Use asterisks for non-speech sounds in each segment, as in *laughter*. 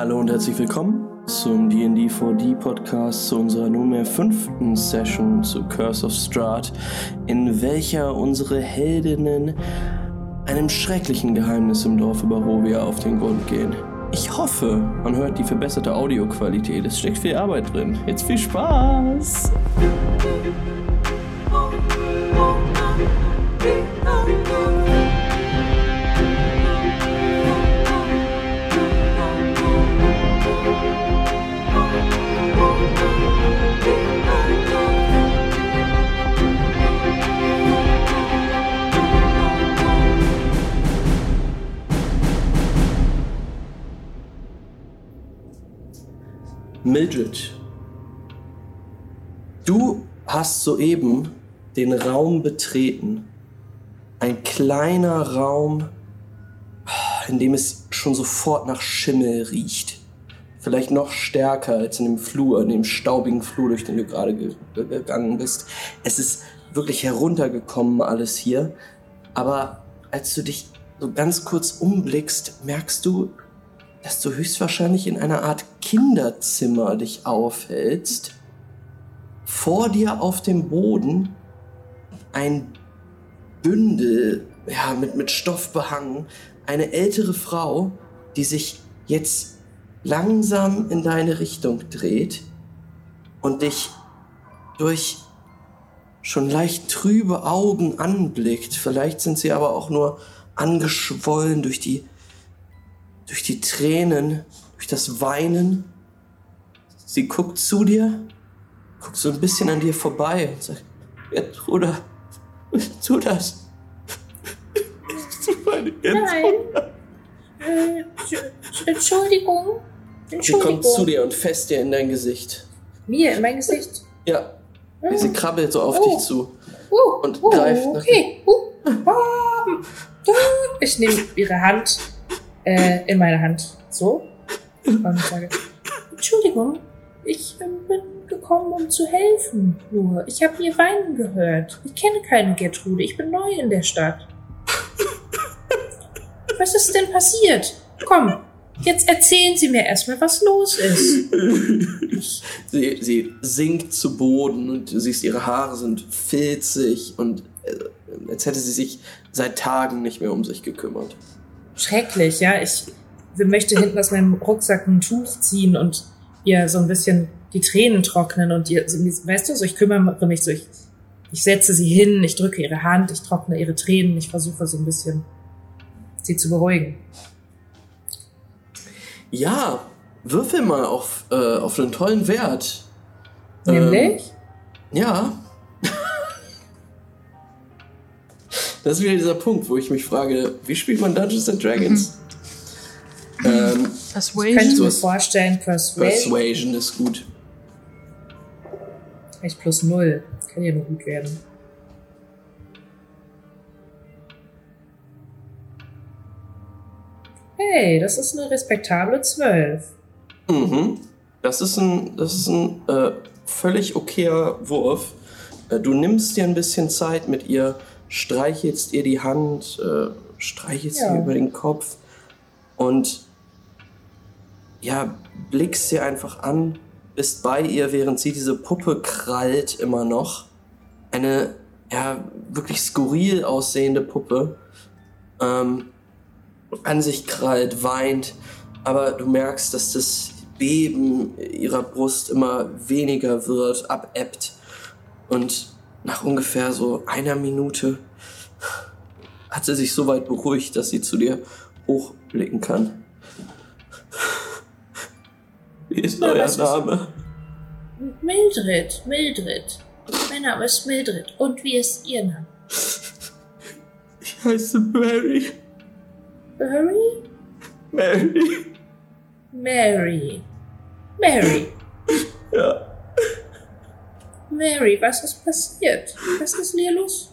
Hallo und herzlich willkommen zum D&D 4D Podcast zu unserer nunmehr fünften Session zu Curse of Strahd, in welcher unsere Heldinnen einem schrecklichen Geheimnis im Dorf über Rovia auf den Grund gehen. Ich hoffe, man hört die verbesserte Audioqualität. Es steckt viel Arbeit drin. Jetzt viel Spaß! Mildred, du hast soeben den Raum betreten. Ein kleiner Raum, in dem es schon sofort nach Schimmel riecht. Vielleicht noch stärker als in dem Flur, in dem staubigen Flur, durch den du gerade ge gegangen bist. Es ist wirklich heruntergekommen alles hier. Aber als du dich so ganz kurz umblickst, merkst du, dass du höchstwahrscheinlich in einer Art Kinderzimmer dich aufhältst. Vor dir auf dem Boden ein Bündel, ja, mit, mit Stoff behangen, eine ältere Frau, die sich jetzt langsam in deine Richtung dreht und dich durch schon leicht trübe Augen anblickt. Vielleicht sind sie aber auch nur angeschwollen durch die durch die Tränen, durch das Weinen. Sie guckt zu dir, guckt so ein bisschen an dir vorbei und sagt, Gertruda, *laughs* tu das. Tu *laughs* meine Nein. Äh, Entschuldigung. Entschuldigung. Sie kommt zu dir und fest dir in dein Gesicht. Mir, in mein Gesicht? Ja. Hm. Sie krabbelt so auf oh. dich zu. Uh, und uh, greift okay. Uh, ich nehme ihre Hand äh, in meine Hand. So. Und sage, Entschuldigung, ich ähm, bin gekommen, um zu helfen. Nur, ich habe ihr weinen gehört. Ich kenne keine Gertrude. Ich bin neu in der Stadt. Was ist denn passiert? Komm, jetzt erzählen Sie mir erstmal, was los ist. sie, sie sinkt zu Boden und du siehst, ihre Haare sind filzig und äh, als hätte sie sich seit Tagen nicht mehr um sich gekümmert schrecklich, ja. Ich möchte hinten aus meinem Rucksack ein Tuch ziehen und ihr so ein bisschen die Tränen trocknen und ihr, weißt du, so ich kümmere mich so, ich, ich setze sie hin, ich drücke ihre Hand, ich trockne ihre Tränen, ich versuche so ein bisschen sie zu beruhigen. Ja, würfel mal auf, äh, auf einen tollen Wert. Nämlich? Ähm, ja. Das ist wieder dieser Punkt, wo ich mich frage, wie spielt man Dungeons and Dragons? Mhm. Ähm, Persuasion. Könnte ich mir vorstellen, Persuasion. Persuasion ist gut. Vielleicht plus null. Kann ja nur gut werden. Hey, das ist eine respektable 12. Mhm. Das ist ein, das ist ein äh, völlig okayer Wurf. Äh, du nimmst dir ein bisschen Zeit mit ihr streichelst ihr die Hand, äh, streichelst ja. ihr über den Kopf und ja, blickst sie einfach an, bist bei ihr, während sie diese Puppe krallt immer noch. Eine, ja, wirklich skurril aussehende Puppe. Ähm, an sich krallt, weint, aber du merkst, dass das Beben ihrer Brust immer weniger wird, abebbt und nach ungefähr so einer Minute hat sie sich so weit beruhigt, dass sie zu dir hochblicken kann. Wie ist euer Name? Mildred, Mildred. Mein Name ist Mildred. Und wie ist Ihr Name? Ich heiße Mary. Mary? Mary. Mary. Mary. Ja. Mary, was ist passiert? Was ist hier los?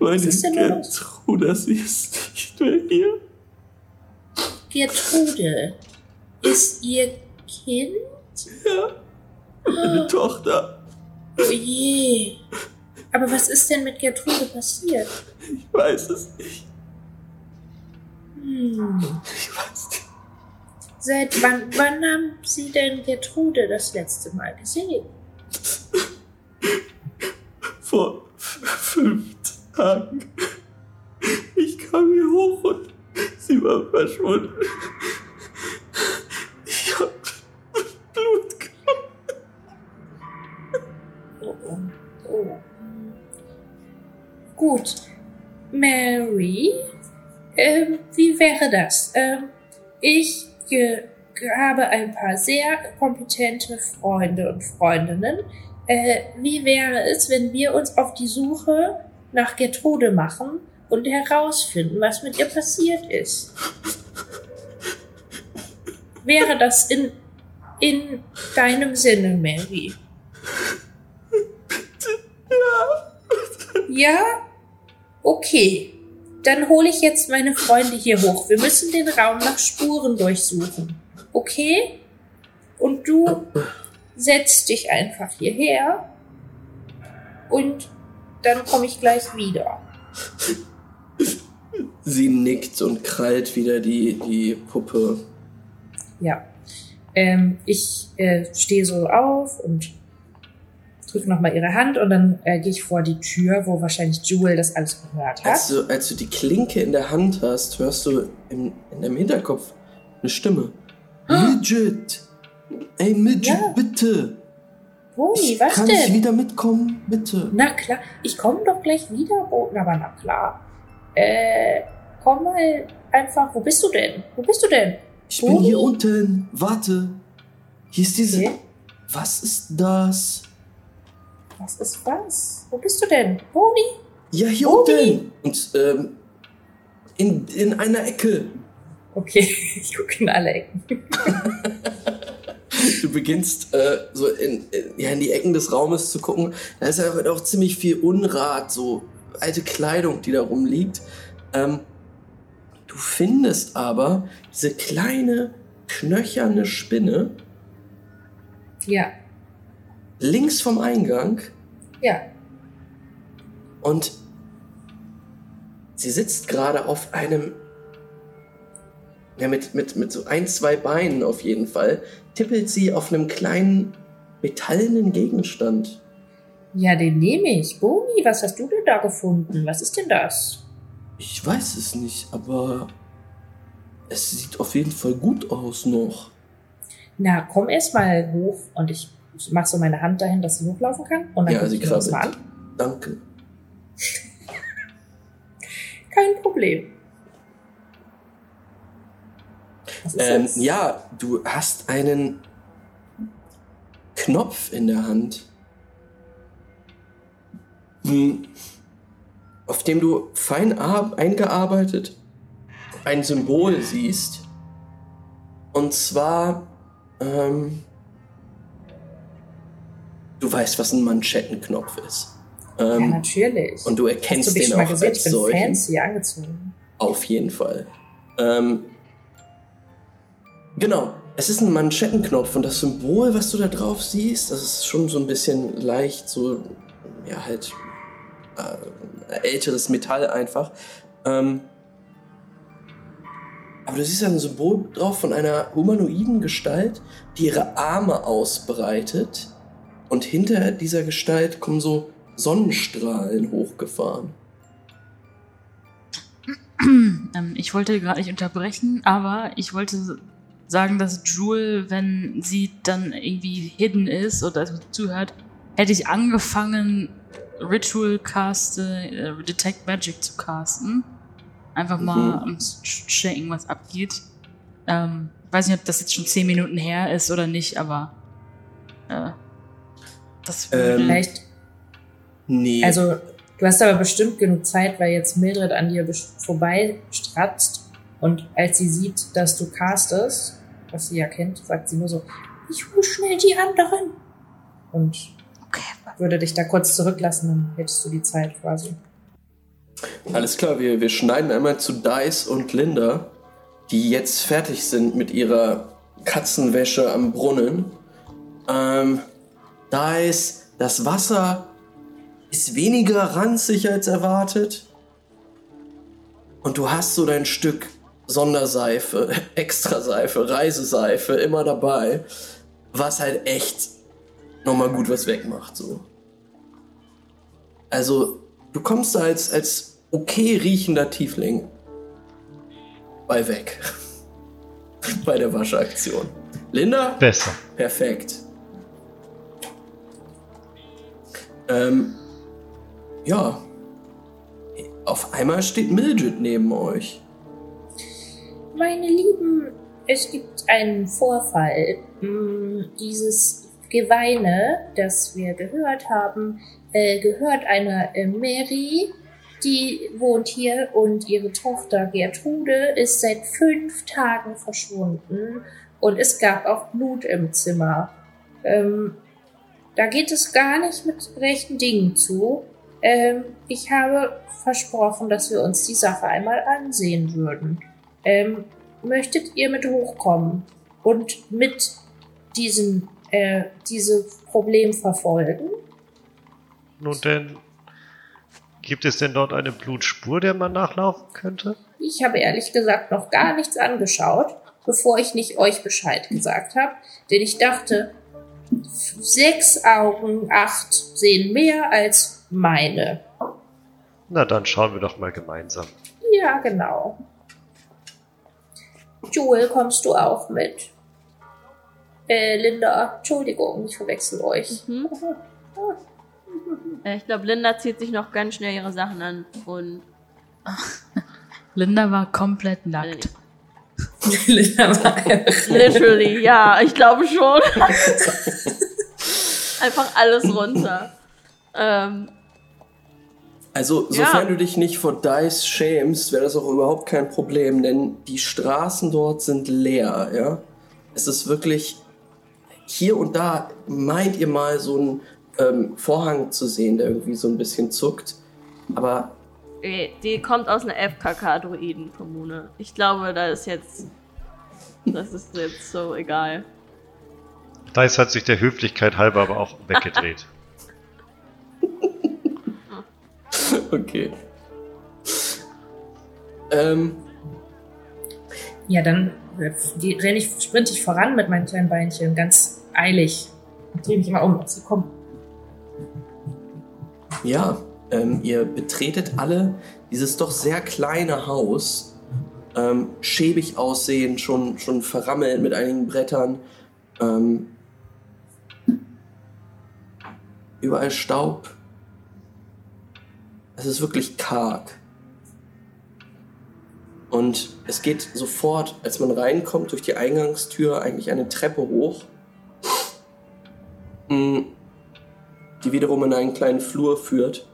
Meine was ist denn Gertrude, los? sie ist nicht mehr hier. Gertrude ist ihr Kind? Ja, meine Tochter. Oh je. Aber was ist denn mit Gertrude passiert? Ich weiß es nicht. Hm. Ich weiß nicht. Seit wann, wann haben Sie denn Gertrude das letzte Mal gesehen? Vor fünf Tagen. Ich kam hier hoch und sie war verschwunden. Ich hab Blut gehabt. Oh, oh. Gut. Mary, ähm, wie wäre das? Ähm, ich äh, habe ein paar sehr kompetente Freunde und Freundinnen. Äh, wie wäre es, wenn wir uns auf die Suche nach Gertrude machen und herausfinden, was mit ihr passiert ist? Wäre das in, in deinem Sinne, Mary? Ja? Okay. Dann hole ich jetzt meine Freunde hier hoch. Wir müssen den Raum nach Spuren durchsuchen. Okay? Und du setzt dich einfach hierher und dann komme ich gleich wieder. Sie nickt und krallt wieder die, die Puppe. Ja. Ähm, ich äh, stehe so auf und drücke nochmal ihre Hand und dann äh, gehe ich vor die Tür, wo wahrscheinlich Jewel das alles gehört hat. Als du, als du die Klinke in der Hand hast, hörst du im, in deinem Hinterkopf eine Stimme. Midget! Ey, Midget, Ja. bitte! Boni, Ich was kann ich denn? wieder mitkommen, bitte? Na klar, ich komme doch gleich wieder, Boden, aber na klar. Äh, komm mal einfach, wo bist du denn? Wo bist du denn? Ich bin hier Boni? unten. Warte. Hier ist diese. Okay. Was ist das? Was ist was? Wo bist du denn? Boni? Ja, hier Boni. unten. Und ähm, in, in einer Ecke. Okay, *laughs* ich gucke in alle Ecken. *laughs* Du beginnst äh, so in, in, ja, in die Ecken des Raumes zu gucken. Da ist ja auch, auch ziemlich viel Unrat, so alte Kleidung, die da rumliegt. Ähm, du findest aber diese kleine, knöcherne Spinne Ja, links vom Eingang ja. und sie sitzt gerade auf einem, ja, mit, mit, mit so ein, zwei Beinen auf jeden Fall, tippelt sie auf einem kleinen metallenen Gegenstand. Ja, den nehme ich. Boni, was hast du denn da gefunden? Was ist denn das? Ich weiß es nicht, aber es sieht auf jeden Fall gut aus noch. Na, komm erst mal hoch und ich mach so meine Hand dahin, dass sie hochlaufen kann. Und dann Ja, sie krabbelt. an. Danke. *laughs* Kein Problem. Ähm, ja, du hast einen Knopf in der Hand, hm, auf dem du fein eingearbeitet ein Symbol siehst. Und zwar, ähm, du weißt, was ein Manschettenknopf ist. Ja, Ähm, natürlich. und du erkennst du den auch als solchen. fancy angezogen. Auf jeden Fall. Ähm, genau. Es ist ein Manschettenknopf und das Symbol, was du da drauf siehst, das ist schon so ein bisschen leicht, so, ja, halt, äh, älteres Metall einfach. Ähm, aber du siehst da ein Symbol drauf von einer humanoiden Gestalt, die ihre Arme ausbreitet und hinter dieser Gestalt kommen so Sonnenstrahlen hochgefahren. Ähm, ich wollte gerade nicht unterbrechen, aber ich wollte sagen, dass Jewel, wenn sie dann irgendwie hidden ist oder also zuhört, hätte ich angefangen, Ritual Cast, äh, Detect Magic zu casten. Einfach mal Mhm. um zu checken, was abgeht. Ähm, ich weiß nicht, ob das jetzt schon zehn Minuten her ist oder nicht, aber äh, das würde Ähm, Vielleicht, Nee. also, du hast aber bestimmt genug Zeit, weil jetzt Mildred an dir vorbei stratzt und als sie sieht, dass du castest, was sie ja kennt, sagt sie nur so, ich hol schnell die anderen. Und okay. würde dich da kurz zurücklassen, dann hättest du die Zeit quasi. Alles klar, wir, wir schneiden einmal zu Dice und Linda, die jetzt fertig sind mit ihrer Katzenwäsche am Brunnen. Ähm, Dice, das Wasser ist weniger ranzig als erwartet. Und du hast so dein Stück Sonderseife, *laughs* Extraseife, Reiseseife immer dabei, was halt echt nochmal gut was wegmacht. So. Also, du kommst da als, als okay riechender Tiefling bei weg. *laughs* bei der Waschaktion. Linda? Besser. Perfekt. Ähm, ja. Auf einmal steht Mildred neben euch. Meine Lieben, es gibt einen Vorfall. Hm, Dieses Geweine, das wir gehört haben, äh, gehört einer äh, Mary, die wohnt hier und ihre Tochter Gertrude ist seit fünf Tagen verschwunden und es gab auch Blut im Zimmer. Ähm, da geht es gar nicht mit rechten Dingen zu. Ähm, ich habe versprochen, dass wir uns die Sache einmal ansehen würden. Ähm, möchtet ihr mit hochkommen und mit diesem äh, dieses Problem verfolgen? Nun denn, gibt es denn dort eine Blutspur, der man nachlaufen könnte? Ich habe ehrlich gesagt noch gar nichts angeschaut, bevor ich nicht euch Bescheid gesagt habe, denn ich dachte, sechs Augen, acht sehen mehr als meine. Na, dann schauen wir doch mal gemeinsam. Ja, genau. Joel, kommst du auch mit? Äh, Linda, Entschuldigung, ich verwechsel euch. Mhm. Äh, Ich glaube, Linda zieht sich noch ganz schnell ihre Sachen an und *laughs* Linda war komplett nackt. *laughs* Linda war literally, ja, ich glaube schon. *laughs* Einfach alles runter. Ähm, Also, sofern Ja. du dich nicht vor Dice schämst, wäre das auch überhaupt kein Problem, denn die Straßen dort sind leer, ja. Es ist wirklich hier und da meint ihr mal so einen ähm, Vorhang zu sehen, der irgendwie so ein bisschen zuckt. Aber die kommt aus einer FKK-Druiden-Kommune. Ich glaube, da ist jetzt. Das ist jetzt so egal. Dice hat sich der Höflichkeit halber aber auch weggedreht. *laughs* okay. Ähm, Ja, dann äh, die, renn ich, sprinte ich voran mit meinen kleinen Beinchen, ganz eilig. Und drehe mich immer um, ob sie kommen. Ja, ähm, ihr betretet alle dieses doch sehr kleine Haus. Ähm, schäbig aussehend, schon, schon verrammelt mit einigen Brettern. Ähm, überall Staub. Es ist wirklich karg. Und es geht sofort, als man reinkommt, durch die Eingangstür eigentlich eine Treppe hoch, mm, die wiederum in einen kleinen Flur führt,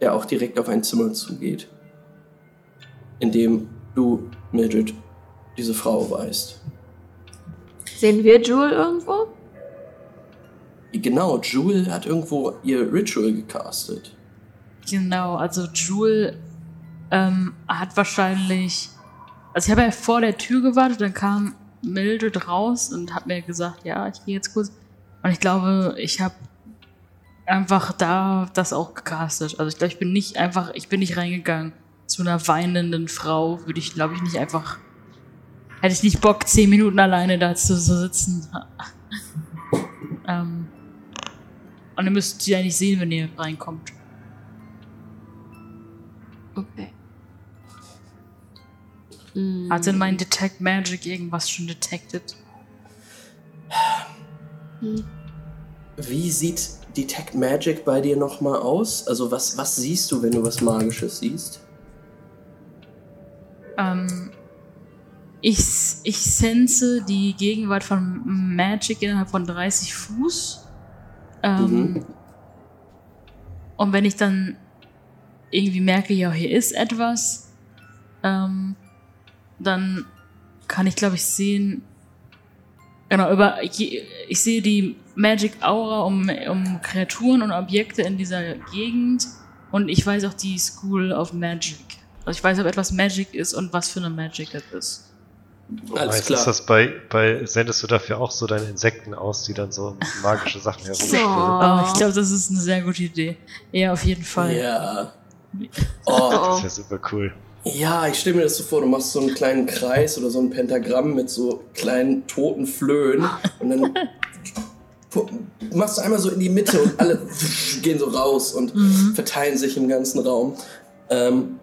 der auch direkt auf ein Zimmer zugeht, in dem du, Mildred, diese Frau weißt. Sehen wir Jewel irgendwo? Genau, Jewel hat irgendwo ihr Ritual gecastet. Genau, also Jewel ähm, hat wahrscheinlich. Also ich habe ja vor der Tür gewartet, dann kam Mildred raus und hat mir gesagt, ja, ich gehe jetzt kurz. Und ich glaube, ich habe einfach da das auch gecastet. Also ich glaube, ich bin nicht einfach, ich bin nicht reingegangen. Zu einer weinenden Frau würde ich, glaube ich, nicht einfach. Hätte ich nicht Bock, zehn Minuten alleine da zu, zu sitzen. *laughs* ähm, und ihr müsst sie ja nicht sehen, wenn ihr reinkommt. Okay. Hm. Hat denn mein Detect Magic irgendwas schon detected? Wie sieht Detect Magic bei dir nochmal aus? Also was, was siehst du, wenn du was Magisches siehst? Ähm, ich, ich sense die Gegenwart von Magic innerhalb von 30 Fuß. Ähm, Mhm. Und wenn ich dann irgendwie merke, ja, hier ist etwas, ähm, dann kann ich, glaube ich, sehen, genau, über, ich, sehe die Magic Aura um, um Kreaturen und Objekte in dieser Gegend und ich weiß auch die School of Magic. Also ich weiß, ob etwas Magic ist und was für eine Magic es ist. Alles klar. ist das bei, bei, sendest du dafür auch so deine Insekten aus, die dann so magische Sachen herumschwirren? Oh, ich glaube, das ist eine sehr gute Idee. Ja, auf jeden Fall. Ja. *laughs* Oh, Das wäre super cool. Ja, ich stelle mir das so vor, du machst so einen kleinen Kreis oder so ein Pentagramm mit so kleinen toten Flöhen und dann machst du einmal so in die Mitte und alle *laughs* gehen so raus und verteilen sich im ganzen Raum. Ähm,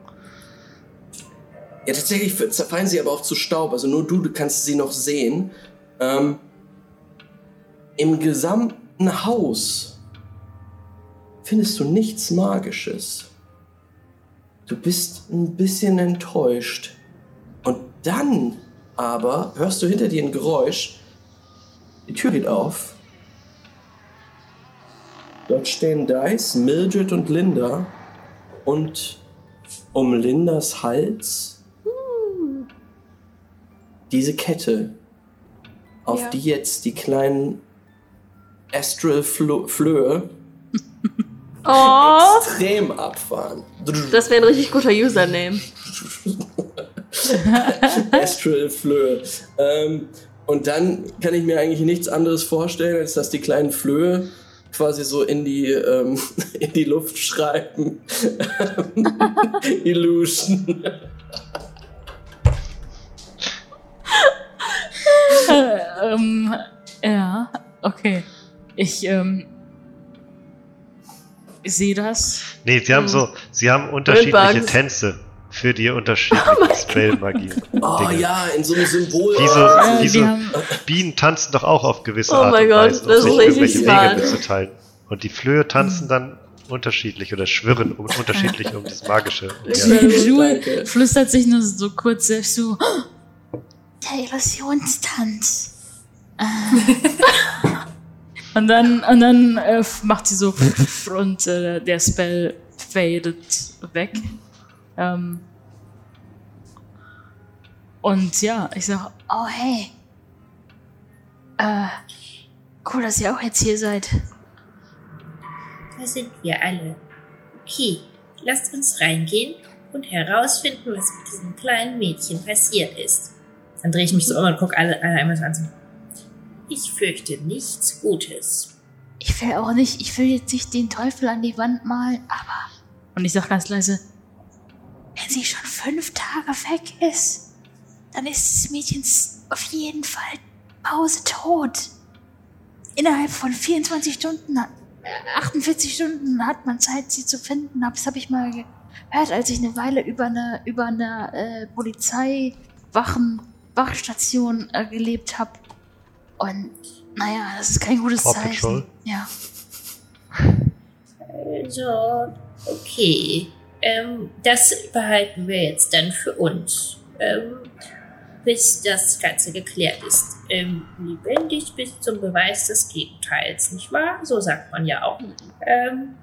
ja, tatsächlich zerfallen sie aber auch zu Staub, also nur du, du kannst sie noch sehen. Ähm, Im gesamten Haus findest du nichts Magisches. Du bist ein bisschen enttäuscht. Und dann aber hörst du hinter dir ein Geräusch. Die Tür geht auf. Dort stehen Dice, Mildred und Linda. Und um Lindas Hals diese Kette, auf Ja. die jetzt die kleinen Astral Flöhe *laughs* Oh, extrem abfahren. das wäre ein richtig guter Username. *laughs* Astral Flöhe. Ähm, und dann kann ich mir eigentlich nichts anderes vorstellen, als dass die kleinen Flöhe quasi so in die, ähm, *laughs* in die Luft schreiben. Illusion. Ähm, ja, okay. Ich, ähm, ich sehe das. Nee, sie Hm. haben so, sie haben unterschiedliche. Tänze für die *laughs* unterschiedlichen Spellmagie. Oh ja, in so einem Symbol. Wie so, Äh, wie die so haben, Bienen tanzen doch auch auf gewisse Oh Art mein und Gott, Weise, um das ist sich richtig irgendwelche smart. Wege mitzuteilen. Und die Flöhe tanzen dann unterschiedlich oder schwirren um, unterschiedlich um das Magische. Ja. Jule Danke. flüstert sich nur so kurz selbst so, *gasps* der Illusionstanz. *laughs* Und dann, und dann äh, macht sie so und äh, der Spell fadet weg. Ähm, und ja, ich sag, oh hey. Äh, cool, dass ihr auch jetzt hier seid. Da sind wir alle. Okay, lasst uns reingehen und herausfinden, was mit diesem kleinen Mädchen passiert ist. Dann drehe ich mich so um und gucke alle, alle einmal so an. Ich fürchte nichts Gutes. Ich will auch nicht, ich will jetzt nicht den Teufel an die Wand malen, aber. Und ich sag ganz leise, wenn sie schon fünf Tage weg ist, dann ist das Mädchen auf jeden Fall Pause tot. Innerhalb von 24 Stunden, hat- 48 Stunden hat man Zeit, sie zu finden. Das habe ich mal gehört, als ich eine Weile über eine, über eine äh, Polizeiwachen, Wachstation äh, gelebt habe. Und naja, das ist kein gutes Paw Zeichen. Patrol? Ja. Also, okay. Ähm, das behalten wir jetzt dann für uns. Ähm, bis das Ganze geklärt ist. Ähm, lebendig bis zum Beweis des Gegenteils, nicht wahr? So sagt man ja auch. Ähm,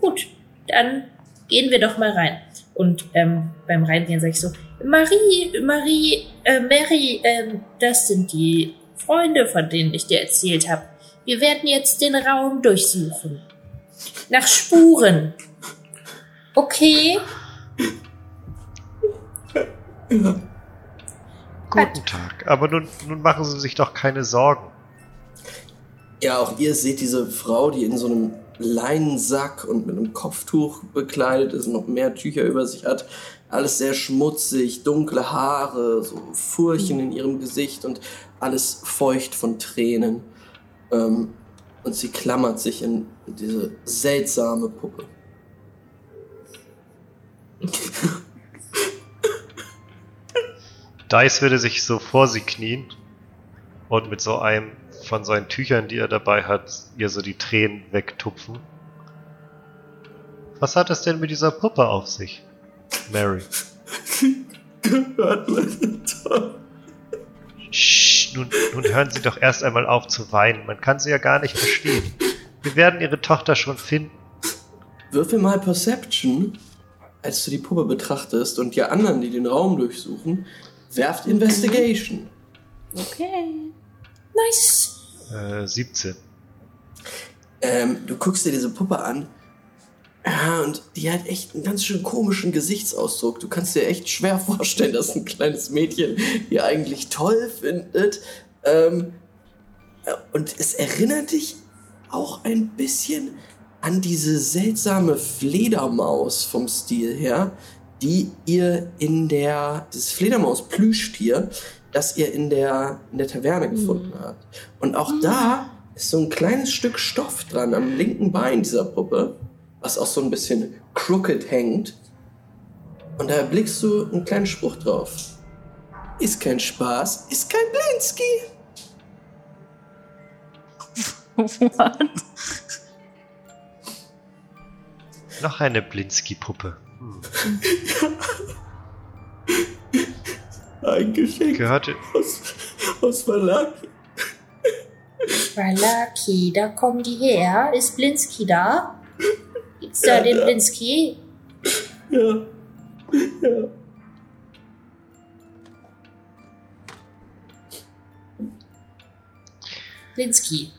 gut, dann gehen wir doch mal rein. Und ähm, beim Reingehen sage ich so, Marie, Marie, äh, Mary, ähm, das sind die Freunde, von denen ich dir erzählt habe. Wir werden jetzt den Raum durchsuchen. Nach Spuren. Okay, Guten Tag. Aber nun, nun machen Sie sich doch keine Sorgen. Ja, auch ihr seht diese Frau, die in so einem Leinensack und mit einem Kopftuch bekleidet ist, noch mehr Tücher über sich hat. Alles sehr schmutzig, dunkle Haare, so Furchen in ihrem Gesicht und alles feucht von Tränen. Ähm, und sie klammert sich in diese seltsame Puppe. Dice würde sich so vor sie knien und mit so einem von seinen Tüchern, die er dabei hat, ihr so die Tränen wegtupfen. Was hat es denn mit dieser Puppe auf sich, Mary? *laughs* Gehört meine Tochter. Nun, nun hören Sie doch erst einmal auf zu weinen. Man kann sie ja gar nicht verstehen. Wir werden Ihre Tochter schon finden. Würfel mal Perception, als du die Puppe betrachtest und die anderen, die den Raum durchsuchen, werft Investigation. Okay. nice. Äh, 17. Ähm, du guckst dir diese Puppe an. Ja, und die hat echt einen ganz schön komischen Gesichtsausdruck. Du kannst dir echt schwer *laughs* vorstellen, dass ein kleines Mädchen die eigentlich toll findet. Ähm, äh, und es erinnert dich auch ein bisschen an diese seltsame Fledermaus vom Stil her, die ihr in der, das Fledermaus-Plüschtier, das ihr in der, in der Taverne gefunden habt. Und auch da ist so ein kleines Stück Stoff dran am linken Bein dieser Puppe, was auch so ein bisschen crooked hängt. Und da blickst du einen kleinen Spruch drauf. Ist kein Spaß, ist kein Blinsky. What? Noch eine Blinsky-Puppe. Hm. *laughs* Ein Geschenk Gehörte. aus, aus Verlag. Valaki, da kommen die her. Ist Blinsky da? Da Ja. Blinsky? Ja. Ja. Blinsky.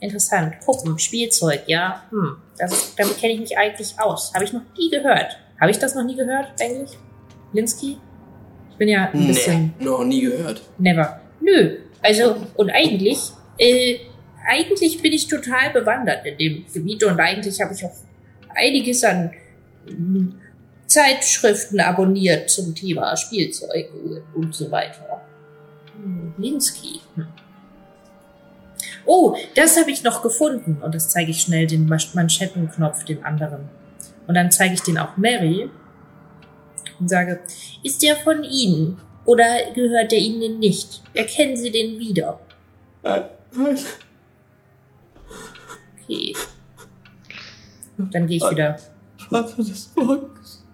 Interessant. Puppen, Spielzeug, ja. Hm. Das, damit kenne ich mich eigentlich aus. Habe ich noch nie gehört. Habe ich das noch nie gehört, eigentlich? Blinsky? Ich bin ja ein bisschen. Nee, noch nie gehört. Never. Nö. Also, und eigentlich, äh, eigentlich bin ich total bewandert in dem Gebiet und eigentlich habe ich auch einiges an Zeitschriften abonniert zum Thema Spielzeug und so weiter. Linsky. Oh, das habe ich noch gefunden. Und das zeige ich schnell den Manschettenknopf, den anderen. Und dann zeige ich den auch Mary und sage, ist der von Ihnen oder gehört der Ihnen nicht? Erkennen Sie den wieder? Nein, nein. Okay. Dann gehe ich wieder. Vater des Morgens.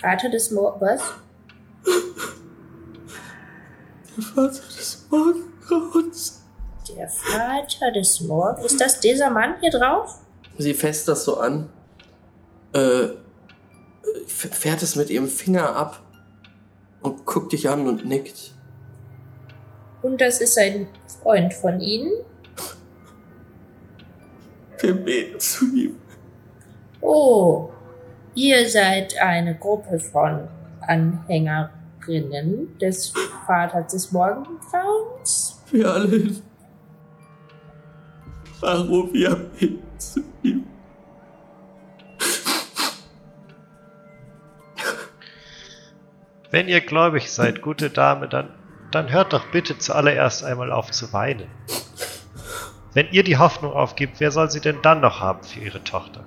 Vater des Mor was? Der Vater des Morgengrauens. Der Vater des Morgens. Ist das dieser Mann hier drauf? Sie fässt das so an. Äh, fährt es mit ihrem Finger ab und guckt dich an und nickt. Und das ist ein Freund von Ihnen? Wir beten zu ihm. Oh, ihr seid eine Gruppe von Anhängerinnen des Vaters des Morgengrauens? Wir alle. Warum wir zu ihm. Wenn ihr gläubig seid, gute Dame, dann, dann hört doch bitte zuallererst einmal auf zu weinen. Wenn ihr die Hoffnung aufgibt, wer soll sie denn dann noch haben für ihre Tochter?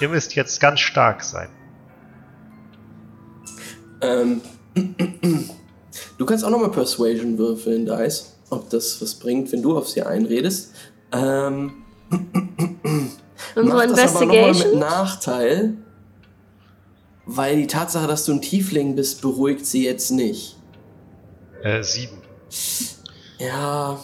Ihr müsst jetzt ganz stark sein. Ähm, *clears throat* du kannst auch nochmal Persuasion würfeln, Dice. Ob das was bringt, wenn du auf sie einredest. Ähm, *clears throat* Unsere mach das aber nochmal mit Investigation? Nachteil. Weil die Tatsache, dass du ein Tiefling bist, beruhigt sie jetzt nicht. Äh, sieben. Ja.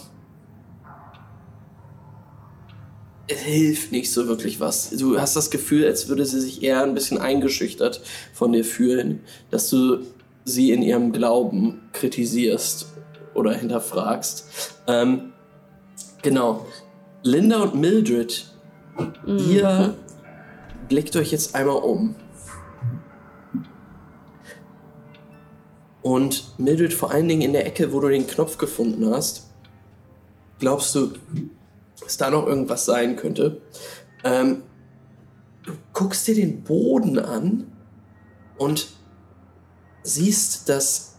Es hilft nicht so wirklich was. Du hast das Gefühl, als würde sie sich eher ein bisschen eingeschüchtert von dir fühlen, dass du sie in ihrem Glauben kritisierst oder hinterfragst. Ähm, genau. Linda und Mildred, ihr blickt euch jetzt einmal um. Und Mildred vor allen Dingen in der Ecke, wo du den Knopf gefunden hast, glaubst du, dass da noch irgendwas sein könnte. Ähm, du guckst dir den Boden an und siehst, dass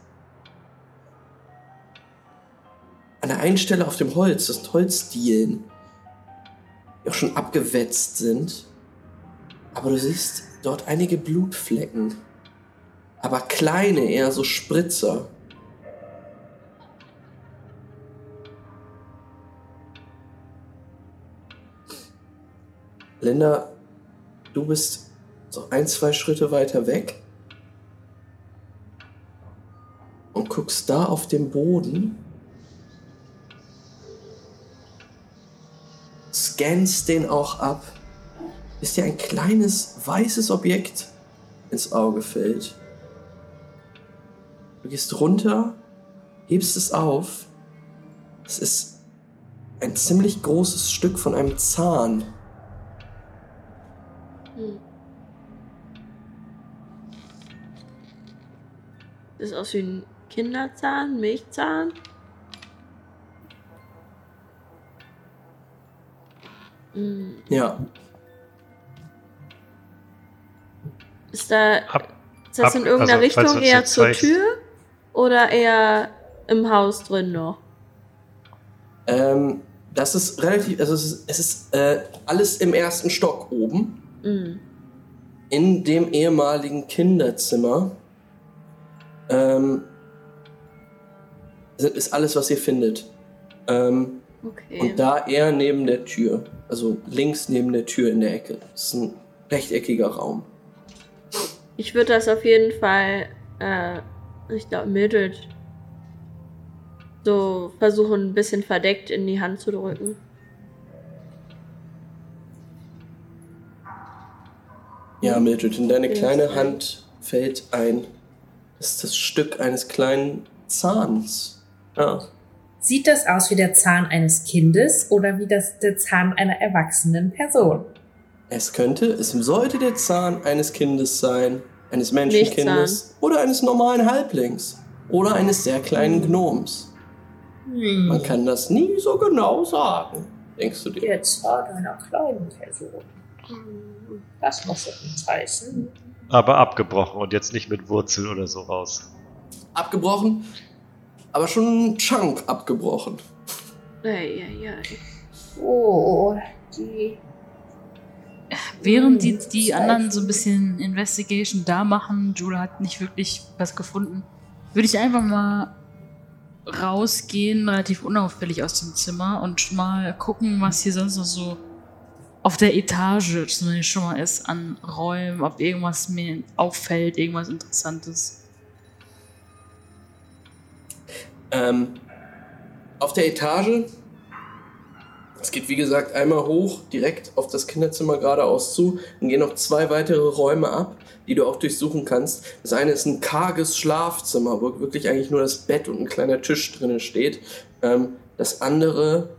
an der einen Stelle auf dem Holz, das sind Holzdielen, die auch schon abgewetzt sind. Aber du siehst dort einige Blutflecken. Aber kleine, eher so Spritzer. Linda, du bist so ein, zwei Schritte weiter weg und guckst da auf dem Boden, scannst den auch ab, bis dir ein kleines weißes Objekt ins Auge fällt. Du gehst runter, hebst es auf. Es ist ein ziemlich großes Stück von einem Zahn. Das aus wie ein Kinderzahn, Milchzahn. Mm, Ja, Ist da Hab, Ist das Ab- in irgendeiner also, Richtung eher zur Tür oder eher im Haus drin noch? Ähm, das ist relativ, also es ist, es ist äh, alles im ersten Stock oben. Mhm. in dem ehemaligen Kinderzimmer ähm, ist alles, was ihr findet. Ähm, Okay. und da eher neben der Tür. Also links neben der Tür in der Ecke. Das ist ein rechteckiger Raum. Ich würde das auf jeden Fall, äh, ich glaube, Mildred so versuchen, ein bisschen verdeckt in die Hand zu drücken. Ja, Mildred, in deine kleine. Hand fällt ein. Das ist das Stück eines kleinen Zahns. Ja. Sieht das aus wie der Zahn eines Kindes oder wie das der Zahn einer erwachsenen Person? Es könnte, es sollte der Zahn eines Kindes sein, eines Menschenkindes oder eines normalen Halblings oder eines sehr kleinen Gnoms. Hm. Man kann das nie so genau sagen, denkst du dir? Der Zahn einer kleinen Person. Das muss doch nichts heißen. Aber abgebrochen und jetzt nicht mit Wurzel oder so raus. Abgebrochen, aber schon ein Chunk abgebrochen. Ei, ei, ei. Oh, die. Während die, die anderen so ein bisschen Investigation da machen, Jule hat nicht wirklich was gefunden, würde ich einfach mal rausgehen, relativ unauffällig aus dem Zimmer und mal gucken, was hier sonst noch so auf der Etage zumindest schon mal ist an Räumen, ob irgendwas mir auffällt, irgendwas Interessantes. Ähm, auf der Etage, es geht wie gesagt einmal hoch, direkt auf das Kinderzimmer geradeaus zu, dann gehen noch zwei weitere Räume ab, die du auch durchsuchen kannst. Das eine ist ein karges Schlafzimmer, wo wirklich eigentlich nur das Bett und ein kleiner Tisch drinnen steht. Ähm, das andere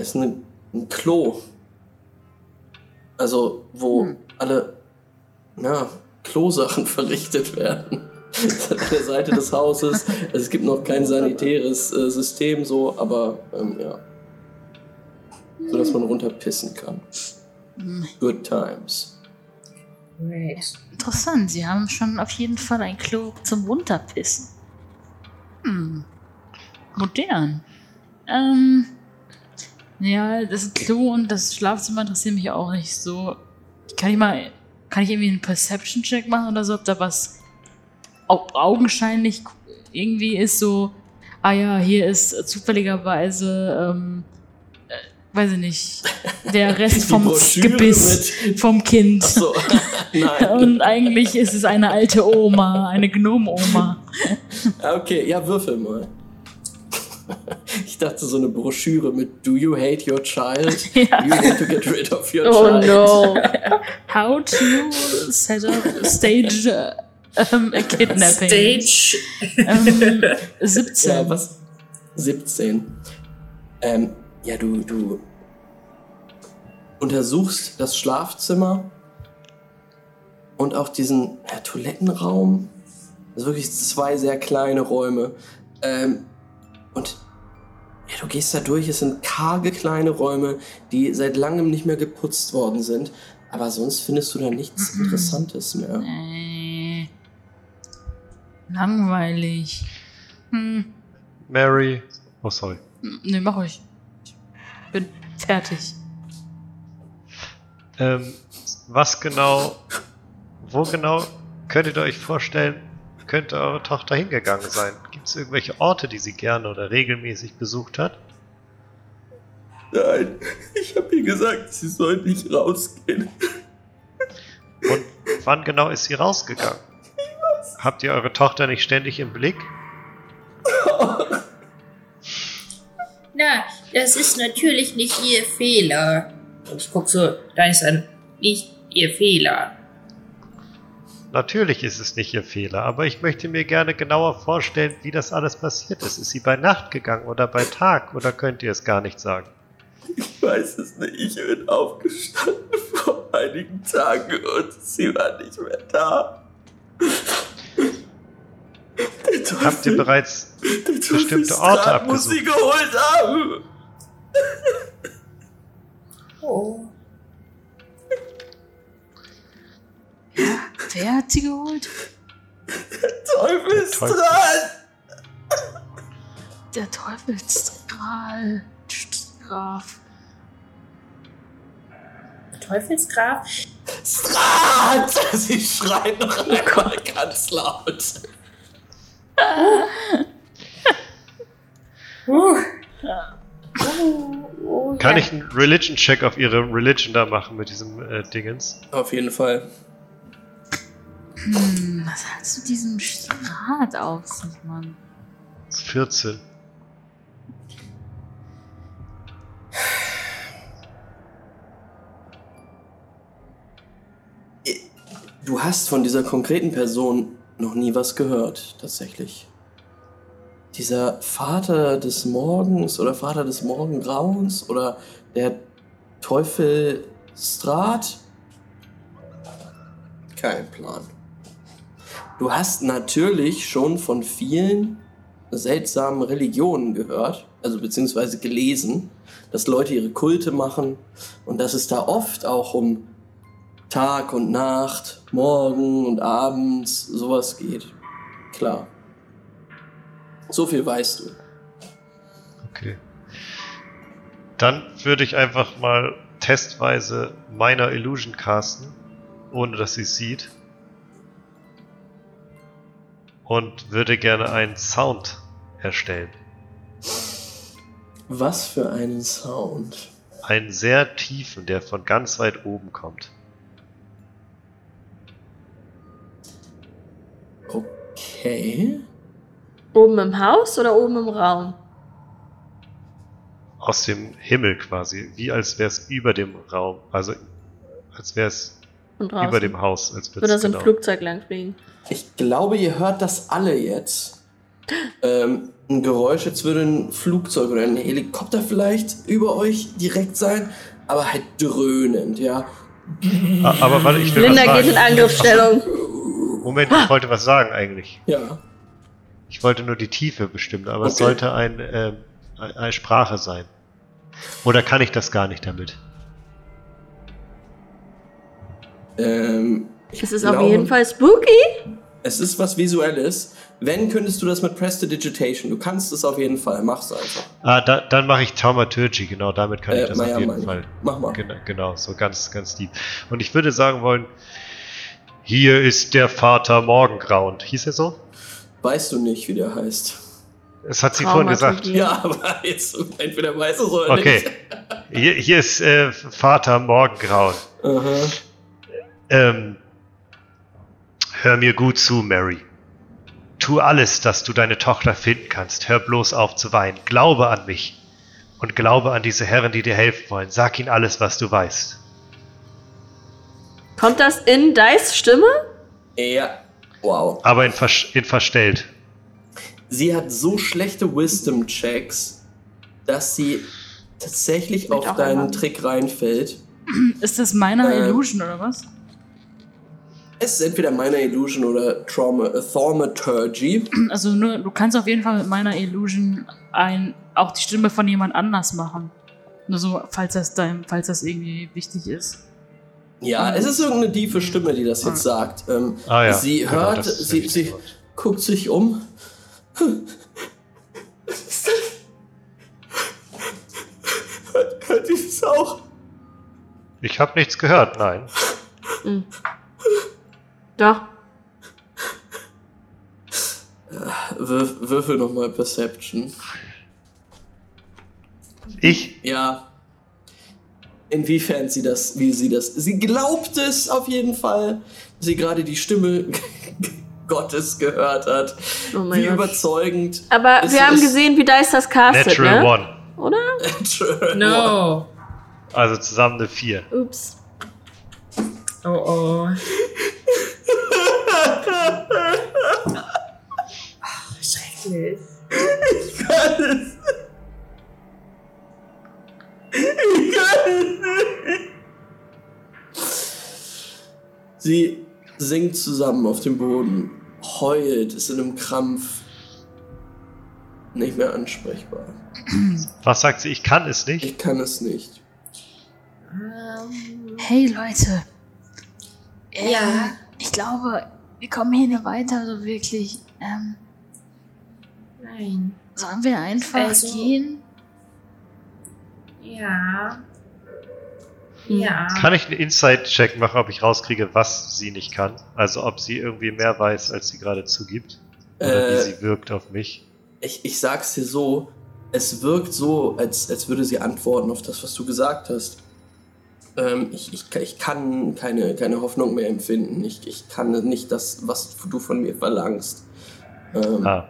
ist eine, ein Klo. Also, wo Hm. alle ja, Klosachen *laughs* verrichtet werden. Das ist an der Seite des Hauses. Also es gibt noch kein sanitäres äh, System so, aber ähm, ja. So dass man runterpissen kann. Good times. Great. Interessant, sie haben schon auf jeden Fall ein Klo zum Runterpissen. Hm. Modern. Ähm. Ja, das Klo und das Schlafzimmer interessieren mich auch nicht so. Kann ich mal. Kann ich irgendwie einen Perception-Check machen oder so, ob da was au augenscheinlich irgendwie ist so. Ah ja, hier ist zufälligerweise, ähm, äh, weiß ich nicht, der *laughs* Rest vom Gebiss vom Kind. So, *laughs* nein. *laughs* Und eigentlich ist es eine alte Oma, eine Gnome-Oma. Ah, Okay, ja, würfel mal. *laughs* Ich dachte so eine Broschüre mit Do you hate your child? *laughs* Ja. You want to get rid of your Oh child? no. *laughs* How to set up, stage ähm, a kidnapping. Stage. Ähm, 17. Ja, was? 17. Ähm, ja, du, du untersuchst das Schlafzimmer und auch diesen ja, Toilettenraum. Also wirklich zwei sehr kleine Räume. Ähm, und ja, du gehst da durch, es sind karge kleine Räume, die seit langem nicht mehr geputzt worden sind. Aber sonst findest du da nichts Mhm. Interessantes mehr. Äh, langweilig. Hm, Mary. Oh, sorry. ne, mach euch. Ich bin fertig. Ähm, was genau, wo genau könntet ihr euch vorstellen, könnte eure Tochter hingegangen sein? Gibt es irgendwelche Orte, die sie gerne oder regelmäßig besucht hat? Nein, ich habe ihr gesagt, sie soll nicht rausgehen. Und wann genau ist sie rausgegangen? Habt ihr eure Tochter nicht ständig im Blick? Na, das ist natürlich nicht Ihr Fehler. Und ich guck so, da ist ein nicht Ihr Fehler. Natürlich ist es nicht ihr Fehler, aber ich möchte mir gerne genauer vorstellen, wie das alles passiert ist. Ist sie bei Nacht gegangen oder bei Tag oder könnt ihr es gar nicht sagen? Ich weiß es nicht. Ich bin aufgestanden vor einigen Tagen und sie war nicht mehr da. Der Teufel, Habt ihr bereits bestimmte Orte dran, muss abgesucht? sie geholt haben. Oh. Wer hat sie geholt? Teufel ist Teufel. dran! Der Teufelsstrahl. Graf. Teufelsgraf. Strat! *laughs* Sie schreit noch einmal ganz laut. Uh, Oh, Kann ich einen Religion-Check auf ihre Religion da machen mit diesem äh, Dingens? Auf jeden Fall. Hm, was hat zu diesem Strat auf sich, Mann? Das ist 14. Du hast von dieser konkreten Person noch nie was gehört, tatsächlich. Dieser Vater des Morgens oder Vater des Morgengrauens oder der Teufel Strat? Kein Plan. Du hast natürlich schon von vielen seltsamen Religionen gehört, also beziehungsweise gelesen, dass Leute ihre Kulte machen und dass es da oft auch um Tag und Nacht, Morgen und Abends, sowas geht. Klar. So viel weißt du. Okay. Dann würde ich einfach mal testweise meiner Illusion casten, ohne dass sie sieht. Und würde gerne einen Sound erstellen. Was für einen Sound. Einen sehr tiefen, der von ganz weit oben kommt. Okay. Oben im Haus oder oben im Raum? Aus dem Himmel quasi. Wie als wäre es über dem Raum. Also als wäre es Und draußen. über dem Haus. Als Würde so ein genau. Flugzeug langfliegen. Ich glaube, ihr hört das alle jetzt. *gasps* Ähm, ein Geräusch, jetzt würde ein Flugzeug oder ein Helikopter vielleicht über euch direkt sein, aber halt dröhnend, ja. Ah, Aber warte, ich will Linda was geht in sagen. Angriffsstellung. Moment, ich wollte was sagen eigentlich. Ja. Ich wollte nur die Tiefe bestimmen, aber es Okay. sollte ein, ein- eine Sprache sein. Oder kann ich das gar nicht damit? Ähm, ich Es ist auf glaube, jeden Fall spooky. Es ist was Visuelles. Wenn, könntest du das mit Prestidigitation. Du kannst es auf jeden Fall. Mach's einfach. Ah, da, dann mache ich Thaumaturgy, genau, damit kann ich Äh, das Maya, auf jeden Maya. Fall. Mach mal. Genau, genau, so ganz, ganz deep. Und ich würde sagen wollen, hier ist der Vater Morgengrauend. Hieß er so? Weißt du nicht, wie der heißt. Es hat sie vorhin gesagt. Ja, aber jetzt entweder weißt du es oder Okay. nicht. Hier, hier ist äh, Vater Morgengrauen. Aha. Ähm, hör mir gut zu, Mary. Tu alles, dass du deine Tochter finden kannst. Hör bloß auf zu weinen. Glaube an mich. Und glaube an diese Herren, die dir helfen wollen. Sag ihnen alles, was du weißt. Kommt das in Dice Stimme? Ja. Wow. Aber in, vers in verstellt. Sie hat so schlechte Wisdom-Checks, dass sie tatsächlich Wird auf deinen. Trick reinfällt. Ist das meiner Äh. Illusion oder was? Es ist entweder meine Illusion oder Trauma, äh, Thaumaturgy. Also nur, du kannst auf jeden Fall mit meiner Illusion ein, auch die Stimme von jemand anders machen. Nur so, falls das dein, falls das irgendwie wichtig ist. Ja, es ist irgendeine tiefe Stimme, die das jetzt sagt. Ähm, Ah ja, sie genau, hört, ist sie, sie guckt sich um. *laughs* hört, hört die das auch? Ich habe nichts gehört, nein. Doch. Würf, würfel nochmal Perception. Ich? Ja. Inwiefern sie das, wie sie das. Sie glaubt es auf jeden Fall, dass sie gerade die Stimme *laughs* Gottes gehört hat. Oh mein wie Gott. überzeugend. Aber wir haben ist- gesehen, wie Dice das castet, Natural ne? One. Oder? *laughs* No. Also zusammen eine 4. Ups. Oh oh. Ach, schrecklich. Sie sinkt zusammen auf dem Boden, heult, ist in einem Krampf. Nicht mehr ansprechbar. Was sagt sie? Ich kann es nicht. Ich kann es nicht. Ähm, Hey Leute. ja. Ich glaube, wir kommen hier nicht weiter, so wirklich. Ähm, Nein. sollen wir einfach Also- gehen? Ja. Ja. Kann ich einen Inside-Check machen, ob ich rauskriege, was sie nicht kann? Also ob sie irgendwie mehr weiß, als sie gerade zugibt? Oder Äh, wie sie wirkt auf mich? Ich, ich sag's dir so, es wirkt so, als, als würde sie antworten auf das, was du gesagt hast. Ähm, ich, ich, ich kann keine, keine Hoffnung mehr empfinden. Ich, ich kann nicht das, was du von mir verlangst. Ähm, Ah,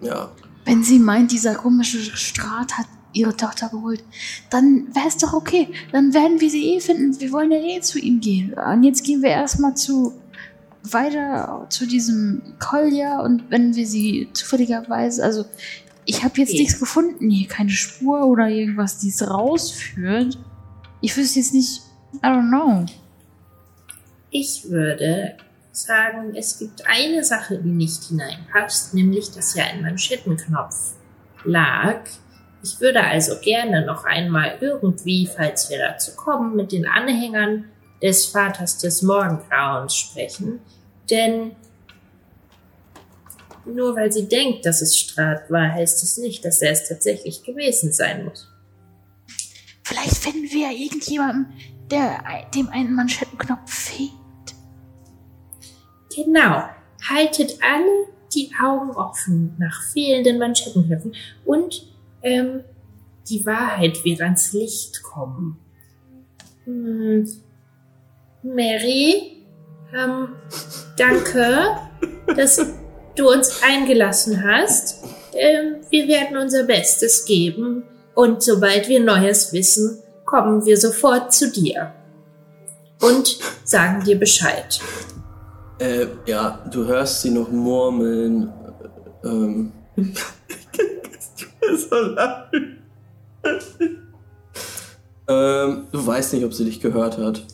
Ja. Wenn sie meint, dieser komische Strat hat ihre Tochter geholt, dann wäre es doch okay. Dann werden wir sie eh finden. Wir wollen ja eh zu ihm gehen. Und jetzt gehen wir erstmal zu weiter zu diesem Kolja und wenn wir sie zufälligerweise, also ich habe jetzt Okay. nichts gefunden hier, keine Spur oder irgendwas, die es rausführt. Ich wüsste jetzt nicht, I don't know. Ich würde sagen, es gibt eine Sache, die nicht hineinpasst, nämlich dass hier ein Manschettenknopf lag. Ich würde also gerne noch einmal irgendwie, falls wir dazu kommen, mit den Anhängern des Vaters des Morgengrauens sprechen, denn nur weil sie denkt, dass es Strat war, heißt es nicht, dass er es tatsächlich gewesen sein muss. Vielleicht finden wir ja irgendjemanden, der dem einen Manschettenknopf fehlt. Genau. Haltet alle die Augen offen nach fehlenden Manschettenknöpfen und ähm, die Wahrheit wird ans Licht kommen. Hm. Mary, ähm, danke, dass du uns eingelassen hast. Ähm, wir werden unser Bestes geben und sobald wir Neues wissen, kommen wir sofort zu dir und sagen dir Bescheid. Äh, ja, du hörst sie noch murmeln. äh, Ähm. so leid. ähm, du weißt nicht, ob sie dich gehört hat.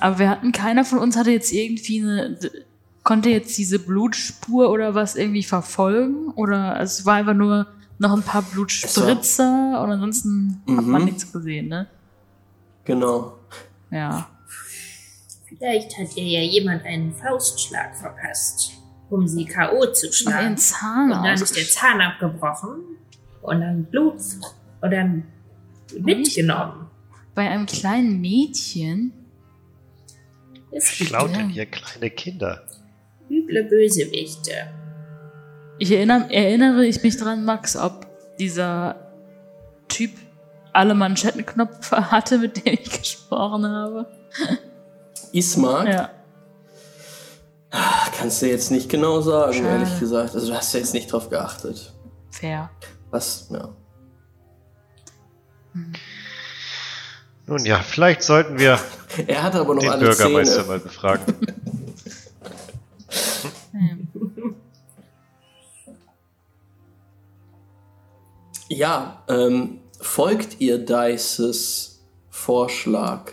Aber wir hatten, keiner von uns hatte jetzt irgendwie eine, konnte jetzt diese Blutspur oder was irgendwie verfolgen? Oder es war einfach nur noch ein paar Blutspritzer und ansonsten hat man Mhm. nichts gesehen, ne? Genau. Ja. Vielleicht hat ihr ja jemand einen Faustschlag verpasst, um sie K.O. zu Und schlagen. ihren Zahn Und dann ist der Zahn abgebrochen und dann Blut und dann mitgenommen. Bei einem kleinen Mädchen. Es Ja. denn hier kleine Kinder? üble Bösewichte. Ich erinnere, erinnere ich mich dran, Max, ob dieser Typ alle Manschettenknöpfe *laughs* hatte, mit dem ich gesprochen habe. Ismark, Ja. kannst du jetzt nicht genau sagen, Schade. ehrlich gesagt. Also du hast ja jetzt nicht drauf geachtet. Fair. Was, ja. Nun ja, vielleicht sollten wir *laughs* Er hat aber noch den alle Bürgermeister Zähne. mal befragen. *laughs* Ja, ähm, folgt ihr Dices Vorschlag?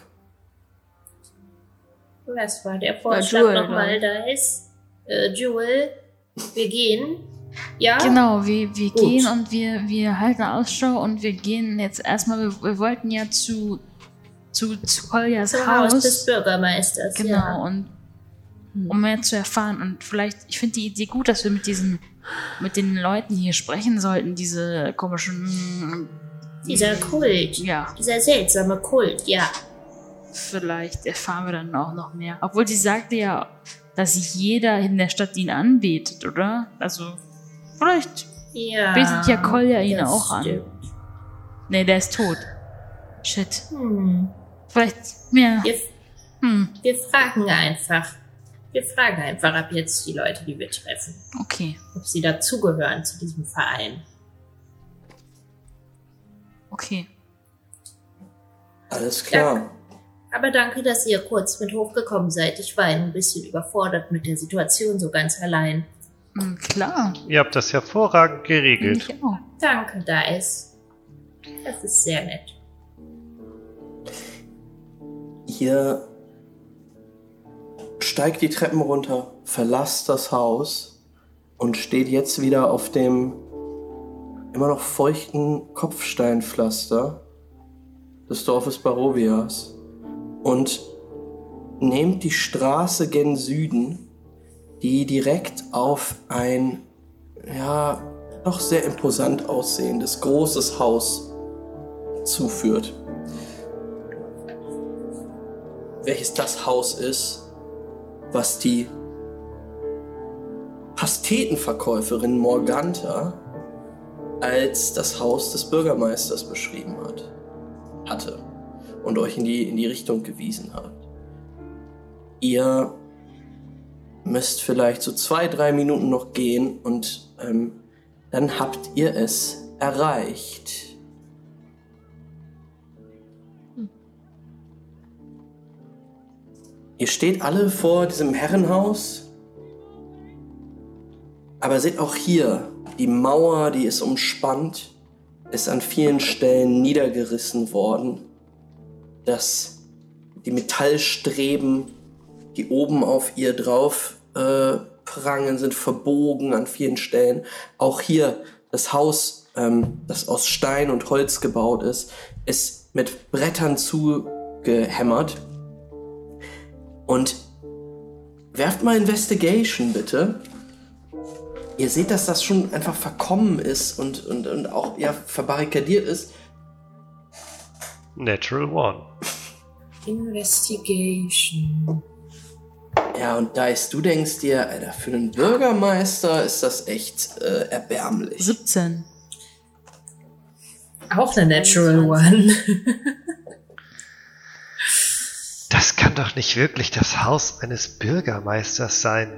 Was war der Vorschlag Jewel, nochmal, ist? Äh, Jewel, wir gehen. Ja? Genau, wir, wir Gut. gehen und wir, wir halten Ausschau und wir gehen jetzt erstmal, wir, wir wollten ja zu, zu, zu Koljas Haus. Haus des Bürgermeisters. Genau, Ja. und um mehr zu erfahren. Und vielleicht, ich finde die Idee gut, dass wir mit diesen, mit den Leuten hier sprechen sollten, diese komischen. Dieser Kult. Ja, Dieser seltsame Kult, ja. vielleicht erfahren wir dann auch noch mehr. Obwohl sie sagte ja, dass jeder in der Stadt ihn anbetet, oder? Also, vielleicht. Ja. Betet ja Kolja ihn auch an. stimmt. Nee, der ist tot. Shit. Hm. Vielleicht mehr. Wir, Hm, wir fragen einfach. Wir fragen einfach ab jetzt die Leute, die wir treffen, okay. ob sie dazugehören zu diesem Verein. Okay. Alles klar. Aber danke, dass ihr kurz mit hochgekommen seid. Ich war ein bisschen überfordert mit der Situation so ganz allein. Hm, klar. Ihr habt das hervorragend geregelt. Ich auch. Danke, Dice. Das ist sehr nett. Ihr steigt die Treppen runter, verlasst das Haus und steht jetzt wieder auf dem immer noch feuchten Kopfsteinpflaster des Dorfes Barovias. Und nehmt die Straße gen Süden, die direkt auf ein, ja, doch sehr imposant aussehendes, großes Haus zuführt. Welches das Haus ist, was die Pastetenverkäuferin Morganta als das Haus des Bürgermeisters beschrieben hat, hatte und euch in die, in die Richtung gewiesen hat. Ihr müsst vielleicht so zwei, drei Minuten noch gehen und ähm, dann habt ihr es erreicht. Ihr steht alle vor diesem Herrenhaus, aber seht auch hier, die Mauer, die ist umspannt, ist an vielen Stellen niedergerissen worden. Das, die Metallstreben, die oben auf ihr drauf äh, prangen, sind verbogen an vielen Stellen. Auch hier das Haus, ähm, das aus Stein und Holz gebaut ist, ist mit Brettern zugehämmert. Und werft mal Investigation bitte. Ihr seht, dass das schon einfach verkommen ist und, und, und auch ja, verbarrikadiert ist. Natural One. Investigation. Ja, und Dice, du denkst dir, Alter, für einen Bürgermeister ist das echt äh, erbärmlich. 17. Auch eine Natural One. *laughs* Das kann doch nicht wirklich das Haus eines Bürgermeisters sein.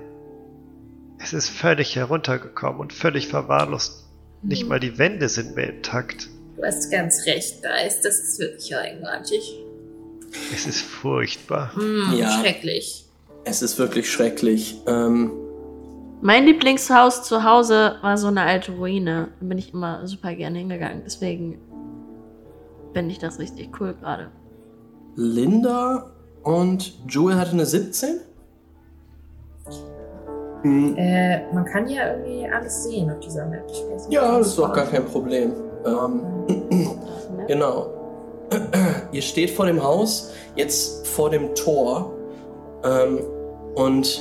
Es ist völlig heruntergekommen und völlig verwahrlost. Nicht mal die Wände sind mehr intakt. Du hast ganz recht, Dice. Das ist wirklich eigenartig. Es ist furchtbar. Hm, Ja. Schrecklich. Es ist wirklich schrecklich. Ähm, Mein Lieblingshaus zu Hause war so eine alte Ruine. Da bin ich immer super gerne hingegangen. Deswegen finde ich das richtig cool gerade. Linda und Jewel hatte eine 17? Hm, Äh, man kann ja irgendwie alles sehen auf dieser Map. Ich weiß nicht, ja, das ist doch gar kein Problem. Ähm, *clears throat* genau. *clears throat* Ihr steht vor dem Haus, jetzt vor dem Tor. Ähm, und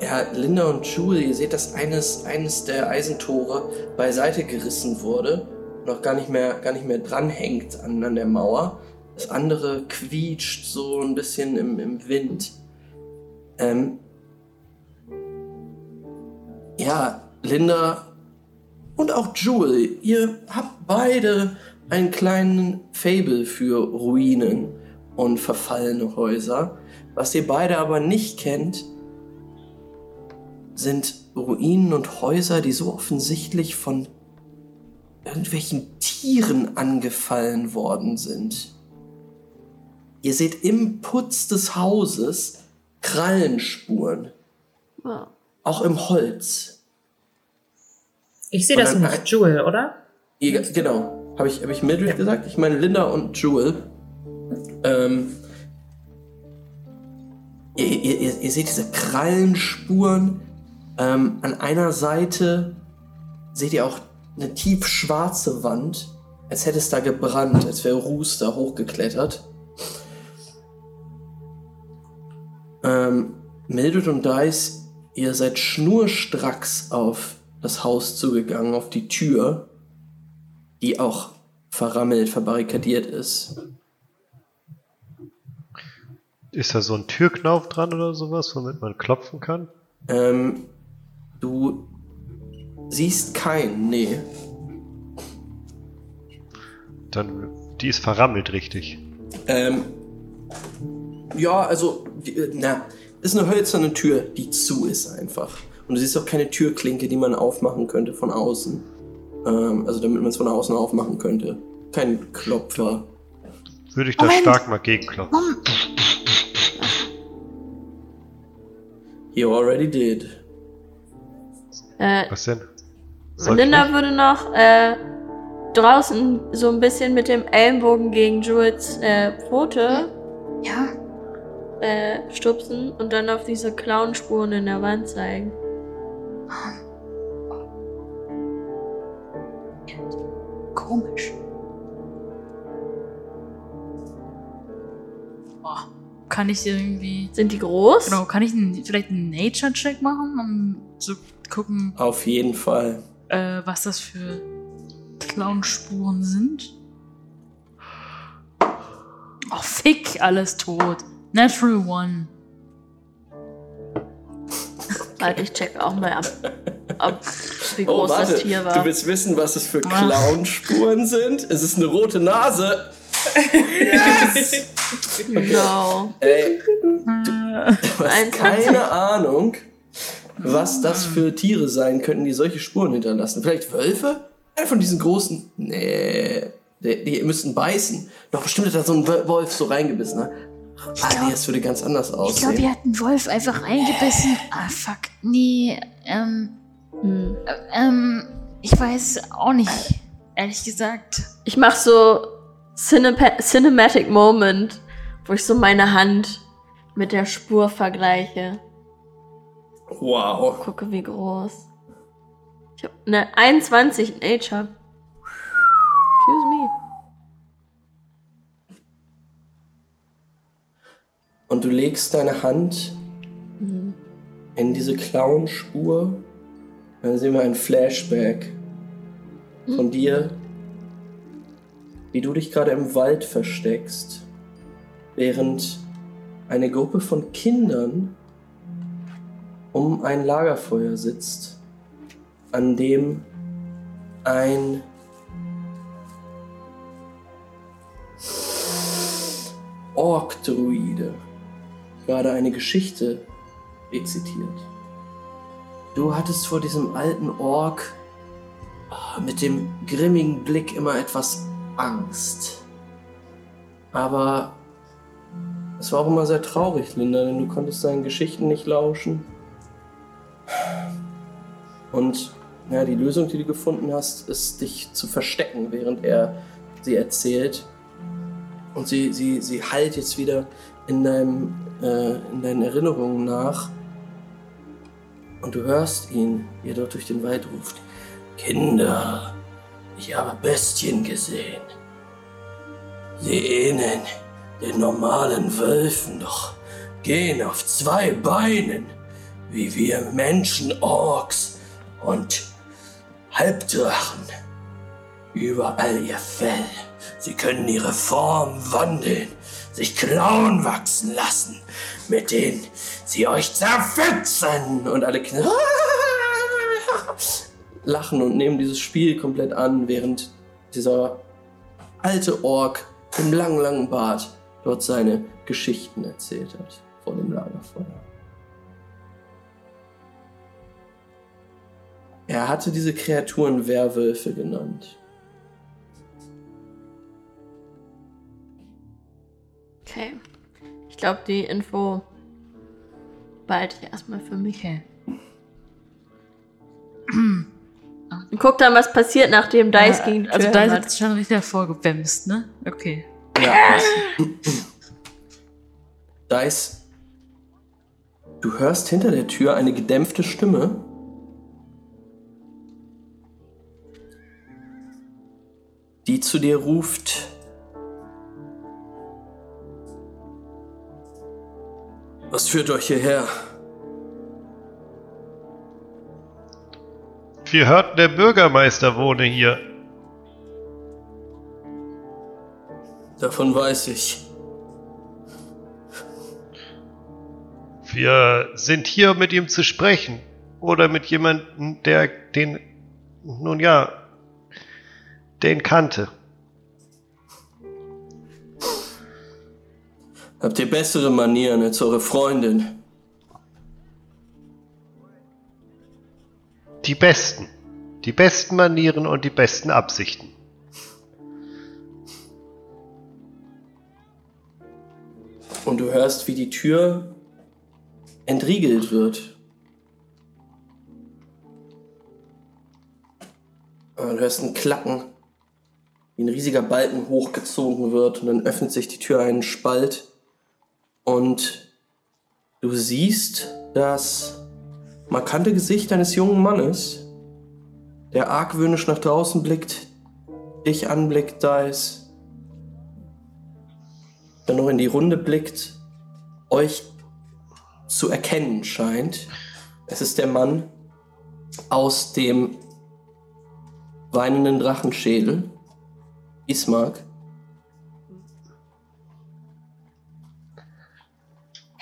ja, Linda und Jewel, ihr seht, dass eines, eines der Eisentore beiseite gerissen wurde und auch gar nicht mehr, gar nicht mehr dranhängt an, an der Mauer. Das andere quietscht so ein bisschen im, im Wind. Ähm, ja, Linda und auch Jewel, ihr habt beide einen kleinen Fable für Ruinen und verfallene Häuser. Was ihr beide aber nicht kennt, sind Ruinen und Häuser, die so offensichtlich von irgendwelchen Tieren angefallen worden sind. Ihr seht im Putz des Hauses Krallenspuren, Wow. auch im Holz. Ich sehe das nicht, Jewel, oder? Ihr, genau. Habe ich, hab ich Mildred gesagt? Ich meine Linda und Jewel. Ähm, ihr, ihr, ihr, ihr seht diese Krallenspuren. Ähm, an einer Seite seht ihr auch eine tiefschwarze Wand, als hätte es da gebrannt, als wäre Ruß da hochgeklettert. Ähm, Mildred und Dice, ihr seid schnurstracks auf das Haus zugegangen, auf die Tür, die auch verrammelt, verbarrikadiert ist. Ist da so ein Türknauf dran oder sowas, womit man klopfen kann? Ähm, du siehst keinen, nee. Dann, die ist verrammelt, richtig. Ähm, ja, also, die, äh, na, ist eine hölzerne Tür, die zu ist einfach. Und du siehst auch keine Türklinke, die man aufmachen könnte von außen. Ähm, also damit man es von außen aufmachen könnte. Kein Klopfer. Würde ich da Moment. stark mal gegenklopfen. You already did. Äh, Was denn? Soll ich Linda würde noch äh, draußen so ein bisschen mit dem Ellenbogen gegen Jules äh, Pfote ja, äh, stupsen und dann auf diese Clownspuren in der Wand zeigen. komisch. Oh, kann ich irgendwie. Sind die groß? Genau, kann ich einen, vielleicht einen Nature-Check machen, um zu gucken, Auf jeden Fall. äh, was das für Clownspuren sind? Oh, fick, alles tot. Natural One. *laughs* Warte, ich check auch mal ab, ab wie Oh, groß das warte. Tier Du war. willst wissen, was es für Ah. Clownspuren sind? Es ist eine rote Nase. *laughs* No. Ey, Äh, du hast 21. keine Ahnung, was das für Tiere sein könnten, die solche Spuren hinterlassen. Vielleicht Wölfe? Einer von diesen großen? Nee, die, die müssten beißen. Doch bestimmt hat da so ein Wol- Wolf so reingebissen. Ne? Ah, nee, das würde ganz anders ich glaube, aussehen. ihr hat einen Wolf einfach eingebissen. Ah, fuck. Nee, ähm, Hm. äh, ähm, ich weiß auch nicht. Ehrlich gesagt. Ich mach so Cinepa Cinematic Moment, wo ich so meine Hand mit der Spur vergleiche. Wow. Gucke, wie groß. Ich hab eine 21 in Age hab. Excuse me. Und du legst deine Hand in diese Clownspur. Dann sehen wir ein Flashback von dir, wie du dich gerade im Wald versteckst, während eine Gruppe von Kindern um ein Lagerfeuer sitzt, an dem ein Ork-Druide gerade eine Geschichte rezitiert. Du hattest vor diesem alten Ork ah, mit dem grimmigen Blick immer etwas Angst. Aber es war auch immer sehr traurig, Linda, denn du konntest seinen Geschichten nicht lauschen. Und ja, die Lösung, die du gefunden hast, ist, dich zu verstecken, während er sie erzählt. Und sie, sie, sie hallt jetzt wieder in, deinem, äh, in deinen Erinnerungen nach. Und du hörst ihn, wie er dort durch den Wald ruft. Kinder, ich habe Bestien gesehen. Sie ähneln den normalen Wölfen, doch gehen auf zwei Beinen, wie wir Menschen, Orks und Halbdrachen. Überall ihr Fell. Sie können ihre Form wandeln, sich Klauen wachsen lassen, mit denen sie euch zerfetzen. Und alle kn *laughs* lachen und nehmen dieses Spiel komplett an, während dieser alte Ork im langen, langen Bart dort seine Geschichten erzählt hat vor dem Lagerfeuer. Er hatte diese Kreaturen Werwölfe genannt. Okay. Ich glaube, die Info behalte ich erstmal für mich. Okay. Und guck dann, was passiert, nachdem Dice gegen die Tür Also ist hämmert. jetzt schon richtig hervorgebämst, ne? Okay. Ja. Dice, du hörst hinter der Tür eine gedämpfte Stimme. Die zu dir ruft. Was führt euch hierher? Wir hörten, der Bürgermeister wohne hier. Davon weiß ich. Wir sind hier, mit ihm zu sprechen. Oder mit jemandem, der den, nun ja, den kannte. Habt ihr bessere Manieren als eure Freundin? Die besten. Die besten Manieren und die besten Absichten. Und du hörst, wie die Tür entriegelt wird. Und du hörst ein Klacken, wie ein riesiger Balken hochgezogen wird und dann öffnet sich die Tür einen Spalt und du siehst das markante Gesicht eines jungen Mannes, der argwöhnisch nach draußen blickt, dich anblickt, Dice, dann noch in die Runde blickt euch zu erkennen scheint. Es ist der Mann aus dem weinenden Drachenschädel. Ismark.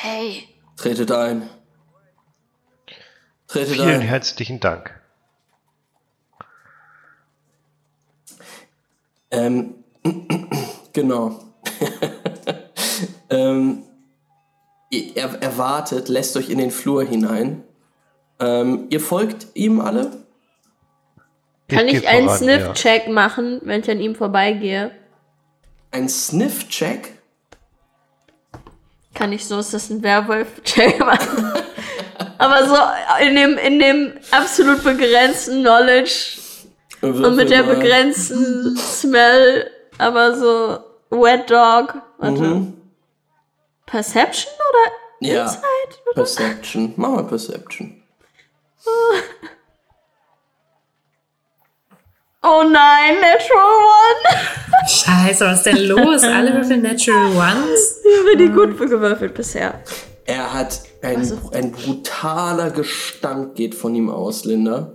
Hey, Tretet ein. Tretet Vielen ein. herzlichen Dank. Ähm, *clears throat* genau. *laughs* ähm, er, er wartet, lässt euch in den Flur hinein. Ähm, ihr folgt ihm alle? kann ich, einen Sniff-Check machen, wenn ich an ihm vorbeigehe? Ein Sniff-Check? Kann ich so, ist das ein machen? *laughs* Aber so in dem, in dem absolut begrenzten Knowledge und mit der begrenzten Smell, aber so Wet Dog. Warte. Mhm. Perception oder Ja. Insight? Perception. Mach mal Perception. *laughs* Oh nein, Natural One. Scheiße, was ist denn los? Alle würfeln Natural Ones? Ich habe die gut gewürfelt bisher. Er hat ein, Also- ein brutaler Gestank geht von ihm aus, Linda.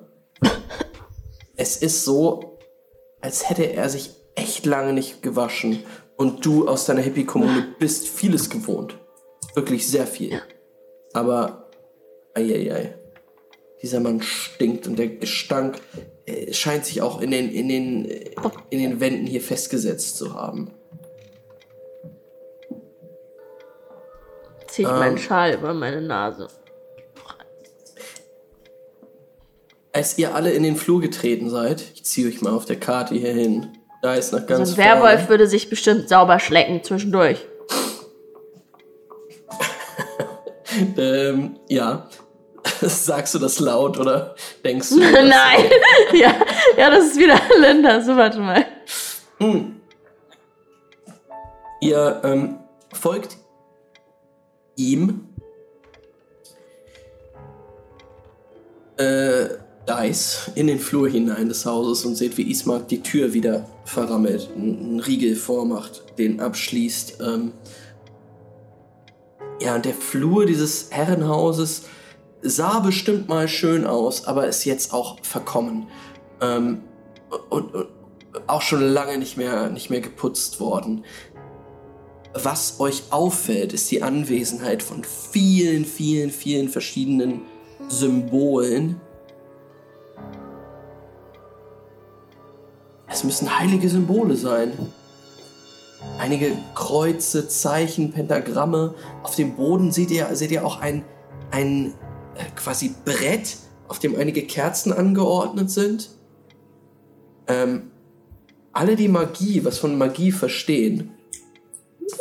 Es ist so, als hätte er sich echt lange nicht gewaschen. Und du aus deiner Hippie-Kommune bist vieles gewohnt. Wirklich sehr viel. Ja. Aber, eieiei. Dieser Mann stinkt und der Gestank scheint sich auch in den, in, den, äh, in den Wänden hier festgesetzt zu haben. Zieh ich Ähm. meinen Schal über meine Nase. Als ihr alle in den Flur getreten seid, ich ziehe euch mal auf der Karte hier hin. Da ist noch ganz so ein Werwolf vorne. würde sich bestimmt sauber schlecken zwischendurch. *laughs* Ähm, ja. *laughs* Sagst du das laut oder denkst du? *laughs* Nein. *laughs* ja, ja, das ist wieder Linda. So, warte mal. Ihr ähm, folgt ihm. Äh, Dice in den Flur hinein des Hauses und seht, wie Ismark die Tür wieder verrammelt, einen Riegel vormacht, den abschließt. Ähm, ja, und der Flur dieses Herrenhauses sah bestimmt mal schön aus, aber ist jetzt auch verkommen. Ähm, und, und auch schon lange nicht mehr, nicht mehr geputzt worden. Was euch auffällt, ist die Anwesenheit von vielen, vielen, vielen verschiedenen Symbolen. Es müssen heilige Symbole sein. Einige Kreuze, Zeichen, Pentagramme. Auf dem Boden seht ihr, seht ihr auch ein, ein quasi Brett, auf dem einige Kerzen angeordnet sind. Ähm, alle, die Magie, was von Magie verstehen,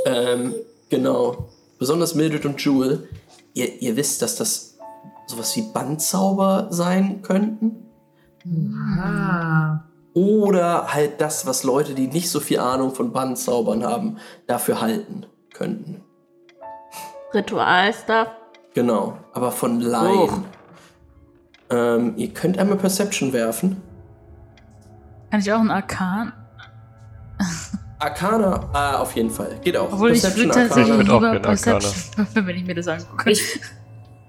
ähm, genau, besonders Mildred und Jewel, ihr, ihr wisst, dass das sowas wie Bandzauber sein könnten. Ah. Oder halt das, was Leute, die nicht so viel Ahnung von Bandzaubern haben, dafür halten könnten. Ritualstuff. Genau, aber von Laien. Ähm, ihr könnt einmal Perception werfen. Kann ich auch einen Arkan? Arcana, ah, auf jeden Fall. Geht auch. Obwohl ich würde Ich tatsächlich würd auch lieber. Perception würfeln, *laughs* wenn ich mir das angucke. Ich,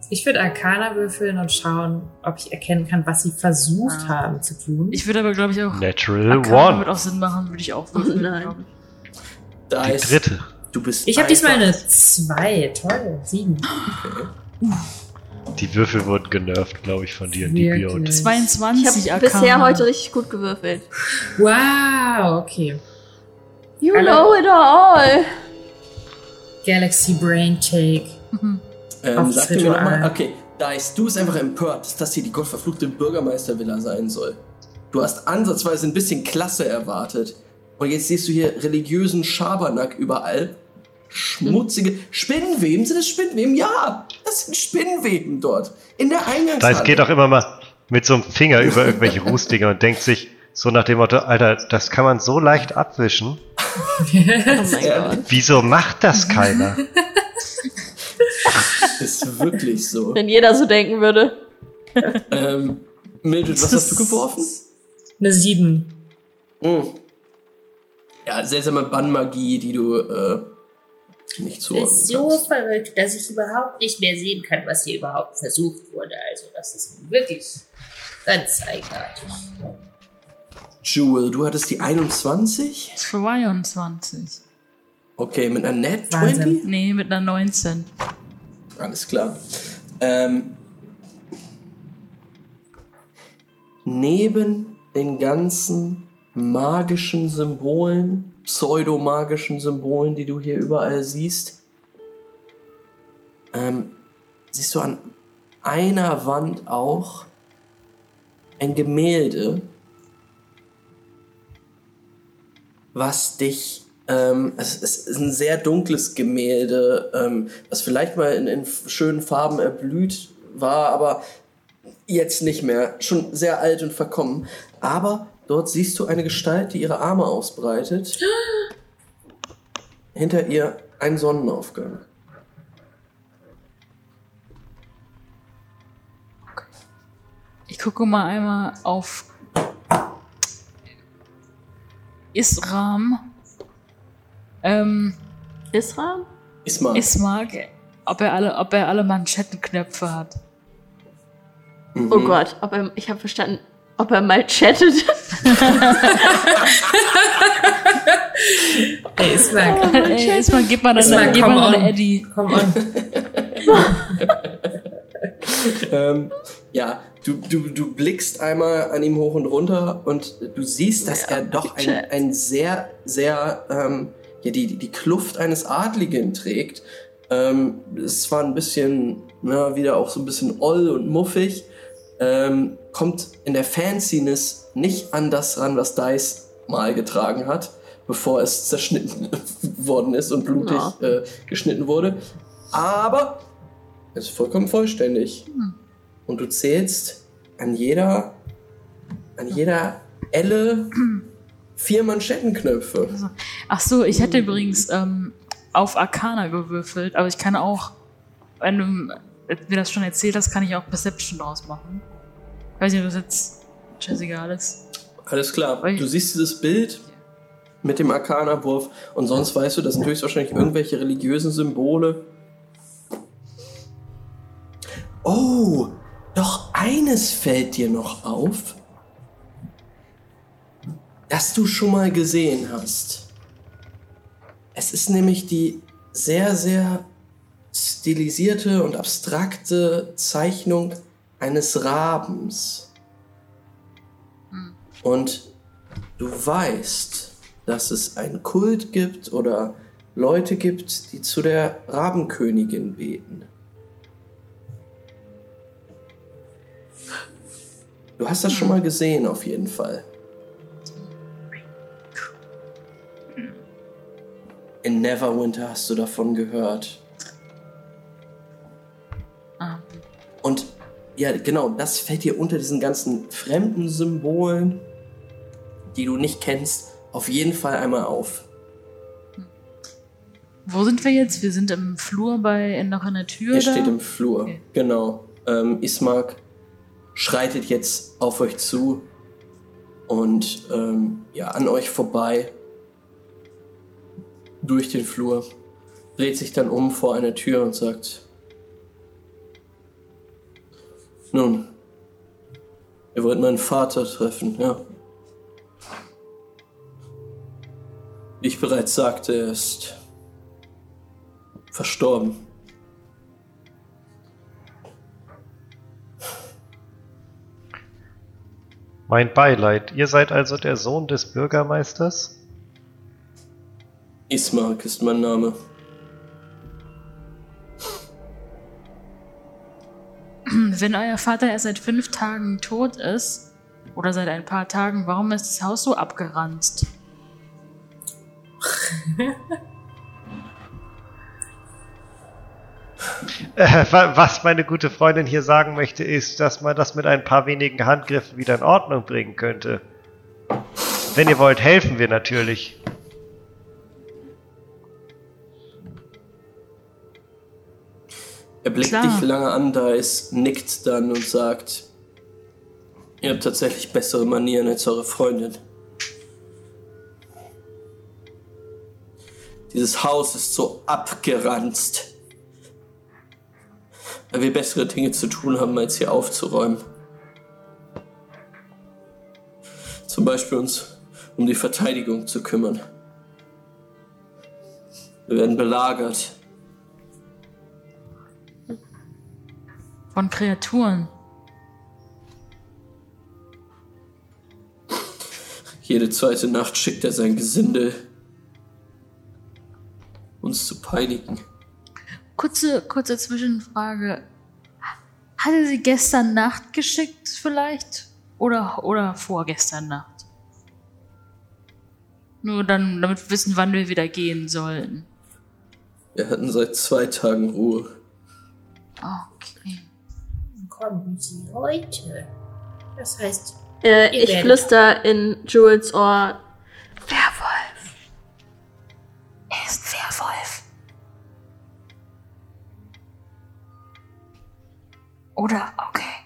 ich würde Arcana würfeln und schauen, ob ich erkennen kann, was sie versucht Ah. haben zu tun. Ich würde aber, glaube ich, auch Natural Arcana wird One. auch Sinn machen, würde ich auch würfeln. nein. glaub ich. Da Die ist, dritte. Du bist ich habe diesmal eine 2. Toll. 7. Die Würfel wurden genervt, glaube ich, von dir, die? Beyond. 22 Ich habe bisher heute richtig gut gewürfelt. Wow, okay. You Hallo. know it all. Galaxy Brain Take. Mhm. Ähm, sag mir nochmal, okay, Dice, du bist einfach empört, dass das hier die gottverfluchte Bürgermeistervilla sein soll. Du hast ansatzweise ein bisschen Klasse erwartet. Und jetzt siehst du hier religiösen Schabernack überall. Schmutzige Spinnenweben. Sind das Spinnenweben? Ja, das sind Spinnenweben dort. In der Eingangshalle. Da geht auch immer mal mit so einem Finger über irgendwelche Rußdinger und denkt sich so nach dem Motto, Alter, das kann man so leicht abwischen. *laughs* Oh mein. Gott. Wieso macht das keiner? *laughs* ist wirklich so. Wenn jeder so denken würde. ähm, Mildred, was hast du geworfen? Eine 7. Hm. Ja, seltsame Bannmagie, die du äh, nicht Das zuordnen ist so kannst. verrückt, dass ich überhaupt nicht mehr sehen kann, was hier überhaupt versucht wurde. Also das ist wirklich ganz eigenartig. Jewel, du hattest die 21? 22. Okay, mit einer Net Wahnsinn. 20? Nee, mit einer 19. Alles klar. Ähm, neben den ganzen magischen Symbolen, pseudomagischen Symbolen, die du hier überall siehst, ähm, siehst du an einer Wand auch ein Gemälde, was dich ähm, es, ist ein sehr dunkles Gemälde, ähm, was vielleicht mal in, in schönen Farben erblüht war, aber jetzt nicht mehr. Schon sehr alt und verkommen. Aber dort siehst du eine Gestalt, die ihre Arme ausbreitet. *gasps* Hinter ihr ein Sonnenaufgang. Ich gucke mal einmal auf Isram. Ähm, Isra? Isma. Ismark, ob er alle, ob er alle Manschettenknöpfe hat. Mhm. Oh Gott, ob er, ich habe verstanden, ob er mal chattet. *laughs* *laughs* Ey, ist weg. Ey, Ismark, gib mal Ismark, deine, gib come mal deine on. Eddie. Komm on. *laughs* ähm, ja, du, du, du blickst einmal an ihm hoch und runter und du siehst, dass Ja, er doch ein, ein sehr, sehr, ähm, ja, die, die Kluft eines Adligen trägt. Ähm, ist zwar ein bisschen, na, wieder auch so ein bisschen oll und muffig, ähm, kommt in der Fanciness nicht an das ran, was Dice mal getragen hat, bevor es zerschnitten *laughs* worden ist und blutig Ja. äh, geschnitten wurde. Aber es ist vollkommen vollständig. Und du zählst an jeder, an jeder Elle vier Manschettenknöpfe. Ach so, ich hätte übrigens ähm, auf Arcana gewürfelt, aber ich kann auch, wenn du mir das schon erzählt hast, kann ich auch Perception draus machen. Ich weiß nicht, ob das jetzt scheißegal ist. Alles klar. Du siehst dieses Bild mit dem Arcana-Wurf und sonst weißt du, das sind höchstwahrscheinlich irgendwelche religiösen Symbole. Oh, doch eines fällt dir noch auf, das du schon mal gesehen hast. Es ist nämlich die sehr, sehr stilisierte und abstrakte Zeichnung eines Rabens. Und du weißt, dass es einen Kult gibt oder Leute gibt, die zu der Rabenkönigin beten. Du hast das schon mal gesehen, auf jeden Fall. In Neverwinter hast du davon gehört. Ja, genau, das fällt dir unter diesen ganzen fremden Symbolen, die du nicht kennst, auf jeden Fall einmal auf. wo sind wir jetzt? Wir sind im Flur bei noch an der Tür. Da? steht im Flur. Okay. Genau. Ähm, Ismark schreitet jetzt auf euch zu und ähm, ja, an euch vorbei durch den Flur. Dreht sich dann um vor einer Tür und sagt: Nun, ihr wollt meinen Vater treffen, ja. Wie ich bereits sagte, er ist verstorben. Mein Beileid. Ihr seid also der Sohn des Bürgermeisters? Ismark ist mein Name. *clears throat* Wenn euer Vater erst seit fünf Tagen tot ist, oder seit ein paar Tagen, warum ist das Haus so abgeranzt? *laughs* Äh, wa- was meine gute Freundin hier sagen möchte, ist, dass man das mit ein paar wenigen Handgriffen wieder in Ordnung bringen könnte. Wenn ihr wollt, helfen wir natürlich. Er blickt Klar. dich lange an, Dice, nickt dann und sagt, ihr habt tatsächlich bessere Manieren als eure Freundin. Dieses Haus ist so abgeranzt. Weil wir bessere Dinge zu tun haben, als hier aufzuräumen. Zum Beispiel uns um die Verteidigung zu kümmern. Wir werden belagert. Von Kreaturen. Jede zweite Nacht schickt er sein Gesindel, uns zu peinigen. Kurze, kurze Zwischenfrage. Hatte sie gestern Nacht geschickt vielleicht? Oder, oder vorgestern Nacht? Nur dann, damit wir wissen, wann wir wieder gehen sollen. Wir hatten seit zwei Tagen Ruhe. Okay. Kommen Sie heute. Das heißt, Äh, Ihr ich werdet- flüster in Jules Ohr. Werwolf. Er ist Werwolf. Oder, okay.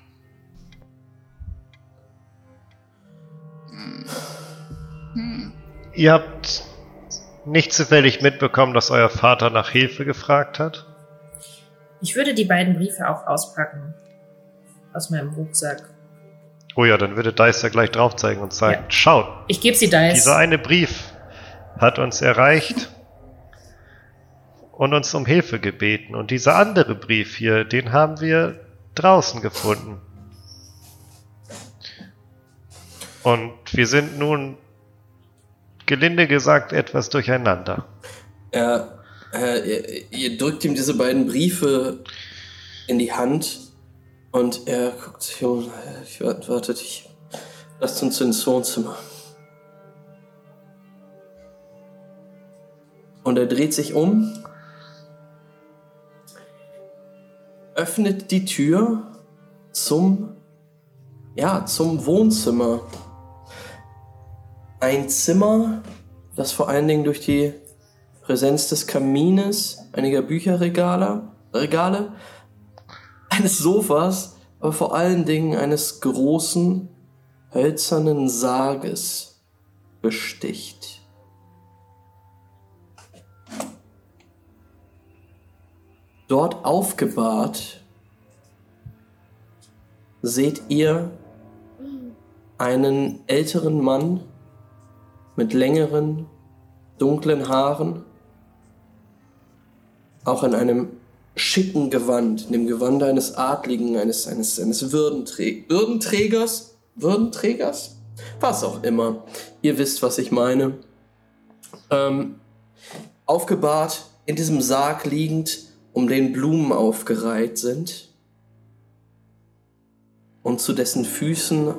Ihr habt nicht zufällig mitbekommen, dass euer Vater nach Hilfe gefragt hat? Ich würde die beiden Briefe auch auspacken. Aus meinem Rucksack. Oh ja, dann würde Dice ja gleich drauf zeigen und sagen, Ja. schaut, Ich gebe sie Dice. dieser eine Brief hat uns erreicht und uns um Hilfe gebeten. Und dieser andere Brief hier, den haben wir draußen gefunden. Und wir sind nun, gelinde gesagt, etwas durcheinander. Er, äh, ihr, ihr drückt ihm diese beiden Briefe in die Hand und er guckt sich um. Ich warte, wartet, ich. Lasst uns ins Wohnzimmer. Und er dreht sich um, öffnet die Tür zum, ja, zum Wohnzimmer. Ein Zimmer, das vor allen Dingen durch die Präsenz des Kamines, einiger Bücherregale, Regale, eines Sofas, aber vor allen Dingen eines großen, hölzernen Sarges besticht. Dort aufgebahrt seht ihr einen älteren Mann mit längeren, dunklen Haaren, auch in einem schicken Gewand, in dem Gewand eines Adligen, eines, eines, eines Würdenträ Würdenträgers, Würdenträgers, was auch immer. Ihr wisst, was ich meine. Ähm, aufgebahrt, in diesem Sarg liegend, um den Blumen aufgereiht sind. Und zu dessen Füßen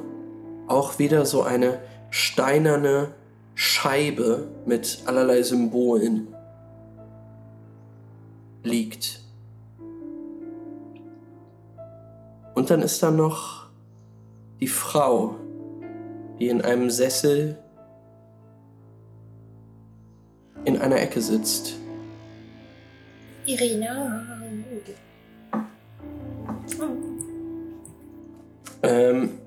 auch wieder so eine steinerne Scheibe mit allerlei Symbolen liegt. Und dann ist da noch die Frau, die in einem Sessel in einer Ecke sitzt. Irina. Ähm,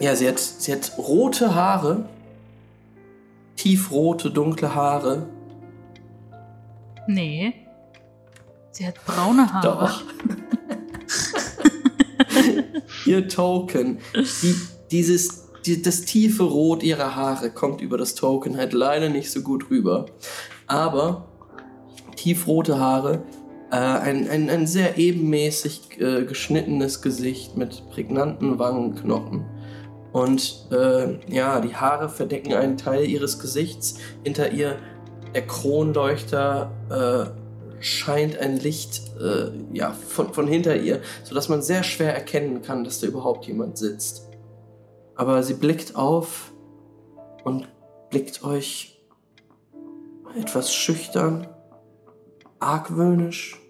ja, sie hat, sie hat rote Haare, tiefrote, dunkle Haare. Nee. Sie hat braune Haare. Doch. *laughs* Ihr Token. Die, dieses, die, das tiefe Rot ihrer Haare kommt über das Token halt leider nicht so gut rüber. Aber tiefrote Haare, äh, ein, ein, ein sehr ebenmäßig äh, geschnittenes Gesicht mit prägnanten Wangenknochen. Und äh, ja, die Haare verdecken einen Teil ihres Gesichts. Hinter ihr der Kronleuchter äh, scheint ein Licht äh, ja, von, von hinter ihr, sodass man sehr schwer erkennen kann, dass da überhaupt jemand sitzt. Aber sie blickt auf und blickt euch etwas schüchtern, argwöhnisch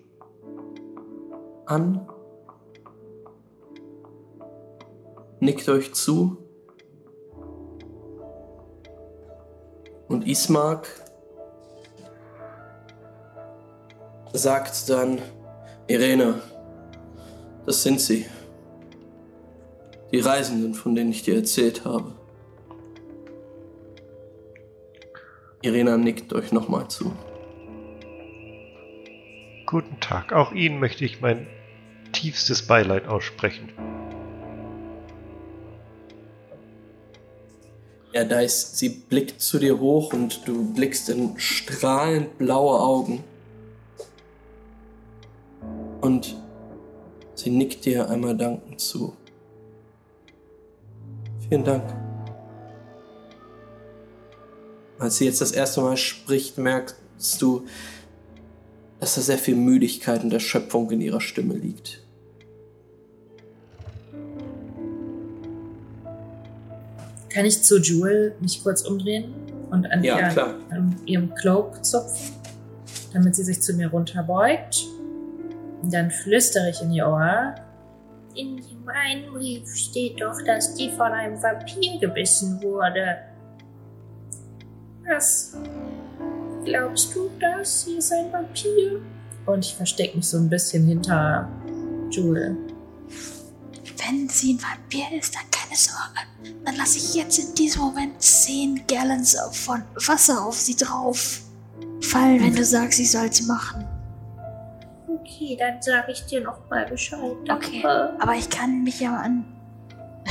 an, nickt euch zu und Ismark sagt dann, Irene, das sind sie. Die Reisenden, von denen ich dir erzählt habe. Irena nickt euch nochmal zu. Guten Tag. Auch Ihnen möchte ich mein tiefstes Beileid aussprechen. Ja, da ist, sie blickt zu dir hoch und du blickst in strahlend blaue Augen. Und sie nickt dir einmal dankend zu. Vielen Dank. Als sie jetzt das erste Mal spricht, merkst du, dass da sehr viel Müdigkeit und Erschöpfung in ihrer Stimme liegt. Kann ich zu Jewel mich kurz umdrehen und an, Ja, ihr, klar. an ihrem Cloak zupfen, damit sie sich zu mir runterbeugt? Dann flüstere ich in ihr Ohr. In dem einen Brief steht doch, dass die von einem Vampir gebissen wurde. Was? Glaubst du das? Sie ist ein Vampir? Und ich verstecke mich so ein bisschen hinter Jewel. Wenn sie ein Vampir ist, dann keine Sorge. Dann lasse ich jetzt in diesem Moment 10 Gallons von Wasser auf sie drauf fallen, wenn du sagst, ich soll sie machen. Okay, dann sage ich dir noch mal Bescheid. Okay. Danke. Aber ich kann mich ja an.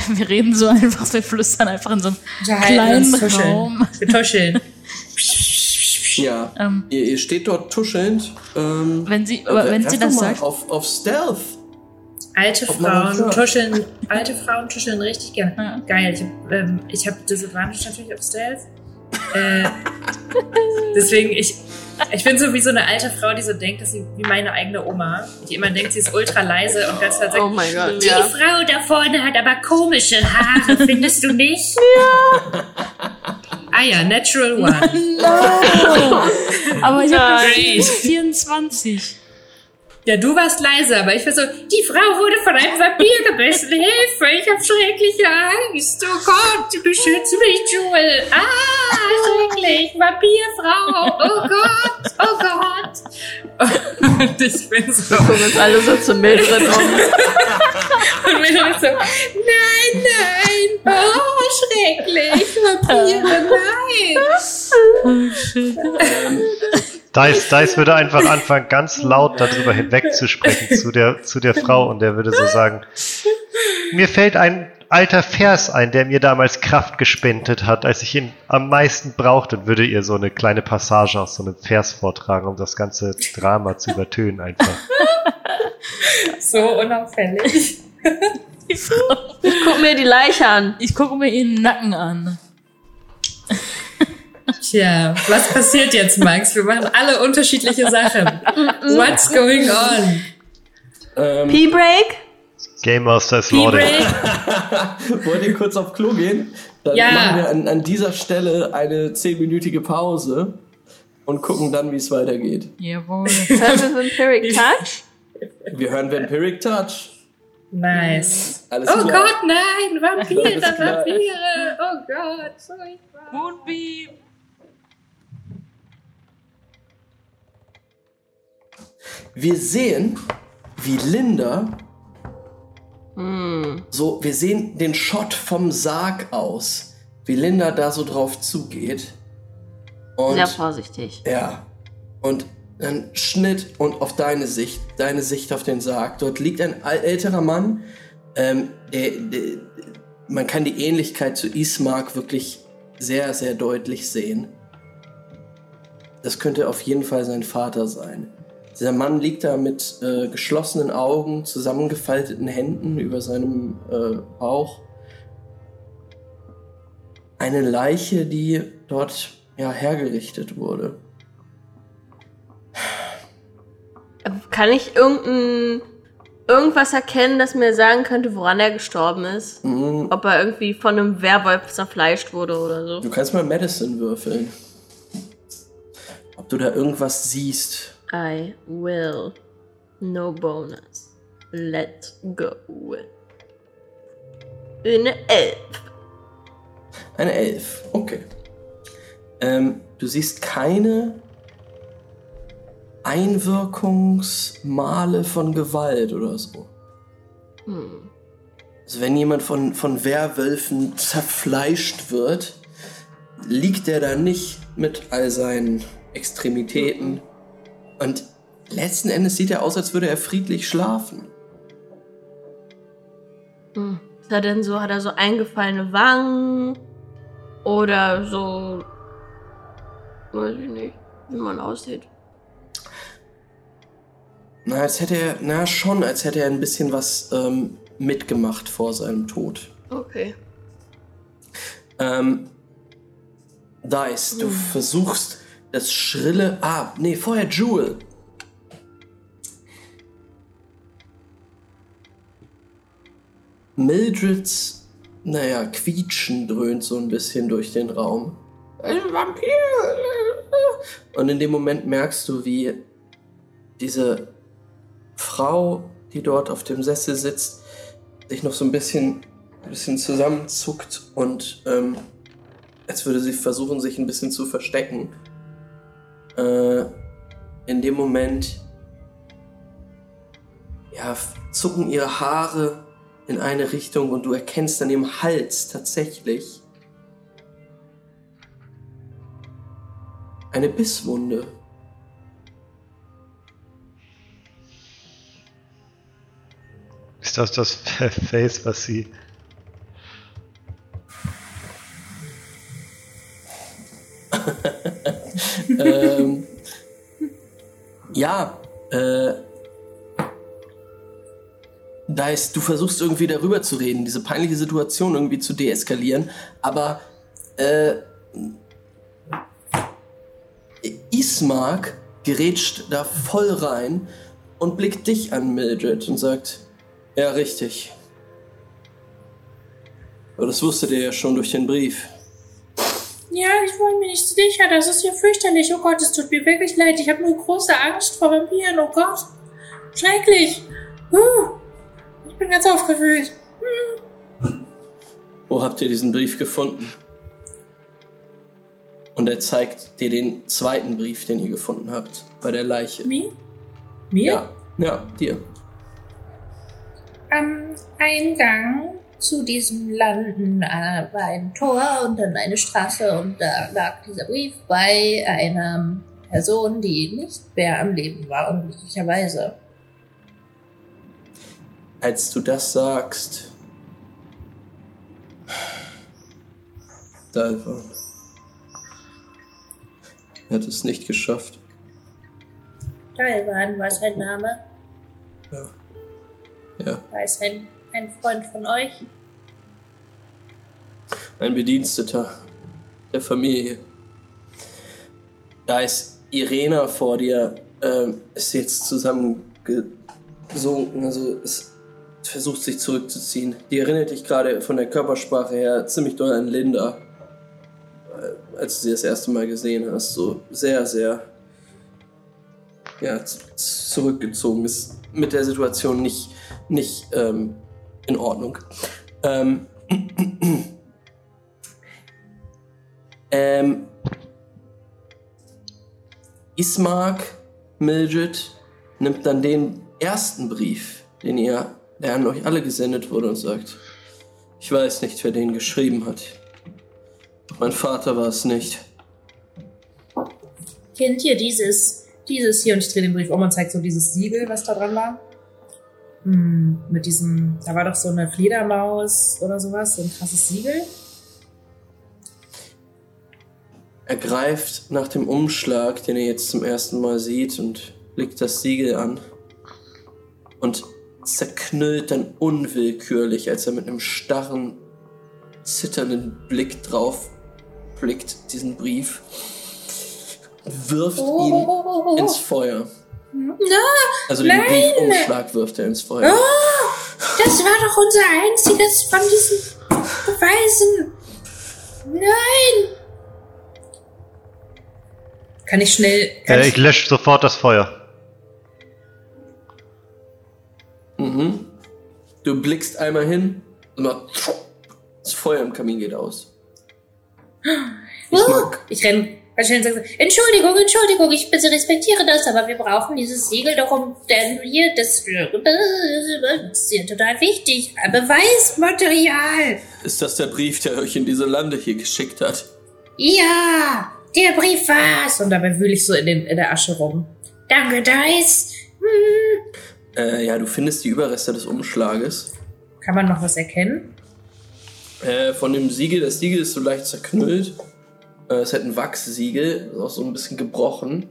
*laughs* Wir reden so einfach, wir flüstern einfach in so einem Unterhalten kleinen uns, tuscheln. Raum. Wir tuscheln. *laughs* Ja, Ähm, ihr, ihr steht dort tuschelnd. Ähm, wenn sie, aber äh, wenn sie das sagt, Auf, auf Stealth. Alte Frauen tuscheln, alte Frauen tuscheln richtig gerne. Ja. Geil, ich habe ähm, ich hab Disadvantage natürlich auf Stealth. Äh, *laughs* deswegen, ich, ich bin so wie so eine alte Frau, die so denkt, dass sie wie meine eigene Oma, die immer denkt, sie ist ultra leise und ganz halt sagt, Oh mein Gott, Die ja. Frau da vorne hat aber komische Haare, findest du nicht? *laughs* ah ja, Natural One. *laughs* aber ich habe Nein. 24. Ja, du warst leise, aber ich war so, Die Frau wurde von einem Vampir gebissen. Hilfe, ich habe schreckliche Angst. Oh Gott, beschütze mich, Jewel. Ah, schrecklich. Vampirfrau. Oh Gott, oh Gott. und *laughs* ich bin so, Gucken uns alle so zu Mildred um. und mir ist so, nein, nein, oh, schrecklich, Vampire, nein. Dice, Dice würde einfach anfangen, ganz laut darüber hinwegzusprechen zu der, zu der Frau und der würde so sagen, mir fällt ein alter Vers ein, der mir damals Kraft gespendet hat, als ich ihn am meisten brauchte und würde ihr so eine kleine Passage aus so einem Vers vortragen, um das ganze Drama zu übertönen einfach. So unauffällig. Guck mir die Leiche an. Ich gucke mir ihren Nacken an. Tja, was passiert jetzt, Max? Wir machen alle unterschiedliche Sachen. What's going on? Ähm, P-Break? Game Master ist *laughs* wollt ihr kurz auf Klo gehen? Dann Ja. machen wir an, an dieser Stelle eine zehnminütige Pause und gucken dann, wie es weitergeht. Jawohl. Hören wir Vampiric Touch? Wir hören Vampiric Touch. Nice. Alles Oh klar. Gott, nein, Vampire. Vampire. Oh Gott, so furchtbar. Moonbeam. Wir sehen, wie Linda Hm. so, wir sehen den Shot vom Sarg aus, wie Linda da so drauf zugeht. Und Sehr vorsichtig. ja, und dann Schnitt und auf deine Sicht, deine Sicht auf den Sarg. Dort liegt ein älterer Mann. Ähm, der, der, man kann die Ähnlichkeit zu Ismark wirklich sehr, sehr deutlich sehen. Das könnte auf jeden Fall sein Vater sein. Dieser Mann liegt da mit äh, geschlossenen Augen, zusammengefalteten Händen über seinem äh, Bauch. Eine Leiche, die dort ja, hergerichtet wurde. Kann ich irgendein, irgendwas erkennen, das mir sagen könnte, woran er gestorben ist? Mm, Ob er irgendwie von einem Werwolf zerfleischt wurde oder so? Du kannst mal Medicine würfeln. Ob du da irgendwas siehst. I will. No bonus. Let's go. Eine Elf. Eine Elf. Okay. Ähm, du siehst keine Einwirkungsmale von Gewalt oder so. Hm. Also wenn jemand von, von Werwölfen zerfleischt wird, liegt er da nicht mit all seinen Extremitäten. Und letzten Endes sieht er aus, als würde er friedlich schlafen. Hm. Ist er denn so, hat er so eingefallene Wangen? Oder so. Weiß ich nicht, wie man aussieht. Na, als hätte er, na schon, als hätte er ein bisschen was ähm, mitgemacht vor seinem Tod. Okay. Ähm, Dice, du versuchst das schrille. Ah, nee, vorher Jewel. Mildreds, naja, Quietschen dröhnt so ein bisschen durch den Raum. Ein Vampir! Und in dem Moment merkst du, wie diese Frau, die dort auf dem Sessel sitzt, sich noch so ein bisschen, ein bisschen zusammenzuckt und ähm, als würde sie versuchen, sich ein bisschen zu verstecken. Äh, in dem Moment ja, zucken ihre Haare in eine Richtung und du erkennst an ihrem Hals tatsächlich eine Bisswunde. Ist das das Face, was sie. *laughs* *laughs* ähm, ja, äh, da ist, du versuchst irgendwie darüber zu reden, diese peinliche Situation irgendwie zu deeskalieren, aber äh, Ismark gerätscht da voll rein und blickt dich an, Mildred, und sagt, ja, richtig. Aber das wusstet ihr ja schon durch den Brief. Ja, ich war mir nicht sicher. Das ist ja fürchterlich. Oh Gott, es tut mir wirklich leid. Ich habe nur große Angst vor Vampiren. Oh Gott. Schrecklich. Uh, ich bin ganz aufgewühlt. Wo habt ihr diesen Brief gefunden? Und er zeigt dir den zweiten Brief, den ihr gefunden habt, bei der Leiche. Wie? Mir? Ja, ja, dir. Am Eingang zu diesem Landen äh, war ein Tor und dann eine Straße und da lag dieser Brief bei einer Person, die nicht mehr am Leben war, unglücklicherweise. Als du das sagst, Dalvan hat es nicht geschafft. Dalvan war sein Name. Ja. Ja, War es ein, Freund von euch? ein Bediensteter der Familie. Da ist Irena vor dir, ähm, ist jetzt zusammengesunken, also es versucht sich zurückzuziehen. Die erinnert dich gerade von der Körpersprache her ziemlich doll an Linda, äh, als du sie das erste Mal gesehen hast. So sehr, sehr ja, zurückgezogen ist mit der Situation nicht, nicht ähm, in Ordnung. Ähm, ähm, Ismark Mildred nimmt dann den ersten Brief, den ihr, der an euch alle gesendet wurde und sagt, ich weiß nicht, wer den geschrieben hat. Mein Vater war es nicht. Kennt ihr dieses, dieses hier? Und ich drehe den Brief um und zeigt so dieses Siegel, was da dran war. Hm, mit diesem, da war doch so eine Fledermaus oder sowas, so ein krasses Siegel. Er greift nach dem Umschlag, den ihr jetzt zum ersten Mal seht, und blickt das Siegel an. Und zerknüllt dann unwillkürlich, als er mit einem starren, zitternden Blick drauf blickt, diesen Brief. Wirft ihn ins Feuer. Also den nein! Briefumschlag wirft er ins Feuer. Das war doch unser einziges von diesen Beweisen. Nein! Kann ich schnell. Kann Äh, ich lösche sofort das Feuer. Mhm. Du blickst einmal hin und mal das Feuer im Kamin geht aus. Ich mag ich renn Wahrscheinlich Entschuldigung, Entschuldigung, ich bitte respektiere das, aber wir brauchen dieses Siegel doch um, denn wir, das, das ist ja total wichtig. Beweismaterial. Ist das der Brief, der euch in diese Lande hier geschickt hat? Ja, Der Brief war's. Und dabei wühle ich so in, den, in der Asche rum. Danke, Dice. Hm. Äh, ja, du findest die Überreste des Umschlages. Kann man noch was erkennen? Äh, von dem Siegel, das Siegel ist so leicht zerknüllt. Äh, es hat ein Wachssiegel, ist auch so ein bisschen gebrochen.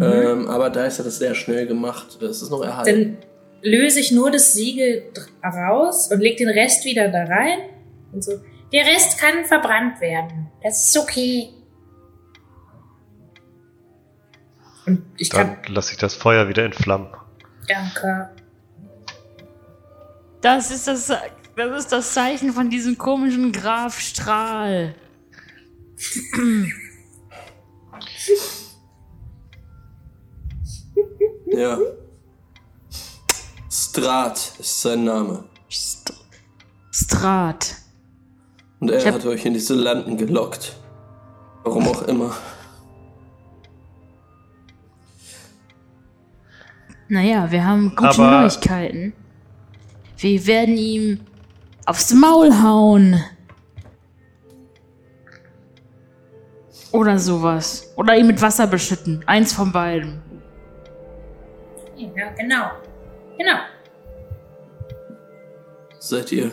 Ähm, aber da ist er das sehr schnell gemacht. Es ist noch erhalten. Dann löse ich nur das Siegel raus und leg den Rest wieder da rein. Und so. Der Rest kann verbrannt werden. Das ist okay. Und ich kann. Dann lasse ich das Feuer wieder entflammen. Danke. Das ist das, das ist das Zeichen von diesem komischen Graf Strahl. Ja. Strat ist sein Name. St Strat. Und er hab- hat euch in diese Landen gelockt. Warum auch immer. Naja, wir haben gute Aber- Neuigkeiten. Wir werden ihm aufs Maul hauen. Oder sowas. Oder ihn mit Wasser beschütten. Eins von beiden. Ja, genau. Genau. Seid ihr.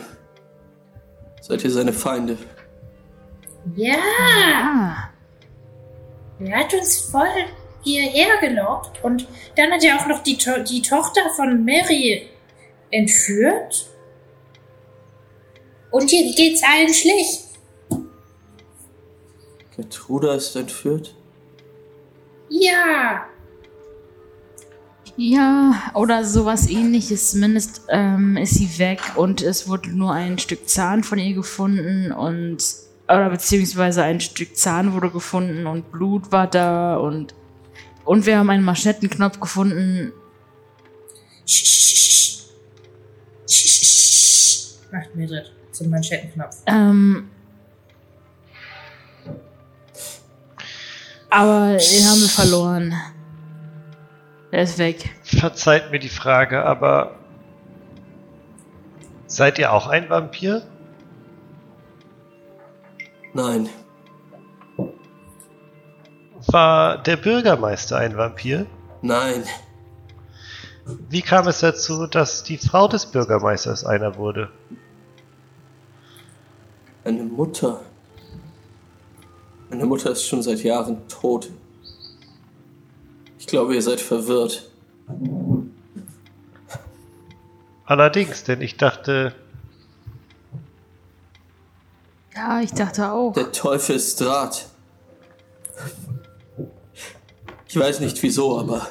Seid ihr seine Feinde? Ja, Ah. er hat uns voll hierher gelockt. Und dann hat er auch noch die, to die Tochter von Mary entführt. Und hier geht's allen schlecht. Gertruda ist entführt? Ja. Ja, oder sowas ähnliches. Zumindest ähm, ist sie weg und es wurde nur ein Stück Zahn von ihr gefunden und. Oder beziehungsweise ein Stück Zahn wurde gefunden und Blut war da und. Und wir haben einen Maschettenknopf gefunden. Macht mir das zum Manschettenknopf. Ähm. Aber den haben wir verloren. Er ist weg. Verzeiht mir die Frage, aber seid ihr auch ein Vampir? Nein. War der Bürgermeister ein Vampir? Nein. Wie kam es dazu, dass die Frau des Bürgermeisters einer wurde? Meine Mutter. Meine Mutter ist schon seit Jahren tot. Ich glaube, ihr seid verwirrt. Allerdings, denn ich dachte, Ja, ich dachte auch. Der Teufel ist Draht. Ich weiß nicht wieso, aber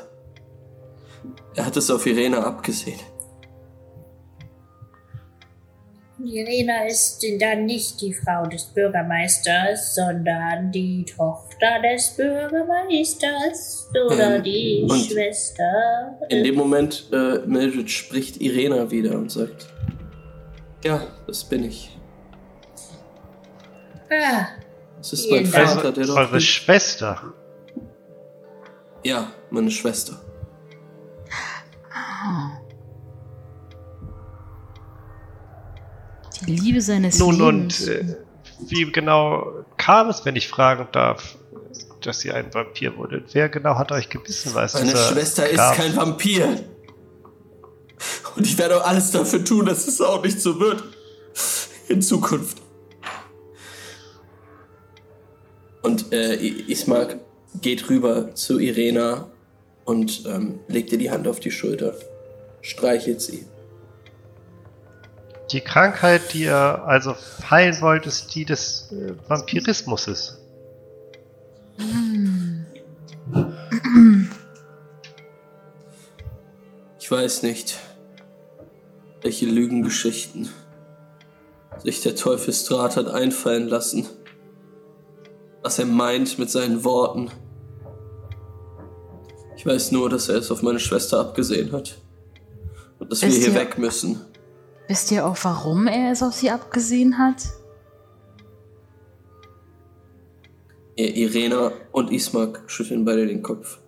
er hat es auf Irena abgesehen. Irena ist dann nicht die Frau des Bürgermeisters, sondern die Tochter des Bürgermeisters oder Ähm, die Schwester. In dem Moment, äh, Mildred spricht Irena wieder und sagt, ja, das bin ich. Ah, Das ist mein. Vater, der dort eure. Schwester. Ja, meine Schwester. Die Liebe seines Nun Lebens. und äh, wie genau kam es, wenn ich fragen darf, dass sie ein Vampir wurde? Wer genau hat euch gebissen? Weiß Meine Schwester ist Graf? kein Vampir. Und ich werde auch alles dafür tun, dass es auch nicht so wird. In Zukunft. Und äh, Ismark geht rüber zu Irena und ähm, legt ihr die Hand auf die Schulter. Streichelt sie. Die Krankheit, die ihr also heilen wollt, ist die des äh, Vampirismus. Ich weiß nicht, welche Lügengeschichten sich der Teufelsdraht hat einfallen lassen. Was er meint mit seinen Worten. Ich weiß nur, dass er es auf meine Schwester abgesehen hat. Und dass wir Wisst hier weg müssen. Wisst ihr auch, warum er es auf sie abgesehen hat? Irena und Ismark schütteln beide den Kopf.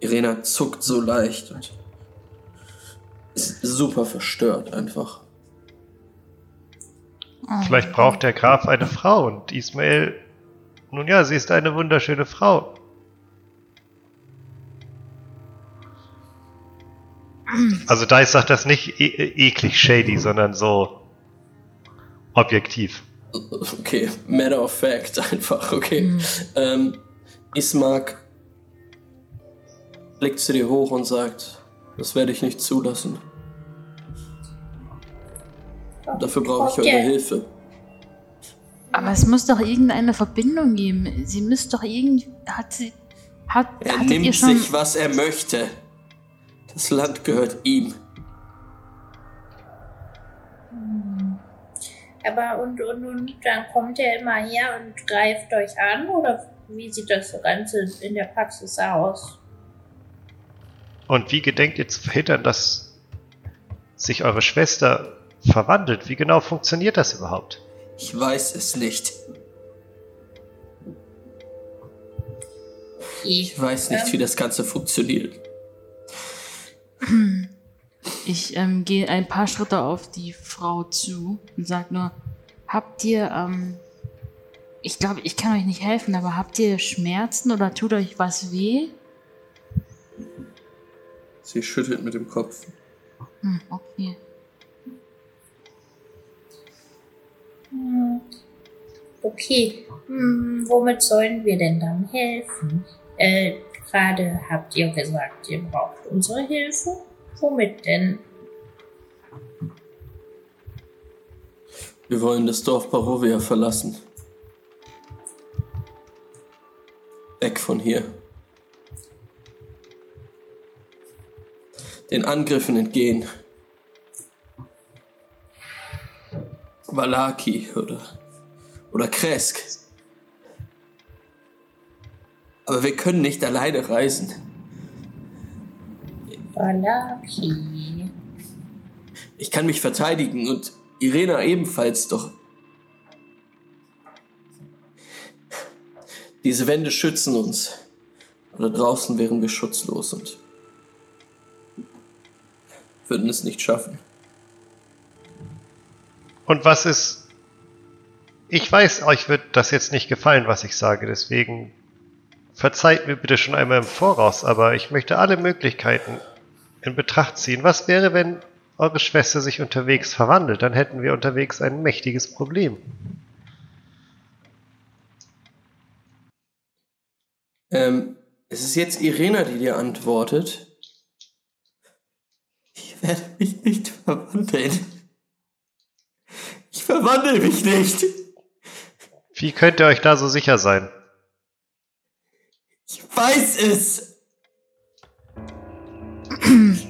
Irena zuckt so leicht und ist super verstört einfach. Vielleicht braucht der Graf eine Frau und Ismael Nun ja, sie ist eine wunderschöne Frau. Also Dice sagt das nicht e eklig shady, sondern so objektiv. Okay, matter of fact *laughs* einfach, okay. Ähm, Ismark blickt zu dir hoch und sagt, das werde ich nicht zulassen. Dafür brauche ich Okay. eure Hilfe. Aber es muss doch irgendeine Verbindung geben. Sie müsste doch irgendwie. Hat sie. Hat, Er nimmt schon. sich, was er möchte. Das Land gehört ihm. Aber und, und, und dann kommt er immer her und greift euch an? Oder wie sieht das so Ganze in der Praxis aus? Und wie gedenkt ihr zu verhindern, dass sich eure Schwester verwandelt? Wie genau funktioniert das überhaupt? Ich weiß es nicht. Ich weiß nicht, Ähm. wie das Ganze funktioniert. Ich ähm, gehe ein paar Schritte auf die Frau zu und sag nur: Habt ihr. Ähm, ich glaube, ich kann euch nicht helfen, aber habt ihr Schmerzen oder tut euch was weh? Sie schüttelt mit dem Kopf. Hm, okay. Hm. Okay, hm, womit sollen wir denn dann helfen? Äh, gerade habt ihr gesagt, ihr braucht unsere Hilfe. Womit denn? Wir wollen das Dorf Barovia verlassen. Weg von hier. Den Angriffen entgehen. Valaki oder, oder Kresk. Aber wir können nicht alleine reisen. Valaki. Ich kann mich verteidigen und Irena ebenfalls, doch. Diese Wände schützen uns. Aber draußen wären wir schutzlos und würden es nicht schaffen. Und was ist. Ich weiß, euch wird das jetzt nicht gefallen, was ich sage, deswegen verzeiht mir bitte schon einmal im Voraus, aber ich möchte alle Möglichkeiten in Betracht ziehen. Was wäre, wenn eure Schwester sich unterwegs verwandelt? Dann hätten wir unterwegs ein mächtiges Problem. Ähm, es ist jetzt Irena, die dir antwortet. Ich werde mich nicht verwandeln. Ich verwandle mich nicht. Wie könnt ihr euch da so sicher sein? Ich weiß es. *clears throat*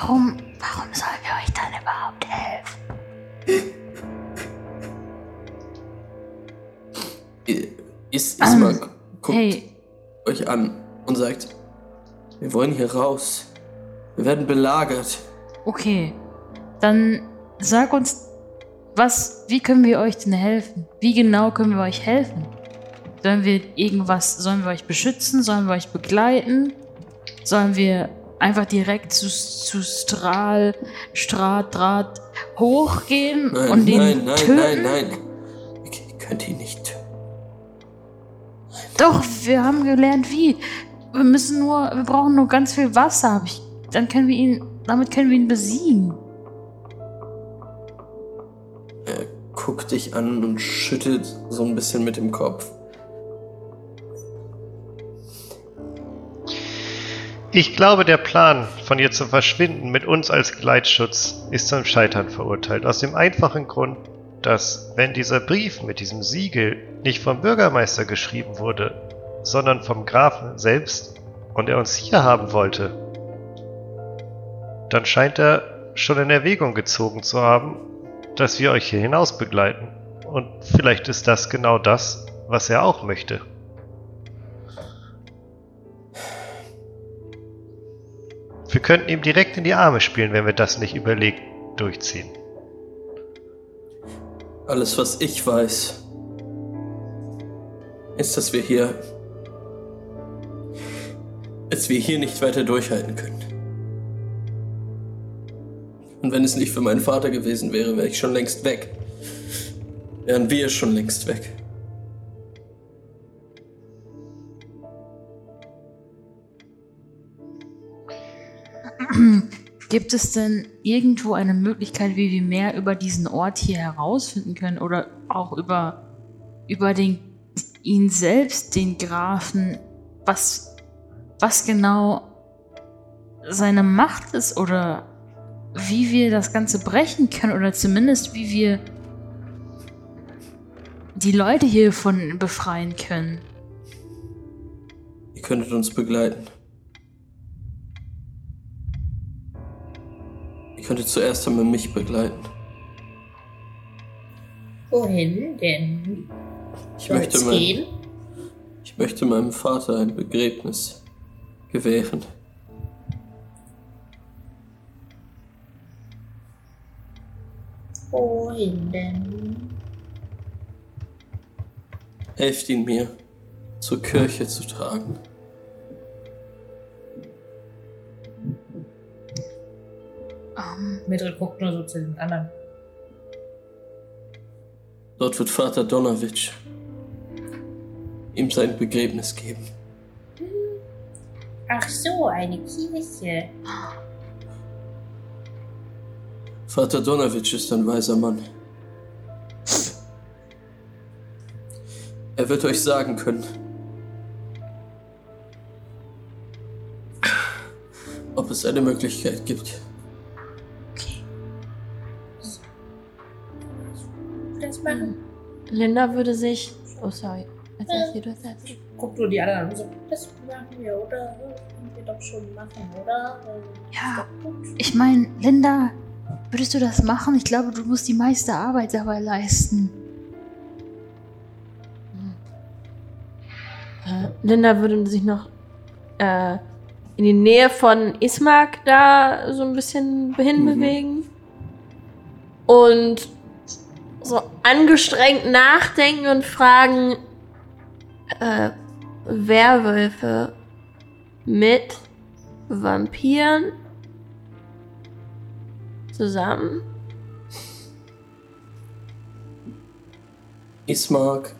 Warum, warum sollen wir euch dann überhaupt helfen? Is Isma guckt Hey, euch an und sagt, wir wollen hier raus. Wir werden belagert. okay. Dann sag uns, was, wie können wir euch denn helfen? Wie genau können wir euch helfen? Sollen wir irgendwas, sollen wir euch beschützen? Sollen wir euch begleiten? Sollen wir einfach direkt zu, zu Strahl, Strat, Draht hochgehen Nein, und den nein, nein, töten? nein, nein. Ihr könnt ihn nicht töten. Doch, wir haben gelernt, wie. Wir müssen nur, wir brauchen nur ganz viel Wasser. Ich, dann können wir ihn, damit können wir ihn besiegen. Er guckt dich an und schüttelt so ein bisschen mit dem Kopf. Ich glaube, der Plan, von ihr zu verschwinden mit uns als Gleitschutz, ist zum Scheitern verurteilt. Aus dem einfachen Grund, dass, wenn dieser Brief mit diesem Siegel nicht vom Bürgermeister geschrieben wurde, sondern vom Grafen selbst und er uns hier haben wollte, dann scheint er schon in Erwägung gezogen zu haben, dass wir euch hier hinaus begleiten. Und vielleicht ist das genau das, was er auch möchte. Wir könnten ihm direkt in die Arme spielen, wenn wir das nicht überlegt durchziehen. Alles, was ich weiß, ist, dass wir hier. dass wir hier nicht weiter durchhalten können. Und wenn es nicht für meinen Vater gewesen wäre, wäre ich schon längst weg. Wären wir schon längst weg. *clears throat* Gibt es denn irgendwo eine Möglichkeit, wie wir mehr über diesen Ort hier herausfinden können oder auch über, über den, ihn selbst, den Grafen, was, was genau seine Macht ist oder wie wir das Ganze brechen können oder zumindest wie wir die Leute hiervon befreien können? Ihr könntet uns begleiten. Ihr könntet zuerst einmal mich begleiten. Wohin denn? Ich möchte, mein, gehen? ich möchte meinem Vater ein Begräbnis gewähren. Wohin denn? Helft ihn mir, zur Kirche zu tragen. Mildred guckt nur so zu den anderen. Dort wird Vater Donowitsch ihm sein Begräbnis geben. Ach so, eine Kirche. Vater Donowitsch ist ein weiser Mann. Er wird euch sagen können, ob es eine Möglichkeit gibt. Linda würde sich. Oh, sorry. Erzähl sie, du erzählst. Guckt nur die anderen an. So, Das machen wir, oder? Können wir doch schon machen, oder? Ähm, Ja, ich meine, Linda, würdest du das machen? Ich glaube, du musst die meiste Arbeit dabei leisten. Äh, Linda würde sich noch äh, in die Nähe von Ismark da so ein bisschen hinbewegen. Und so angestrengt nachdenken und fragen, äh, Werwölfe mit Vampiren zusammen? Ismark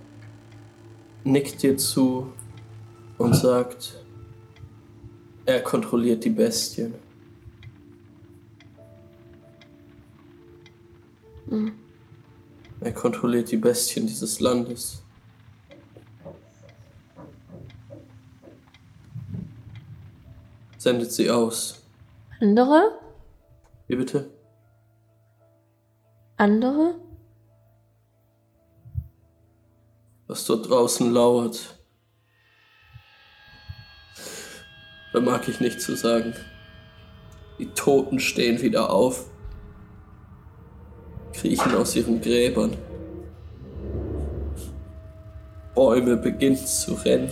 nickt dir zu und sagt, er kontrolliert die Bestien. Hm. Er kontrolliert die Bestien dieses Landes. Sendet sie aus. Andere? Wie bitte? Andere? was dort draußen lauert. Da mag ich nicht zu sagen. Die Toten stehen wieder auf, kriechen aus ihren Gräbern. Bäume beginnen zu rennen.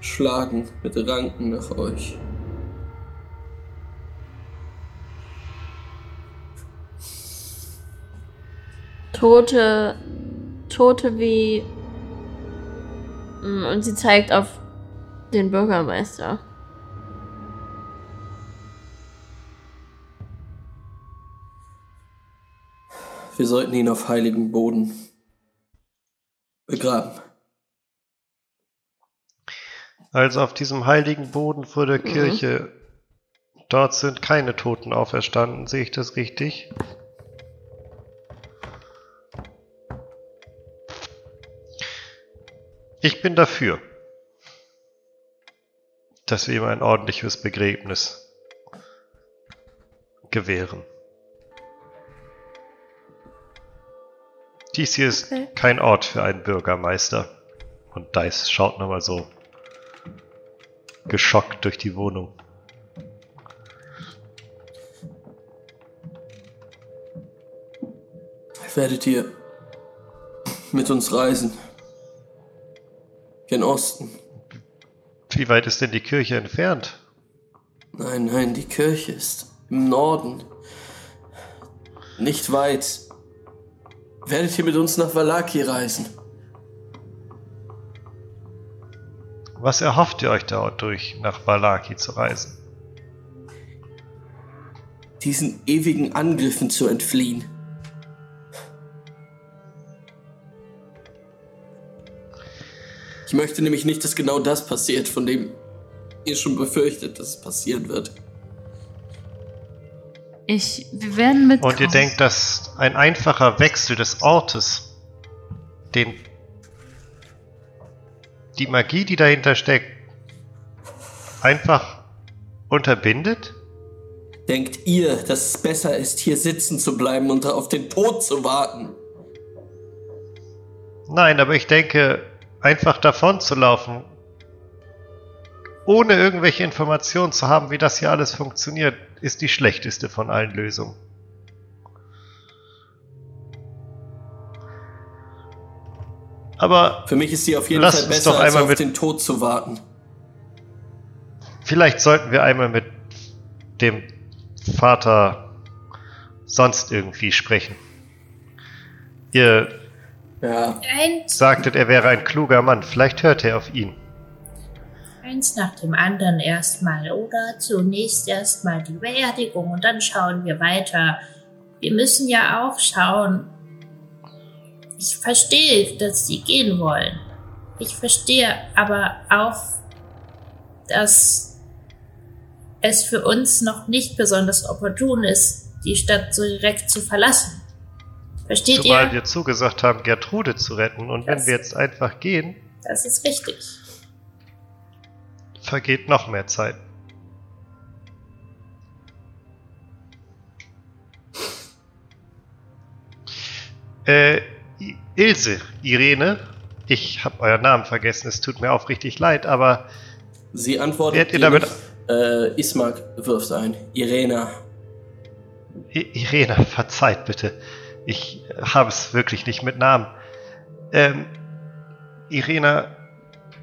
Schlagen mit Ranken nach euch. Tote, Tote wie. Mm, Und sie zeigt auf den Bürgermeister. Wir sollten ihn auf heiligen Boden begraben. Also auf diesem heiligen Boden vor der Kirche, dort sind keine Toten auferstanden, sehe ich das richtig? Ich bin dafür, dass wir ihm ein ordentliches Begräbnis gewähren. Dies hier ist Okay. kein Ort für einen Bürgermeister. Und Dice schaut nochmal so geschockt durch die Wohnung. Werdet ihr mit uns reisen? Gen Osten. Wie weit ist denn die Kirche entfernt? Nein, nein, die Kirche ist im Norden. Nicht weit. Werdet ihr mit uns nach Valaki reisen? Was erhofft ihr euch dadurch, nach Valaki zu reisen? Diesen ewigen Angriffen zu entfliehen. Ich möchte nämlich nicht, dass genau das passiert, von dem ihr schon befürchtet, dass es passieren wird. Ich, wir werden mit. Und ihr denkt, dass ein einfacher Wechsel des Ortes den die Magie, die dahinter steckt, einfach unterbindet? Denkt ihr, dass es besser ist, hier sitzen zu bleiben und auf den Tod zu warten? Nein, aber ich denke, einfach davon zu laufen, ohne irgendwelche Informationen zu haben, wie das hier alles funktioniert, ist die schlechteste von allen Lösungen. Aber Für mich ist sie auf jeden Fall besser, doch als einmal auf mit- den Tod zu warten. vielleicht sollten wir einmal mit dem Vater sonst irgendwie sprechen. Ihr Ja, sagtet, er wäre ein kluger Mann. Vielleicht hört er auf ihn. Eins nach dem anderen erstmal. Oder zunächst erstmal die Beerdigung und dann schauen wir weiter. Wir müssen ja auch schauen. Ich verstehe, dass sie gehen wollen. Ich verstehe aber auch, dass es für uns noch nicht besonders opportun ist, die Stadt so direkt zu verlassen. Versteht Zumal ihr? wir zugesagt haben, Gertrude zu retten. Und wenn Das- wir jetzt einfach gehen, Das ist richtig. Vergeht noch mehr Zeit. Äh, Ilse, Irene, ich habe euren Namen vergessen, es tut mir aufrichtig leid, aber sie antwortet ihr damit-. Äh, Ismark wirft ein. Irena. I- Irene, verzeiht bitte. Ich habe es wirklich nicht mit Namen. Ähm, Irena,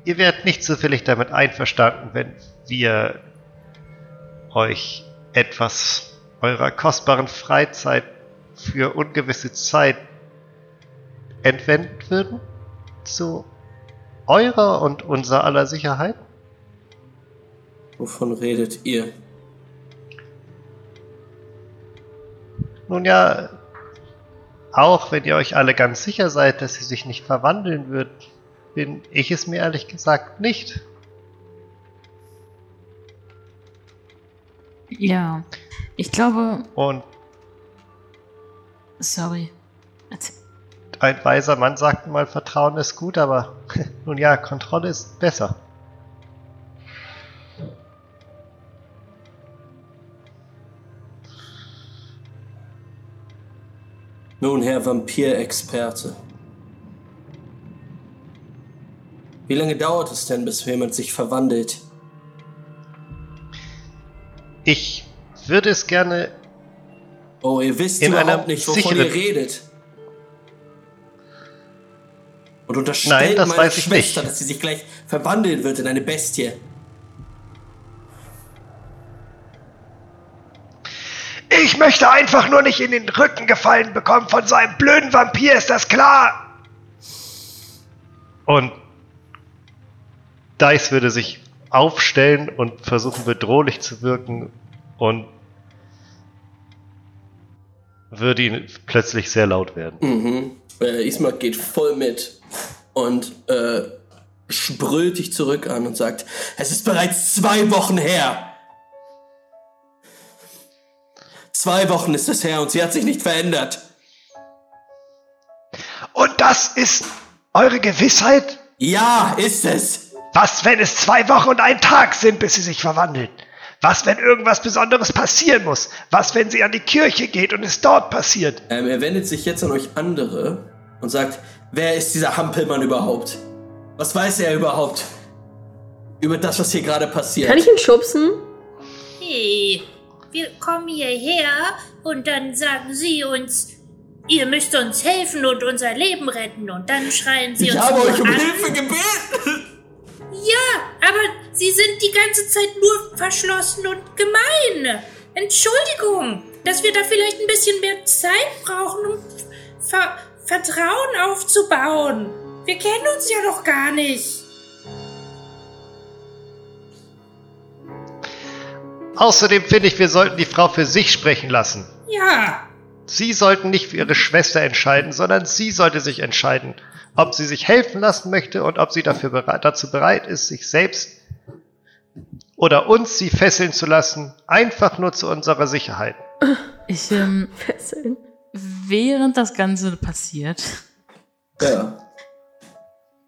ihr werdet nicht zufällig damit einverstanden, wenn wir euch etwas eurer kostbaren Freizeit für ungewisse Zeit entwenden würden? Zu eurer und unser aller Sicherheit? Wovon redet ihr? Nun ja, auch wenn ihr euch alle ganz sicher seid, dass sie sich nicht verwandeln wird, bin ich es mir ehrlich gesagt nicht. Ja. Ich glaube. Und Sorry. Ein weiser Mann sagte mal, Vertrauen ist gut, aber *laughs* nun ja, Kontrolle ist besser. Nun, Herr Vampirexperte. Wie lange dauert es denn, bis jemand sich verwandelt? Ich würde es gerne. Oh, ihr wisst In überhaupt einer nicht, wovon sicheren- ihr redet. Und unterstellt Nein, das meiner weiß ich Schwester, nicht. dass sie sich gleich verwandeln wird in eine Bestie. Ich möchte einfach nur nicht in den Rücken gefallen bekommen von so einem blöden Vampir, ist das klar? Und Dice würde sich aufstellen und versuchen bedrohlich zu wirken und würde ihn plötzlich sehr laut werden. Mhm. Äh, Ismark geht voll mit und äh, sprüht dich zurück an und sagt, es ist bereits zwei Wochen her. Zwei Wochen ist es her und sie hat sich nicht verändert. Und das ist eure Gewissheit? Ja, ist es. Was, wenn es zwei Wochen und ein Tag sind, bis sie sich verwandelt? Was, wenn irgendwas Besonderes passieren muss? Was, wenn sie an die Kirche geht und es dort passiert? Ähm, er wendet sich jetzt an euch andere und sagt, wer ist dieser Hampelmann überhaupt? Was weiß er überhaupt über das, was hier gerade passiert? Kann ich ihn schubsen? Hey, wir kommen hierher und dann sagen sie uns, ihr müsst uns helfen und unser Leben retten. Und dann schreien sie ich uns habe nur euch um an. Hilfe gebeten. Ja, aber sie sind die ganze Zeit nur verschlossen und gemein. Entschuldigung, dass wir da vielleicht ein bisschen mehr Zeit brauchen, um Ver Vertrauen aufzubauen. Wir kennen uns ja noch gar nicht. Außerdem finde ich, wir sollten die Frau für sich sprechen lassen. Ja, Sie sollten nicht für ihre Schwester entscheiden, sondern sie sollte sich entscheiden, ob sie sich helfen lassen möchte und ob sie dafür bereit, dazu bereit ist, sich selbst oder uns sie fesseln zu lassen, einfach nur zu unserer Sicherheit. Ich, ähm, *laughs* Fesseln. während das Ganze passiert, Ja.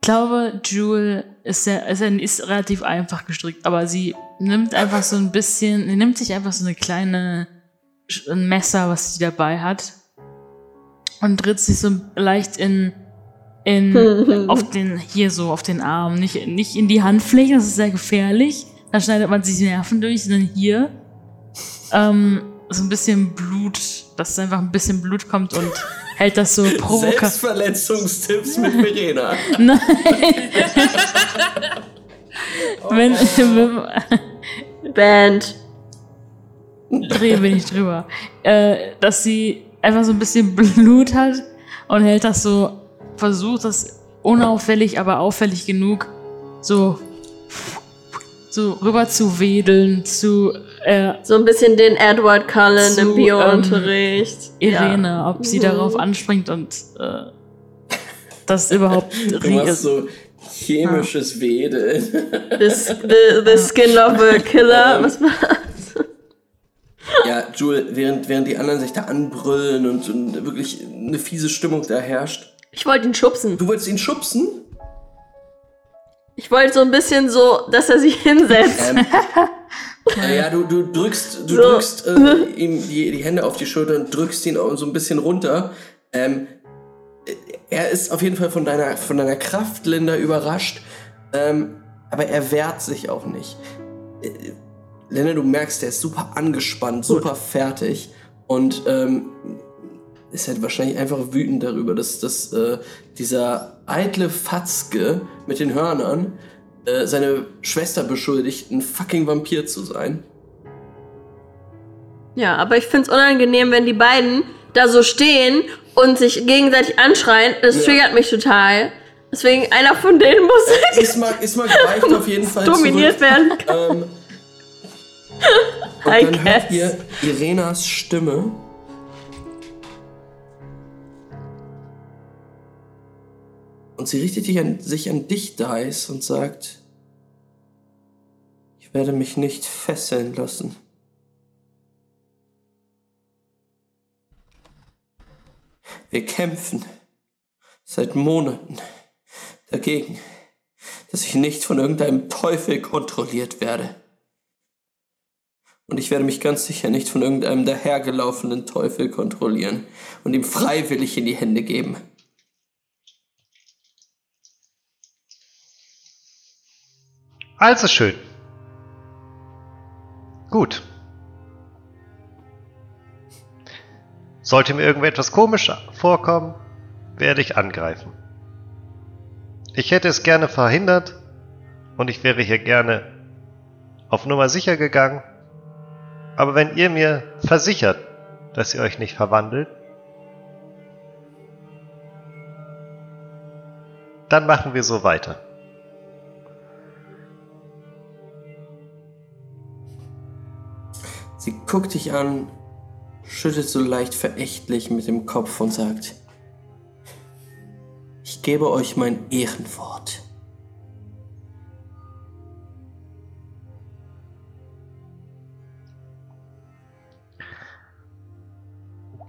glaube, Jewel ist, sehr, ist, ein- ist relativ einfach gestrickt, aber sie nimmt einfach so ein bisschen, sie nimmt sich einfach so eine kleine ein Messer, was sie dabei hat, und tritt sich so leicht in, in *laughs* auf den, hier so, auf den Arm, nicht, nicht in die Handfläche, das ist sehr gefährlich. Da schneidet man sich die Nerven durch, sondern hier. Ähm, so ein bisschen Blut, dass einfach ein bisschen Blut kommt und *laughs* hält das so provokativ. Selbstverletzungstipps mit *laughs* Verena. Nein. wenn, wenn, Band. Dreh bin ich drüber. Äh, dass sie einfach so ein bisschen Blut hat und hält das so, versucht das unauffällig, aber auffällig genug, so, so rüber zu wedeln zu äh, So ein bisschen den Edward Cullen Zu, im Biounterricht. Irene, ob sie Mhm. darauf anspringt und äh, das überhaupt Du machst so chemisches Wedeln. The, the, the *laughs* skin of a killer. Was war Ja, Jewel, während, während die anderen sich da anbrüllen und, und wirklich eine fiese Stimmung da herrscht. Ich wollte ihn schubsen. Du wolltest ihn schubsen? Ich wollte so ein bisschen so, dass er sich hinsetzt. Ähm, *laughs* ja, du, du drückst, du So. drückst äh, *laughs* ihm die, die Hände auf die Schulter und drückst ihn so ein bisschen runter. Ähm, er ist auf jeden Fall von deiner, von deiner Kraft, Linda, überrascht. Ähm, aber er wehrt sich auch nicht. Linda, du merkst, der ist super angespannt, super fertig und ähm, ist halt wahrscheinlich einfach wütend darüber, dass, dass äh, dieser eitle Fatzke mit den Hörnern äh, seine Schwester beschuldigt, ein fucking Vampir zu sein. Ja, aber ich find's unangenehm, wenn die beiden da so stehen und sich gegenseitig anschreien. Das Ja. triggert mich total. Deswegen einer von denen muss Ismar, Ismar greift auf jeden Fall dominiert zurück. werden. Ähm, und I dann hört guess. ihr Irenas Stimme. Und sie richtet sich an, sich an dich, Dice, und sagt, ich werde mich nicht fesseln lassen. Wir kämpfen seit Monaten dagegen, dass ich nicht von irgendeinem Teufel kontrolliert werde. Und ich werde mich ganz sicher nicht von irgendeinem dahergelaufenen Teufel kontrollieren und ihm freiwillig in die Hände geben. Also schön. Gut. Sollte mir irgendetwas komisch vorkommen, werde ich angreifen. Ich hätte es gerne verhindert und ich wäre hier gerne auf Nummer sicher gegangen. Aber wenn ihr mir versichert, dass ihr euch nicht verwandelt, dann machen wir so weiter. Sie guckt dich an, schüttelt so leicht verächtlich mit dem Kopf und sagt, ich gebe euch mein Ehrenwort.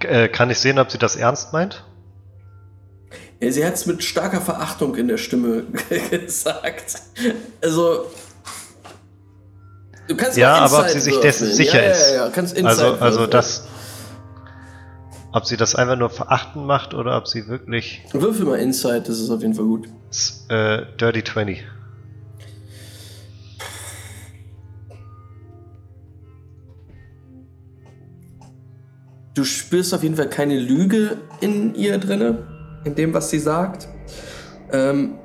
Äh, kann ich sehen, ob sie das ernst meint? Ja, sie hat es mit starker Verachtung in der Stimme *laughs* gesagt. Also. Du kannst Ja, aber ob sie sich dessen sicher ja, ist. Ja, ja, kannst Also, also das. Ob sie das einfach nur verachten macht oder ob sie wirklich Würfel mal Insight, das ist auf jeden Fall gut. äh, Dirty 20. Du spürst auf jeden Fall keine Lüge in ihr drinne, in dem, was sie sagt. Ähm,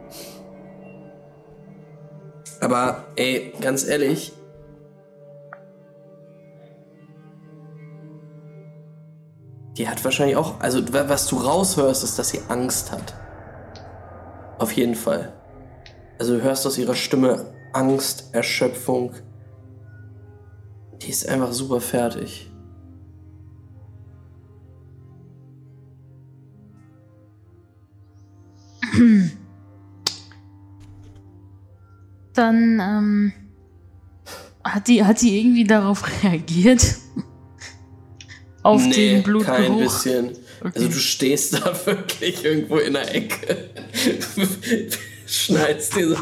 aber ey, ganz ehrlich, die hat wahrscheinlich auch, also wa- was du raushörst, ist, dass sie Angst hat. Auf jeden Fall. Also du hörst aus ihrer Stimme Angst, Erschöpfung. Die ist einfach super fertig. *clears throat* Dann, ähm. Hat die, hat die irgendwie darauf *laughs* reagiert? Auf nee, den kein Blutgeruch? bisschen. Okay. Also du stehst *laughs* da wirklich irgendwo in der Ecke, *laughs* schneidest dir so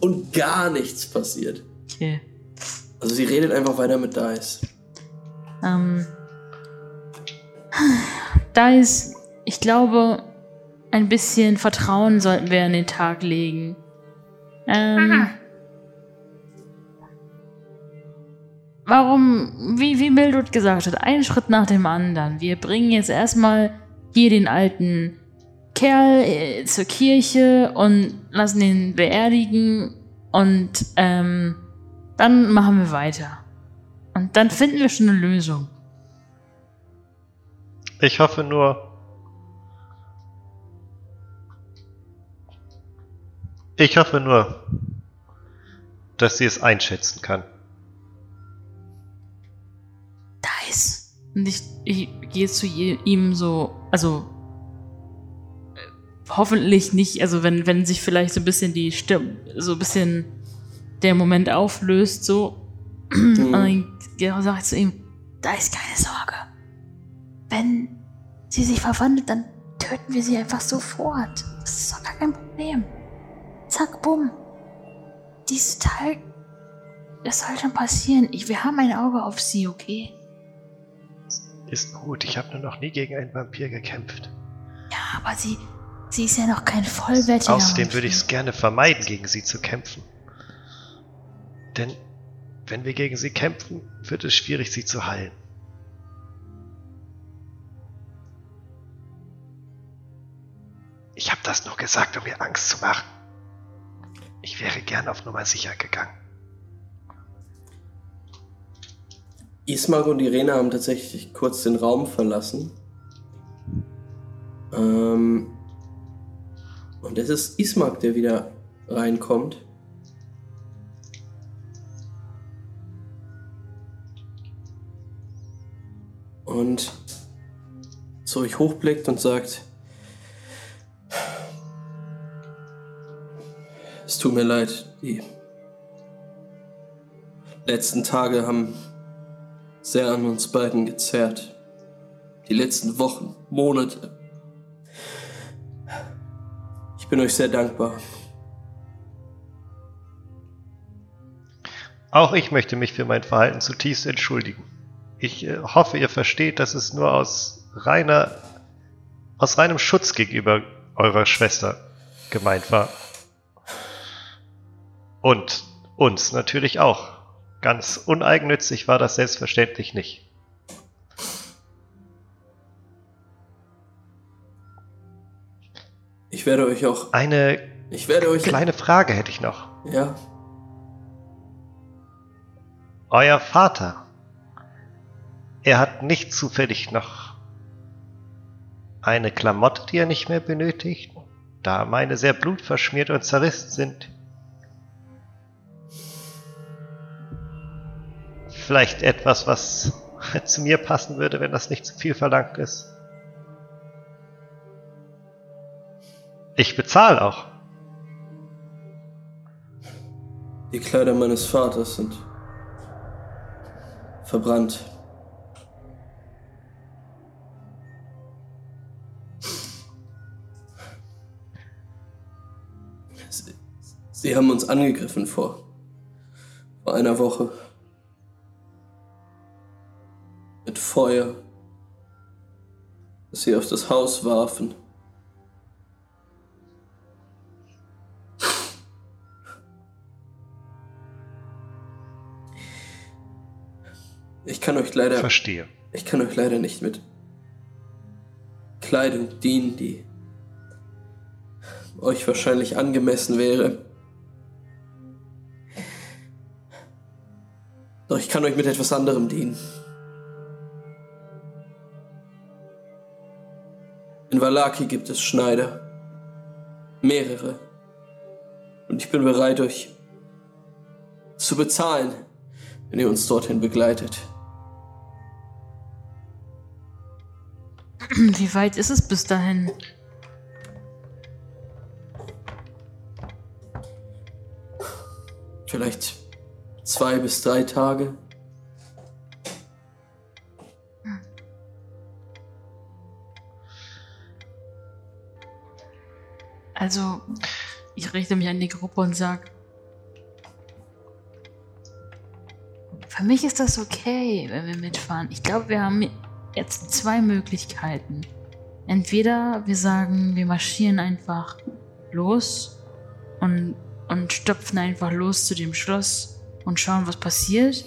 und gar nichts passiert. Okay. Also sie redet einfach weiter mit Dice. Ähm, *sighs* ist, ich glaube, ein bisschen Vertrauen sollten wir an den Tag legen. Ähm, warum, wie, wie Mildred gesagt hat, einen Schritt nach dem anderen. Wir bringen jetzt erstmal hier den alten Kerl äh, zur Kirche und lassen ihn beerdigen und ähm, dann machen wir weiter. Und dann finden wir schon eine Lösung. Ich hoffe nur. Ich hoffe nur, dass sie es einschätzen kann. Dice. Und ich, ich gehe zu ihm so, also äh, hoffentlich nicht, also wenn, wenn sich vielleicht so ein bisschen die Stimme, so ein bisschen der Moment auflöst, so, und dann sage ich zu ihm, Da ist keine Sorge. Wenn sie sich verwandelt, dann töten wir sie einfach sofort. Das ist doch gar kein Problem. Zack, bumm. Dieses Teil, das soll schon passieren. Ich, wir haben ein Auge auf sie, okay? Ist gut, ich habe nur noch nie gegen einen Vampir gekämpft. Ja, aber sie, sie ist ja noch kein vollwertiger Außerdem würde ich es gerne vermeiden, gegen sie zu kämpfen. Denn wenn wir gegen sie kämpfen, wird es schwierig, sie zu heilen. Ich habe das nur gesagt, um ihr Angst zu machen. Ich wäre gern auf Nummer sicher gegangen. Ismark und Irene haben tatsächlich kurz den Raum verlassen. Ähm, und es ist Ismark, der wieder reinkommt. Und zu euch hochblickt und sagt, es tut mir leid, die letzten Tage haben sehr an uns beiden gezerrt. Die letzten Wochen, Monate. Ich bin euch sehr dankbar. Auch ich möchte mich für mein Verhalten zutiefst entschuldigen. Ich äh, hoffe, ihr versteht, dass es nur aus reiner, aus reinem Schutz gegenüber eurer Schwester gemeint war. Und uns natürlich auch. Ganz uneigennützig war das selbstverständlich nicht. Ich werde euch auch. Eine Ich werde euch. kleine Frage hätte ich noch. Ja. Euer Vater. Er hat nicht zufällig noch eine Klamotte, die er nicht mehr benötigt, da meine sehr blutverschmiert und zerrissen sind. Vielleicht etwas, was *laughs* zu mir passen würde, wenn das nicht zu viel verlangt ist. Ich bezahle auch. Die Kleider meines Vaters sind verbrannt. Sie, haben uns angegriffen vor, vor einer Woche. Feuer, das sie auf das Haus warfen. Ich kann euch leider. Verstehe. Ich kann euch leider nicht mit Kleidung dienen, die euch wahrscheinlich angemessen wäre. Doch ich kann euch mit etwas anderem dienen. In Valaki gibt es Schneider. Mehrere. Und ich bin bereit, euch zu bezahlen, wenn ihr uns dorthin begleitet. Wie weit ist es bis dahin? Vielleicht zwei bis drei Tage. Also, ich richte mich an die Gruppe und sag, für mich ist das okay, wenn wir mitfahren. Ich glaube, wir haben jetzt zwei Möglichkeiten. Entweder wir sagen, wir marschieren einfach los und, und stopfen einfach los zu dem Schloss und schauen, was passiert.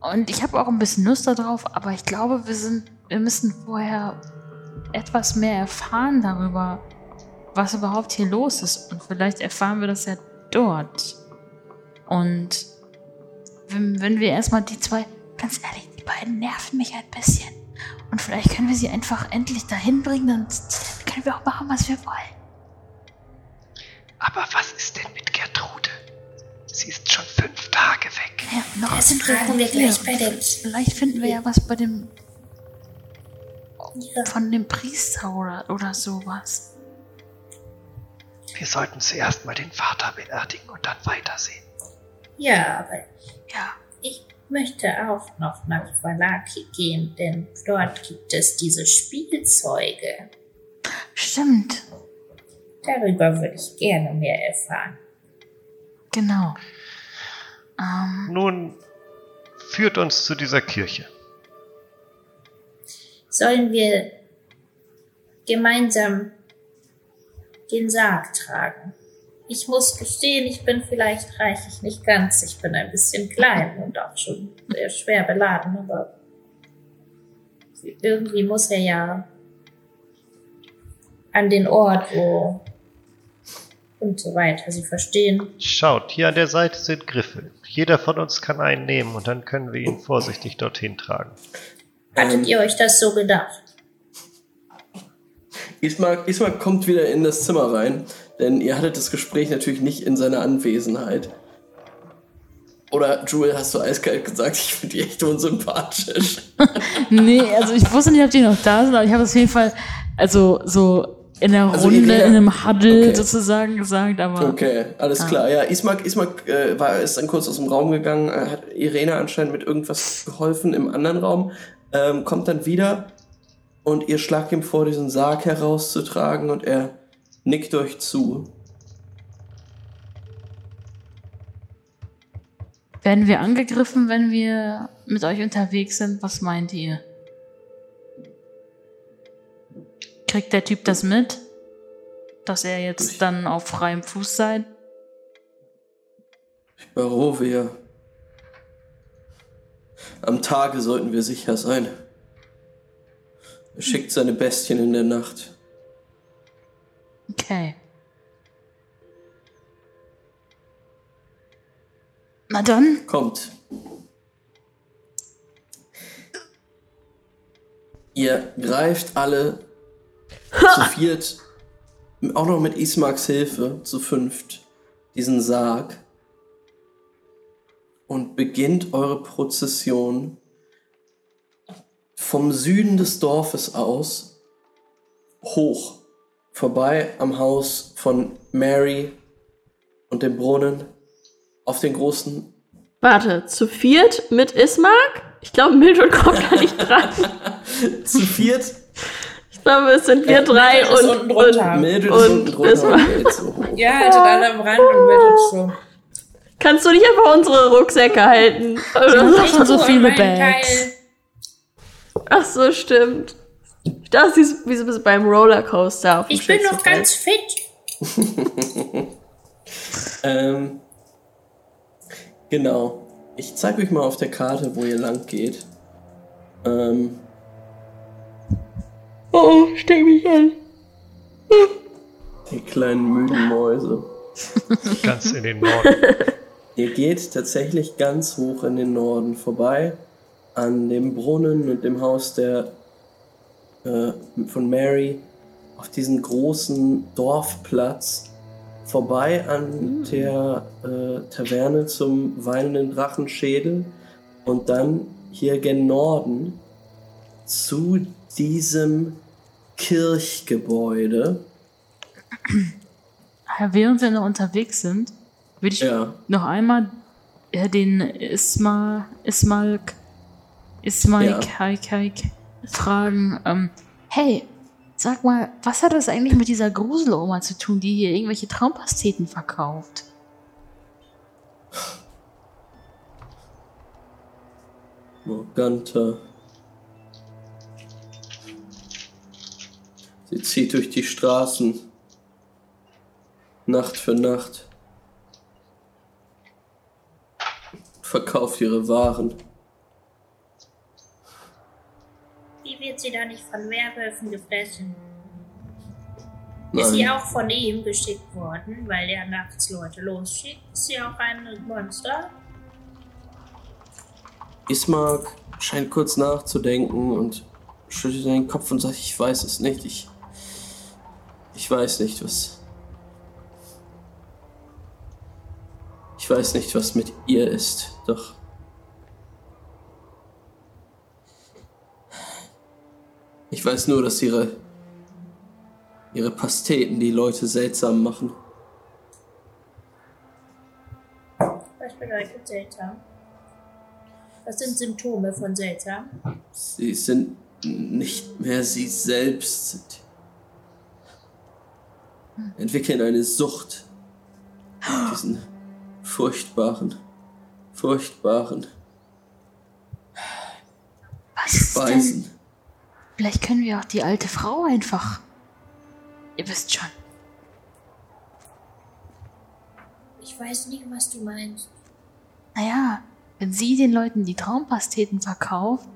Und ich habe auch ein bisschen Lust darauf, aber ich glaube, wir sind, wir müssen vorher etwas mehr erfahren darüber, was überhaupt hier los ist. Und vielleicht erfahren wir das ja dort. Und wenn, wenn wir erstmal die zwei, ganz ehrlich, die beiden nerven mich ein bisschen. Und vielleicht können wir sie einfach endlich dahin bringen, dann können wir auch machen, was wir wollen. Aber was ist denn mit Gertrude? Sie ist schon fünf Tage weg. Ja, noch Das sind fragen wir hier. gleich bei den. Vielleicht finden wir ja was bei dem Ja. von dem Priester oder, oder sowas. Wir sollten zuerst mal den Vater beerdigen und dann weitersehen. Ja, aber Ja. ich möchte auch noch nach Valaki gehen, denn dort gibt es diese Spielzeuge. Stimmt. Darüber würde ich gerne mehr erfahren. Genau. Ähm, Nun, führt uns zu dieser Kirche. Sollen wir gemeinsam den Sarg tragen? Ich muss gestehen, ich bin vielleicht reichlich nicht ganz. Ich bin ein bisschen klein und auch schon sehr schwer beladen, aber irgendwie muss er ja an den Ort, wo und so weiter. Sie verstehen. Schaut, hier an der Seite sind Griffe. Jeder von uns kann einen nehmen und dann können wir ihn vorsichtig dorthin tragen. Hattet ihr euch das so gedacht? Ismar, Ismar kommt wieder in das Zimmer rein, denn ihr hattet das Gespräch natürlich nicht in seiner Anwesenheit. Oder Jewel, hast du eiskalt gesagt, ich finde die echt unsympathisch. *laughs* nee, also ich wusste nicht, ob die noch da sind, aber ich habe es auf jeden Fall, also so in der Also Runde, in einem Huddle Okay. sozusagen gesagt, aber Okay, alles Ah. klar. Ja, Ismak, Ismak äh, war, ist dann kurz aus dem Raum gegangen, äh, hat Irene anscheinend mit irgendwas geholfen im anderen Raum, ähm, kommt dann wieder und ihr schlagt ihm vor, diesen Sarg herauszutragen und er nickt euch zu. werden wir angegriffen, wenn wir mit euch unterwegs sind? Was meint ihr? Kriegt der Typ das mit? Dass er jetzt dann auf freiem Fuß seid? Barovia. Am Tage sollten wir sicher sein. Er schickt seine Bestien in der Nacht. Okay. Na dann, Kommt. Ihr greift alle zu viert, auch noch mit Ismaks Hilfe, zu fünft, diesen Sarg und beginnt eure Prozession vom Süden des Dorfes aus hoch, vorbei am Haus von Mary und dem Brunnen auf den großen Warte, zu viert mit Ismark? Ich glaube, Mildred kommt da nicht dran. *laughs* zu viert. Ich glaube, es sind wir drei Mildred ist und, unten drunter. und, Mildred ist unten und drunter Ismark. so hoch. Ja, haltet alle am Rand und Mildred so. Kannst du nicht einfach unsere Rucksäcke halten? Oder so? so viele Bags. Teil. Ach so, stimmt. Das ist wie so beim Rollercoaster auf dem Ich bin noch ganz fit. *laughs* Ähm, genau. Ich zeige euch mal auf der Karte, wo ihr lang geht. Ähm, Oh, steck mich an. die kleinen müden Mäuse. Ganz in den Norden. *laughs* Ihr geht tatsächlich ganz hoch in den Norden vorbei an dem Brunnen und dem Haus der äh, von Mary auf diesen großen Dorfplatz vorbei an der äh, Taverne zum weinenden Drachenschädel und dann hier gen Norden zu diesem Kirchgebäude. *clears throat* während wir noch unterwegs sind, würde ich Ja. noch einmal äh, den Isma, Ismalk, Ismaik, Ja. Haik, Haik fragen, ähm, hey, sag mal, was hat das eigentlich mit dieser Gruseloma zu tun, die hier irgendwelche Traumpasteten verkauft? Morganta. Sie zieht durch die Straßen. Nacht für Nacht. Verkauft ihre Waren. Wie wird sie da nicht von Werwölfen gefressen? Ist sie Nein, auch von ihm geschickt worden, weil er nachts Leute losschickt? Ist sie auch ein Monster? Ismark scheint kurz nachzudenken und schüttelt den Kopf und sagt, ich weiß es nicht. Ich, ich weiß nicht, was... Ich weiß nicht, was mit ihr ist, doch... Ich weiß nur, dass ihre... ihre Pasteten die Leute seltsam machen. Was bedeutet seltsam? Was sind Symptome von seltsam? Sie sind nicht mehr sie selbst. Sind entwickeln eine Sucht. nach Diesen furchtbaren, furchtbaren Was ist denn? Vielleicht können wir auch die alte Frau einfach. Ihr wisst schon. Ich weiß nicht, was du meinst. Naja, wenn sie den Leuten die Traumpasteten verkauft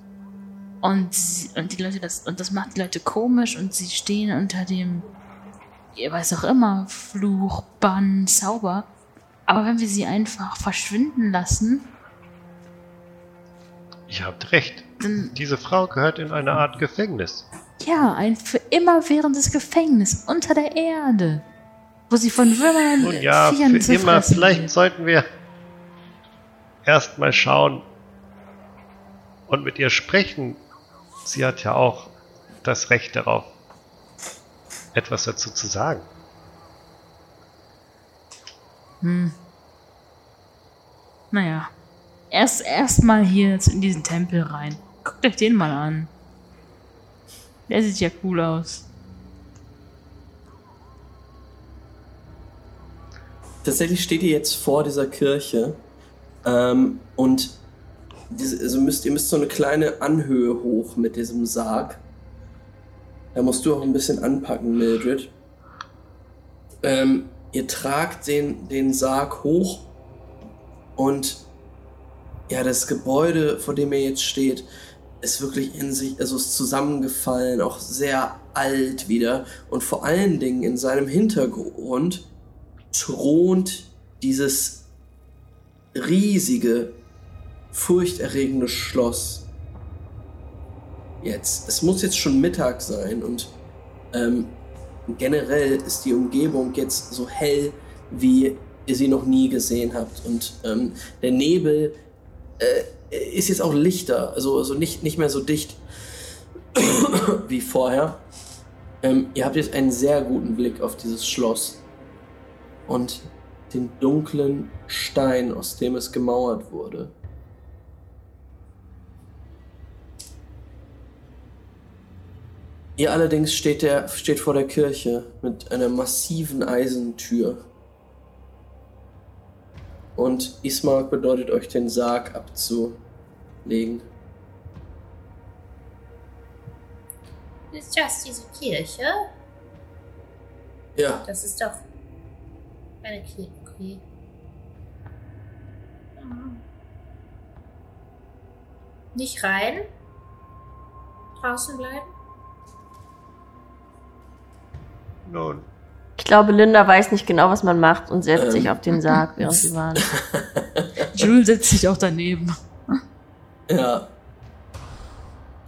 und, sie- und die Leute das und das macht die Leute komisch und sie stehen unter dem, ihr weiß auch immer, Fluch, Bann, Zauber. Aber wenn wir sie einfach verschwinden lassen, Ihr habt recht. Dann Diese Frau gehört in eine Art Gefängnis. ja, ein für immer währendes Gefängnis unter der Erde, wo sie von Würmern, Nun ja, Viechern für immer. Vielleicht wird. sollten wir erstmal schauen und mit ihr sprechen. Sie hat ja auch das Recht darauf, etwas dazu zu sagen. Hm. Naja. Erst erstmal hier jetzt in diesen Tempel rein. Guckt euch den mal an. Der sieht ja cool aus. Tatsächlich steht ihr jetzt vor dieser Kirche ähm, und diese, also müsst, ihr müsst so eine kleine Anhöhe hoch mit diesem Sarg. Da musst du auch ein bisschen anpacken, Mildred. Ähm, ihr tragt den, den Sarg hoch und ja, das Gebäude, vor dem ihr jetzt steht, ist wirklich in sich, also ist zusammengefallen, auch sehr alt wieder und vor allen Dingen in seinem Hintergrund thront dieses riesige, furchterregende Schloss. Jetzt. Es muss jetzt schon Mittag sein und ähm, generell ist die Umgebung jetzt so hell, wie ihr sie noch nie gesehen habt. Und ähm, der Nebel äh, ist jetzt auch lichter, also, also nicht, nicht mehr so dicht *coughs* wie vorher. Ähm, ihr habt jetzt einen sehr guten Blick auf dieses Schloss und den dunklen Stein, aus dem es gemauert wurde. Ihr allerdings steht, der, steht vor der Kirche mit einer massiven Eisentür. Und Ismark bedeutet euch den Sarg abzulegen. Ist das diese Kirche? Ja, Das ist doch eine Kirche. Okay. Nicht rein? Draußen bleiben? Nun, Ich glaube, Linda weiß nicht genau, was man macht und setzt Ähm. sich auf den Sarg, während sie *laughs* waren. Jules setzt sich auch daneben. ja.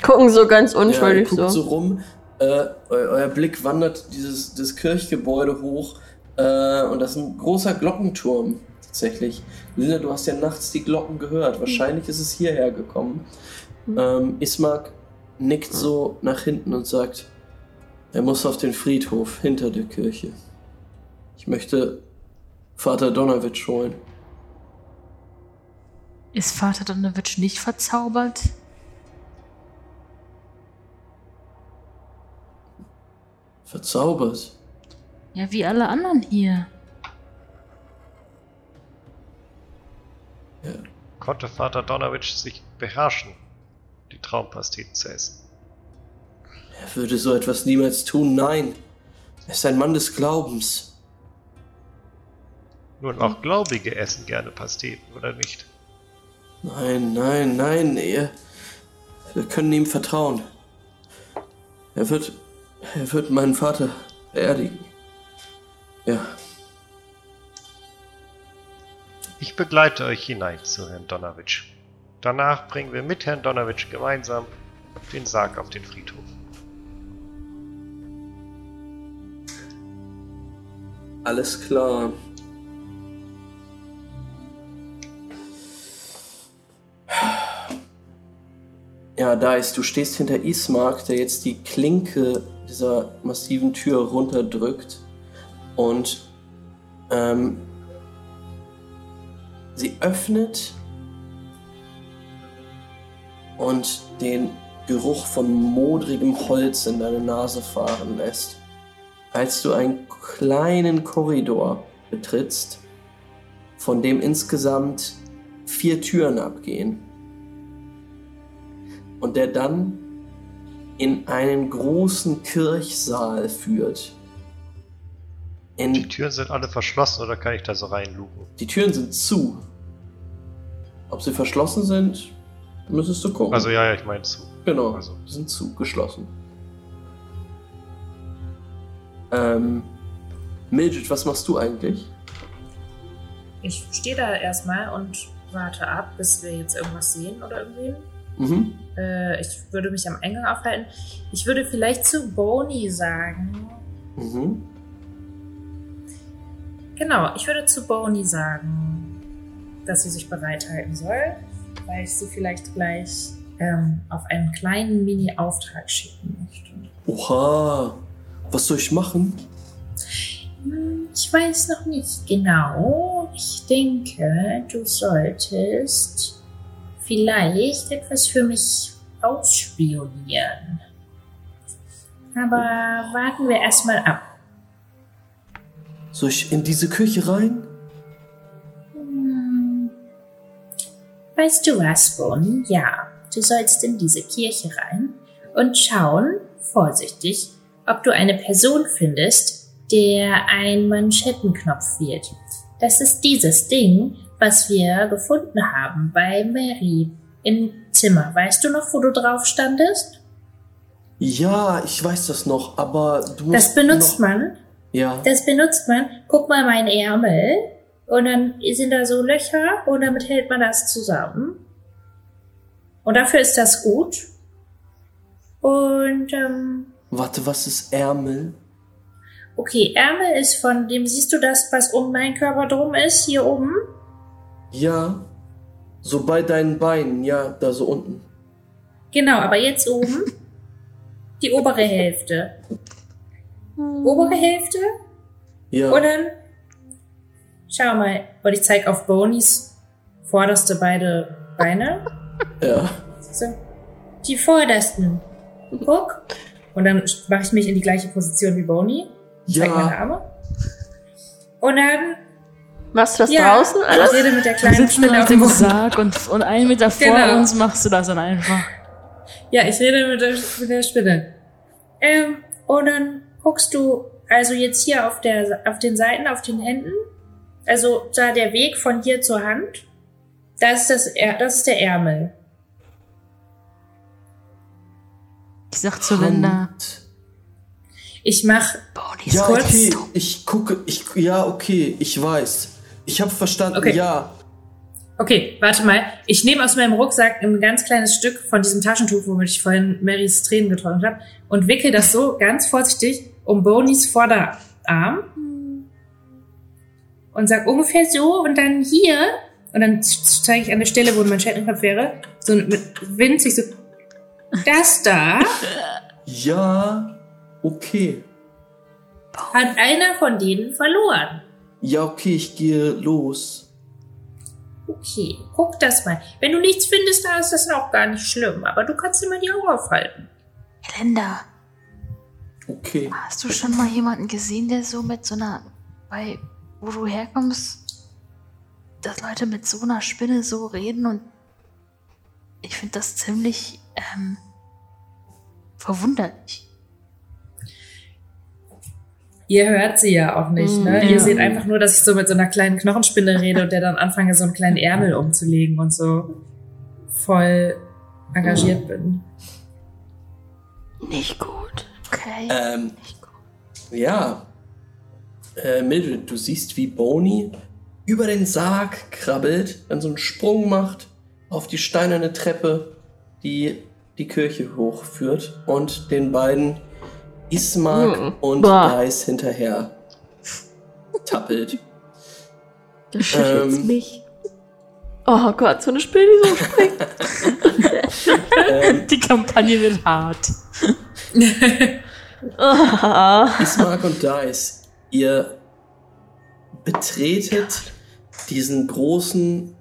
Gucken so ganz Ja, ihr unschuldig guckt so. so rum. Äh, eu euer Blick wandert dieses das Kirchgebäude hoch. Äh, und das ist ein großer Glockenturm tatsächlich. Linda, du hast ja nachts die Glocken gehört. Wahrscheinlich ist es hierher gekommen. Ähm, Ismark nickt so nach hinten und sagt, er muss auf den Friedhof hinter der Kirche. Ich möchte Vater Donowitsch holen. Ist Vater Donowitsch nicht verzaubert? Verzaubert. Ja, wie alle anderen hier. Ja. Konnte Vater Donowitsch sich beherrschen, die Traumpasteten zu essen? Er würde so etwas niemals tun, nein. Er ist ein Mann des Glaubens. Nun, auch Gläubige essen gerne Pasteten, oder nicht? Nein, nein, nein, er. Wir können ihm vertrauen. Er wird. Er wird meinen Vater beerdigen. Ja. Ich begleite euch hinein zu Herrn Donowitsch. Danach bringen wir mit Herrn Donowitsch gemeinsam den Sarg auf den Friedhof. Alles klar. Ja, Dice, du stehst hinter Ismark, der jetzt die Klinke dieser massiven Tür runterdrückt und ähm, sie öffnet und den Geruch von modrigem Holz in deine Nase fahren lässt. Als du einen kleinen Korridor betrittst, von dem insgesamt vier Türen abgehen und der dann in einen großen Kirchsaal führt. In, Die Türen sind alle verschlossen oder kann ich da so reinlugen? die Türen sind zu. Ob sie verschlossen sind, müsstest du gucken. Also ja, ja, ich meine zu. Genau, Also. sind zu, geschlossen. Ähm, Mildred, was machst du eigentlich? Ich stehe da erstmal und warte ab, bis wir jetzt irgendwas sehen oder irgendwen. Mhm. Äh, ich würde mich am Eingang aufhalten. Ich würde vielleicht zu Boni sagen. Mhm. Genau, ich würde zu Boni sagen, dass sie sich bereithalten soll, weil ich sie vielleicht gleich ähm, auf einen kleinen Mini-Auftrag schicken möchte. Oha, was soll ich machen? Hm, Ich weiß noch nicht genau. Ich denke, du solltest vielleicht etwas für mich ausspionieren. Aber warten wir erstmal ab. Soll ich in diese Küche rein? Hm. Weißt du was, Bonnie? Ja, du sollst in diese Kirche rein und schauen, vorsichtig, ob du eine Person findest, der ein Manschettenknopf wird. Das ist dieses Ding, was wir gefunden haben bei Mary im Zimmer. Weißt du noch, wo du drauf standest? Ja, ich weiß das noch, aber du. Das benutzt man. Ja. Das benutzt man. Guck mal meinen Ärmel. Und dann sind da so Löcher und damit hält man das zusammen. Und dafür ist das gut. Und ähm, Warte, was ist Ärmel? okay, Ärmel ist von dem, siehst du das, was um meinen Körper drum ist, hier oben? Ja. So bei deinen Beinen, ja, da so unten. Genau, aber jetzt oben *laughs* die obere Hälfte. Obere Hälfte Ja. und dann schau mal, und ich zeig auf Bonies vorderste beide Beine. ja. So. Die vordersten. Guck. Und dann mache ich mich in die gleiche Position wie Bonnie. Zeig meine Ja. Arme. Und dann, Machst du das ja, draußen ich alles? rede mit der Wir kleinen sitzen Spinne auf auf dem. Sarg und, und einen Meter vor Genau. uns machst du das dann einfach. Ja, ich rede mit der, mit der Spinne. Ähm, und dann guckst du also jetzt hier auf der, auf den Seiten, auf den Händen. Also da der Weg von hier zur Hand. Das ist das, das ist der Ärmel. Ich sag zu Linda, Hand. Ich mach, Boni Ja, kurz. okay. Ich gucke, ich, ja, okay, ich weiß. Ich habe verstanden, Okay. ja. okay, warte mal. Ich nehme aus meinem Rucksack ein ganz kleines Stück von diesem Taschentuch, womit ich vorhin Marys Tränen getrocknet habe, und wickel das so ganz vorsichtig um Bonies Vorderarm. Und sag ungefähr so und dann hier, und dann zeige ich an der Stelle, wo mein Manschettenknopf wäre, so mit winzig so, das da Ja, okay. hat einer von denen verloren. Ja, okay, ich gehe los. Okay, guck das mal. Wenn du nichts findest, dann ist das auch gar nicht schlimm. Aber du kannst immer die Augen aufhalten. Linda, Okay. hast du schon mal jemanden gesehen, der so mit so einer, bei, wo du herkommst, dass Leute mit so einer Spinne so reden und ich finde das ziemlich, ähm, verwunderlich. Ihr hört sie ja auch nicht, ne? Ja. Ihr seht einfach nur, dass ich so mit so einer kleinen Knochenspinne rede und der dann anfange, so einen kleinen Ärmel umzulegen und so voll engagiert bin. Nicht gut. Okay. Ähm, ja. Äh, Mildred, du siehst, wie Boni über den Sarg krabbelt, dann so einen Sprung macht auf die steinerne Treppe, die die Kirche hochführt und den beiden Ismark Mhm. und. Dice hinterher tappelt. Das schüttelt Ähm. mich. Oh Gott, so eine Spinne, die so springt. ähm, Die Kampagne wird hart. *laughs* Ismark und Dice, ihr betretet diesen großen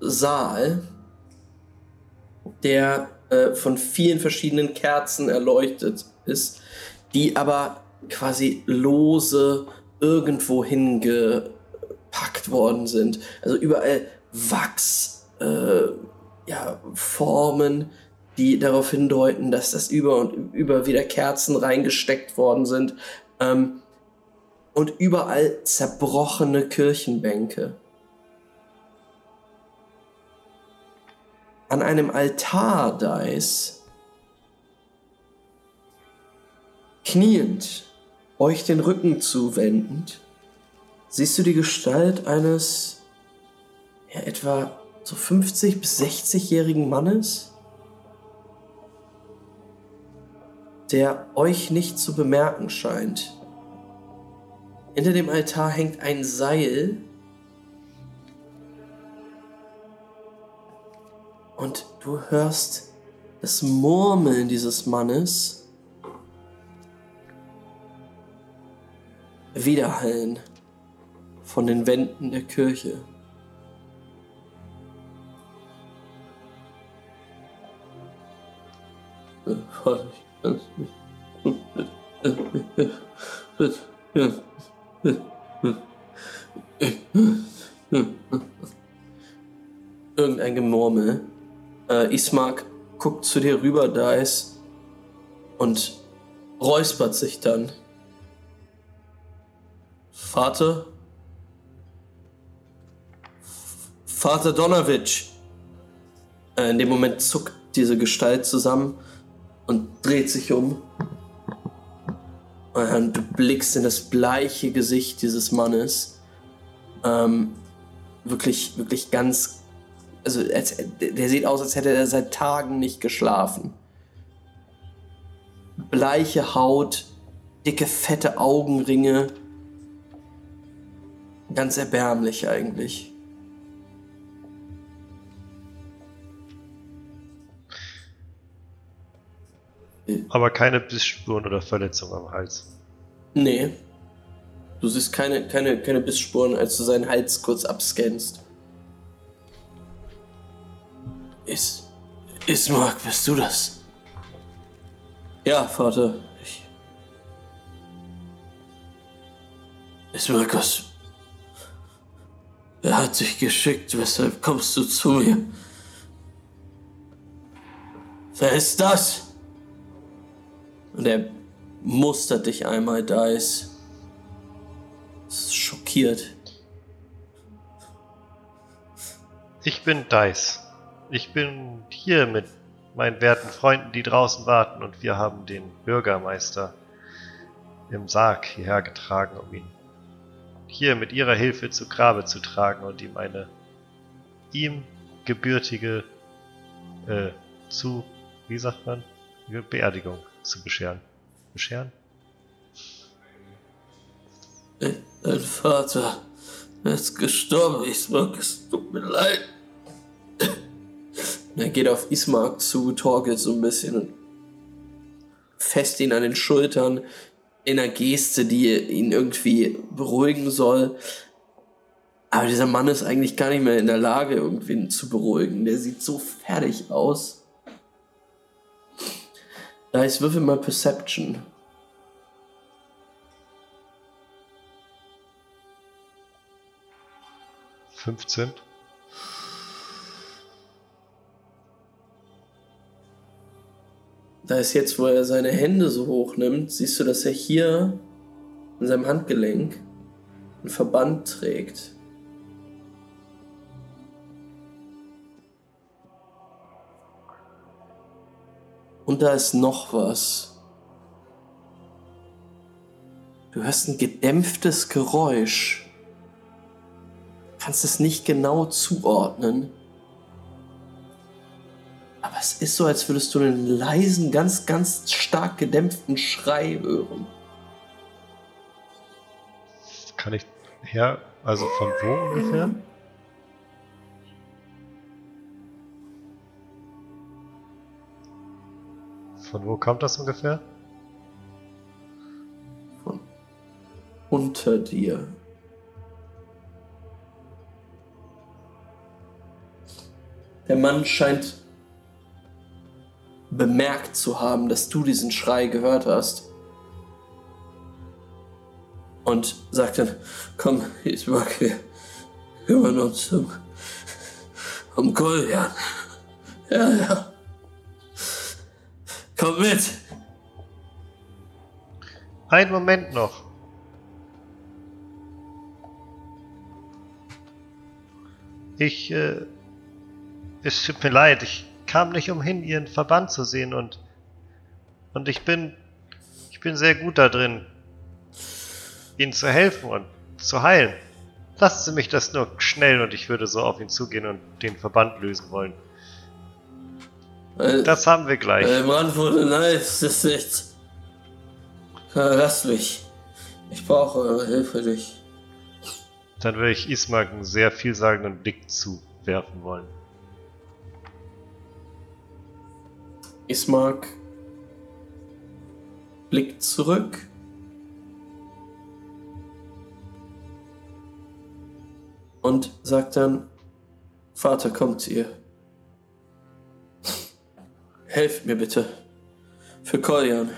Saal, der äh, von vielen verschiedenen Kerzen erleuchtet ist, die aber quasi lose irgendwo hingepackt worden sind. Also überall Wachs, äh, ja, Formen, die darauf hindeuten, dass das über und über wieder Kerzen reingesteckt worden sind. Ähm, und überall zerbrochene Kirchenbänke. An einem Altar, Dice, kniend, euch den Rücken zuwendend, siehst du die Gestalt eines ja, etwa so 50 bis 60-jährigen Mannes, der euch nicht zu bemerken scheint. Hinter dem Altar hängt ein Seil. Und du hörst das Murmeln dieses Mannes widerhallen von den Wänden der Kirche. Irgendein Gemurmel. Äh, Ismark guckt zu dir rüber, Dice, und räuspert sich dann. Vater? Vater Donowitsch. Äh, in dem Moment zuckt diese Gestalt zusammen und dreht sich um. Und du blickst in das bleiche Gesicht dieses Mannes. Ähm, wirklich, wirklich ganz. Also, als, der sieht aus, als hätte er seit Tagen nicht geschlafen. Bleiche Haut, dicke, fette Augenringe. Ganz erbärmlich eigentlich. Aber keine Bissspuren oder Verletzungen am Hals. Nee. Du siehst keine, keine, keine Bissspuren, als du seinen Hals kurz abscannst. Is. Ismark, bist du das? Ja, Vater. Ich. Ismark, was. Er hat dich geschickt, weshalb kommst du zu mir? Wer ist das? Und er mustert dich einmal, Dice. Ist schockiert. Ich bin Dice. Ich bin hier mit meinen werten Freunden, die draußen warten, und wir haben den Bürgermeister im Sarg hierher getragen, um ihn hier mit ihrer Hilfe zu Grabe zu tragen und ihm eine ihm gebürtige äh, zu, wie sagt man, Beerdigung zu bescheren. Bescheren? Dein Vater ist gestorben, Ismark. Es tut mir leid. Er geht auf Ismark zu, torkelt so ein bisschen und fest ihn an den Schultern in einer Geste, die ihn irgendwie beruhigen soll. Aber dieser Mann ist eigentlich gar nicht mehr in der Lage, irgendwen zu beruhigen. Der sieht so fertig aus. Da ist würfel mal Perception. Fünfzehn. Da ist jetzt, wo er seine Hände so hoch nimmt, siehst du, dass er hier in seinem Handgelenk einen Verband trägt. Und da ist noch was. Du hörst ein gedämpftes Geräusch. Kannst es nicht genau zuordnen. Aber es ist so, als würdest du einen leisen, ganz, ganz stark gedämpften Schrei hören. Kann ich her, also von wo ungefähr? Von wo kommt das ungefähr? Von unter dir. Der Mann scheint bemerkt zu haben, dass du diesen Schrei gehört hast. Und sagt dann, komm, ich mag wir kümmern uns um, um Koljan. Ja, ja. Komm mit. Einen Moment noch. Ich, äh, es tut mir leid, ich kam nicht umhin, ihren Verband zu sehen und, und ich bin, ich bin sehr gut da drin, ihnen zu helfen und zu heilen. Lassen Sie mich das nur schnell und ich würde so auf ihn zugehen und den Verband lösen wollen. Äh, Das haben wir gleich. äh, Brandwunde, nein, es ist nichts. Äh, Lasst mich. Ich brauche eure Hilfe nicht. Dann würde ich Ismark einen sehr vielsagenden Blick zuwerfen wollen. Ismark blickt zurück. Und sagt dann, Vater, kommt ihr. Helft mir bitte. Für Koljan.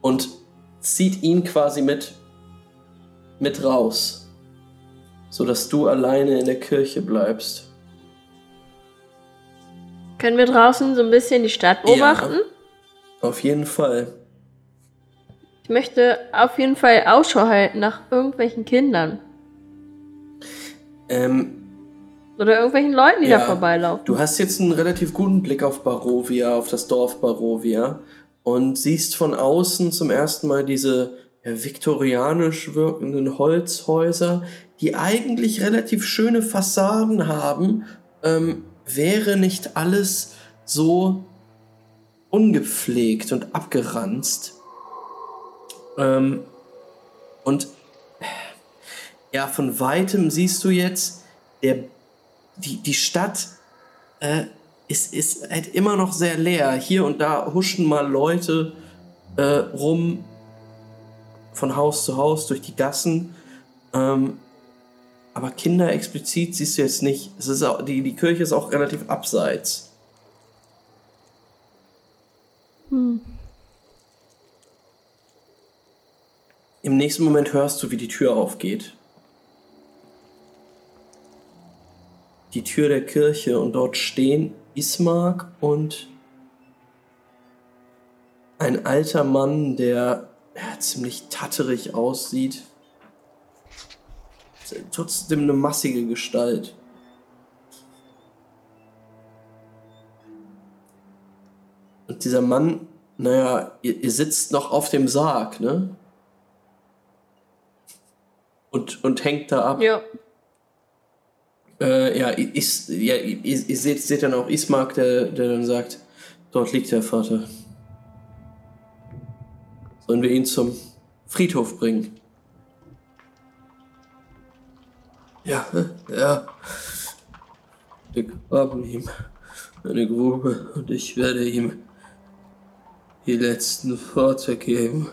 Und zieht ihn quasi mit, mit raus. Sodass du alleine in der Kirche bleibst. Können wir draußen so ein bisschen die Stadt beobachten? Auf jeden Fall. Ich möchte auf jeden Fall Ausschau halten nach irgendwelchen Kindern. Ähm, Oder irgendwelchen Leuten, die Ja. da vorbeilaufen. Du hast jetzt einen relativ guten Blick auf Barovia, auf das Dorf Barovia und siehst von außen zum ersten Mal diese ja, viktorianisch wirkenden Holzhäuser, die eigentlich relativ schöne Fassaden haben, ähm, wäre nicht alles so ungepflegt und abgeranzt. Ähm, und ja, von weitem siehst du jetzt, der die, die Stadt äh, ist, ist halt immer noch sehr leer. Hier und da huschen mal Leute äh, rum von Haus zu Haus durch die Gassen. Ähm, aber Kinder explizit siehst du jetzt nicht. Es ist auch, die, die Kirche ist auch relativ abseits. Hm. Im nächsten Moment hörst du, wie die Tür aufgeht. Die Tür der Kirche und dort stehen Ismark und ein alter Mann, der ja, ziemlich tatterig aussieht. Trotzdem eine massige Gestalt. Und dieser Mann, naja, ihr, ihr sitzt noch auf dem Sarg, ne? Und, und hängt da ab. Ja. Äh, ja, is, ja ihr, ihr seht, seht dann auch Ismark, der, der dann sagt, dort liegt der Vater. Sollen wir ihn zum Friedhof bringen? Ja, ja. Wir graben ihm eine Grube und ich werde ihm die letzten Worte geben.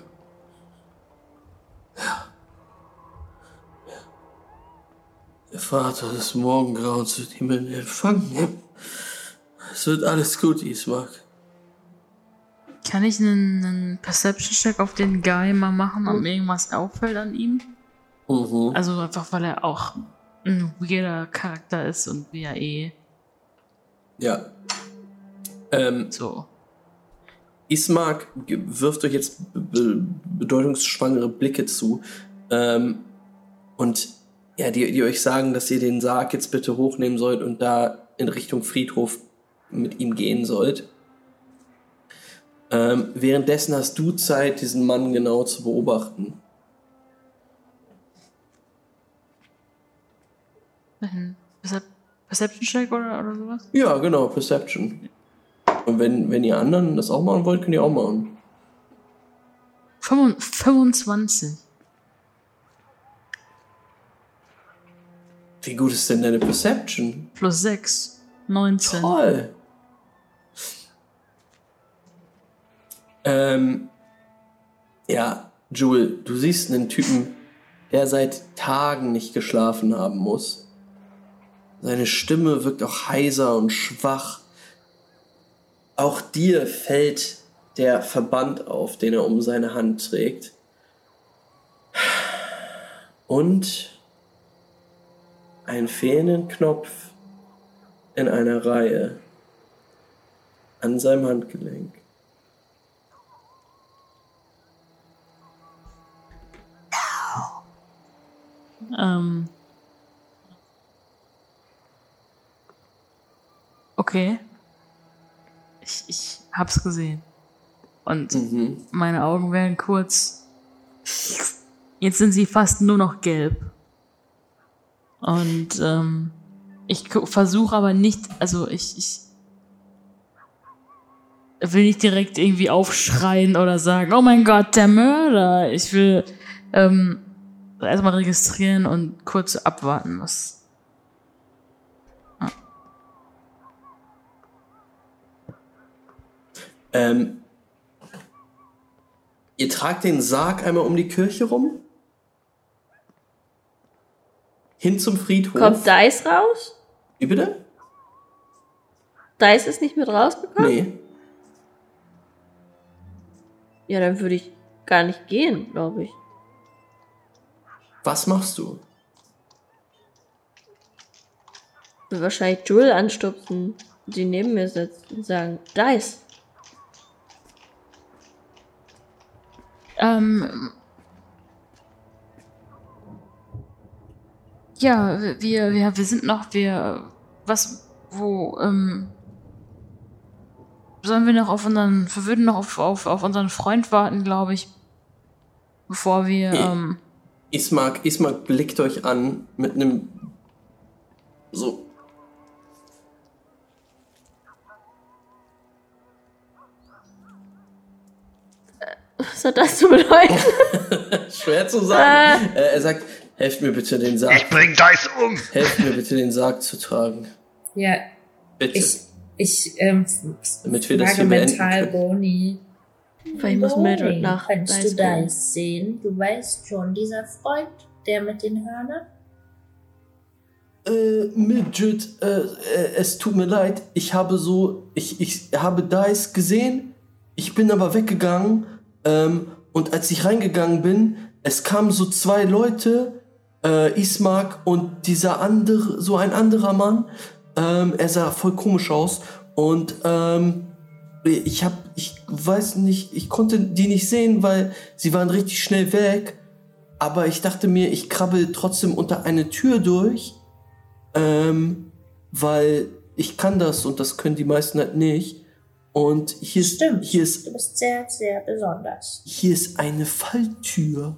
Der Vater des Morgengrauens wird ihn in Empfang nehmen. Es wird alles gut, Ismark. Kann ich einen, einen Perception-Check auf den Guy mal machen, ob mir irgendwas auffällt an ihm? Mhm. Also einfach, weil er auch ein weirder Charakter ist und wir ja eh Ja. Ähm, so. Ismark wirft euch jetzt be bedeutungsschwangere Blicke zu. Ähm, und ja, die, die euch sagen, dass ihr den Sarg jetzt bitte hochnehmen sollt und da in Richtung Friedhof mit ihm gehen sollt. Ähm, währenddessen hast du Zeit, diesen Mann genau zu beobachten. Ein Percep Perception-Check oder, oder sowas? Ja, genau, Perception. Und wenn, wenn ihr anderen das auch machen wollt, könnt ihr auch machen. 25. 25. Wie gut ist denn deine Perception? Plus 6. 19. Toll. Ähm, ja, Jewel, du siehst einen Typen, der seit Tagen nicht geschlafen haben muss. Seine Stimme wirkt auch heiser und schwach. Auch dir fällt der Verband auf, den er um seine Hand trägt. Und einen fehlenden Knopf in einer Reihe an seinem Handgelenk. Ähm. Okay. Ich, ich hab's gesehen. Und Mhm. meine Augen werden kurz. Jetzt sind sie fast nur noch gelb. Und ähm, ich versuche aber nicht, also ich, ich will nicht direkt irgendwie aufschreien oder sagen, oh mein Gott, der Mörder. Ich will ähm, erstmal registrieren und kurz abwarten, was. Ähm, ihr tragt den Sarg einmal um die Kirche rum. Hin zum Friedhof. Kommt Dice raus? Wie bitte? Dice ist nicht mit rausgekommen? Nee. Ja, dann würde ich gar nicht gehen, glaube ich. Was machst du? Wahrscheinlich Jewel anstupsen, die neben mir sitzt und sagen, Dice. Ähm. Ja, wir, wir, wir sind noch, wir. Was, wo, ähm. Sollen wir noch auf unseren, wir würden noch auf, auf, auf unseren Freund warten, glaube ich. Bevor wir, ähm. Ismark, Ismark blickt euch an mit einem so. Was hat das zu bedeuten? *laughs* Schwer zu sagen. Äh, er sagt, helft mir bitte den Ich Sarg. bring Dice um. Helft mir bitte den Sarg zu tragen. Ja, Bitte. ich, ich ähm, Damit wir das hier mental. Boni. Weil ich muss Mildred nach Kannst Dice du. Dice sehen? Du weißt schon, dieser Freund, der mit den Hörnern? Äh, Midget, äh, äh, es tut mir leid. Ich habe so, ich, ich habe Dice gesehen. Ich bin aber weggegangen. Ähm, und als ich reingegangen bin, es kamen so zwei Leute, äh, Ismark und dieser andere, so ein anderer Mann. Ähm, er sah voll komisch aus. Und ähm, ich hab, ich weiß nicht, ich konnte die nicht sehen, weil sie waren richtig schnell weg. Aber ich dachte mir, ich krabbel trotzdem unter eine Tür durch. Ähm, weil ich kann das und das können die meisten halt nicht. Und hier ist, Stimmt. hier ist, Du bist sehr, sehr besonders. hier ist eine Falltür.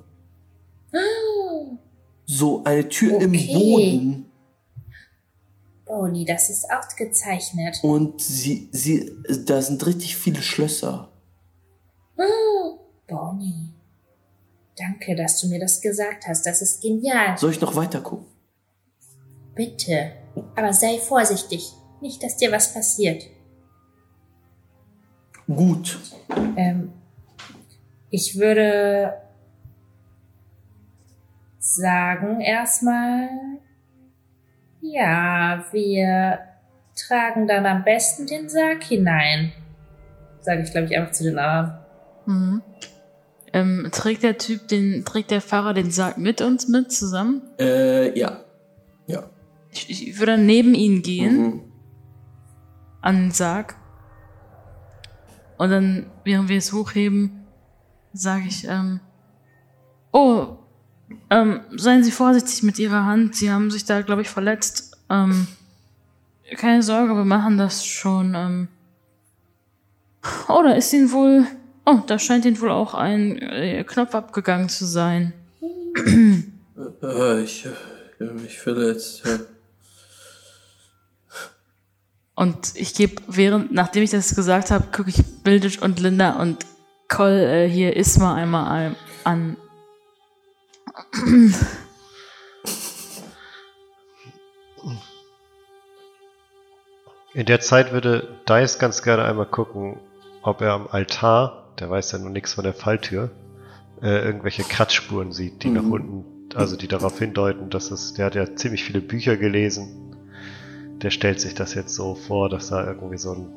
So eine Tür im Okay. Boden. Boni, das ist ausgezeichnet. Und sie, sie, da sind richtig viele Schlösser. Boni, danke, dass du mir das gesagt hast. Das ist genial. Soll ich noch weiter gucken? Bitte. Aber sei vorsichtig. Nicht, dass dir was passiert. Gut. Ähm, ich würde sagen erstmal, Ja, wir tragen dann am besten den Sarg hinein. Sage ich, glaube ich, einfach zu den anderen. Mhm. Ähm, trägt der Typ den, trägt der Fahrer den Sarg mit uns mit zusammen? Äh, ja. Ja. Ich, ich würde dann neben ihn gehen, Mhm. an den Sarg. Und dann, während wir es hochheben, sage ich, ähm, oh, ähm, seien Sie vorsichtig mit Ihrer Hand. Sie haben sich da, glaube ich, verletzt. Ähm, keine Sorge, wir machen das schon. Ähm. Oh, da ist Ihnen wohl, oh, da scheint Ihnen wohl auch ein äh, Knopf abgegangen zu sein. Äh, ich, äh, mich verletzt. Ja. Und ich gebe, während, nachdem ich das gesagt habe, gucke ich Bildisch und Linda und Col äh, hier Isma einmal ein- an. In der Zeit würde Dice ganz gerne einmal gucken, ob er am Altar, der weiß ja nur nichts von der Falltür, äh, irgendwelche Kratzspuren sieht, die Mhm. nach unten, also die darauf hindeuten, dass es, der hat ja ziemlich viele Bücher gelesen. Der stellt sich das jetzt so vor, dass da irgendwie so ein,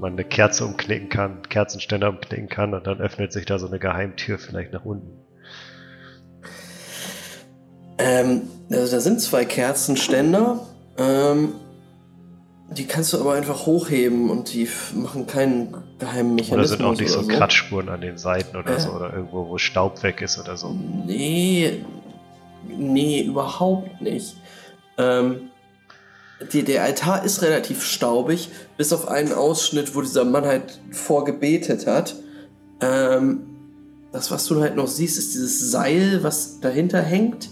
man eine Kerze umknicken kann, Kerzenständer umknicken kann und dann öffnet sich da so eine Geheimtür vielleicht nach unten. Ähm, also da sind zwei Kerzenständer. Ähm, die kannst du aber einfach hochheben und die machen keinen geheimen Oder Mechanismus. sind auch nicht so oder Kratzspuren an den Seiten oder Äh. so, oder irgendwo, wo Staub weg ist oder so. Nee, nee, überhaupt nicht. Ähm, die, der Altar ist relativ staubig, bis auf einen Ausschnitt, wo dieser Mann halt vorgebetet hat. Ähm, das, was du halt noch siehst, ist dieses Seil, was dahinter hängt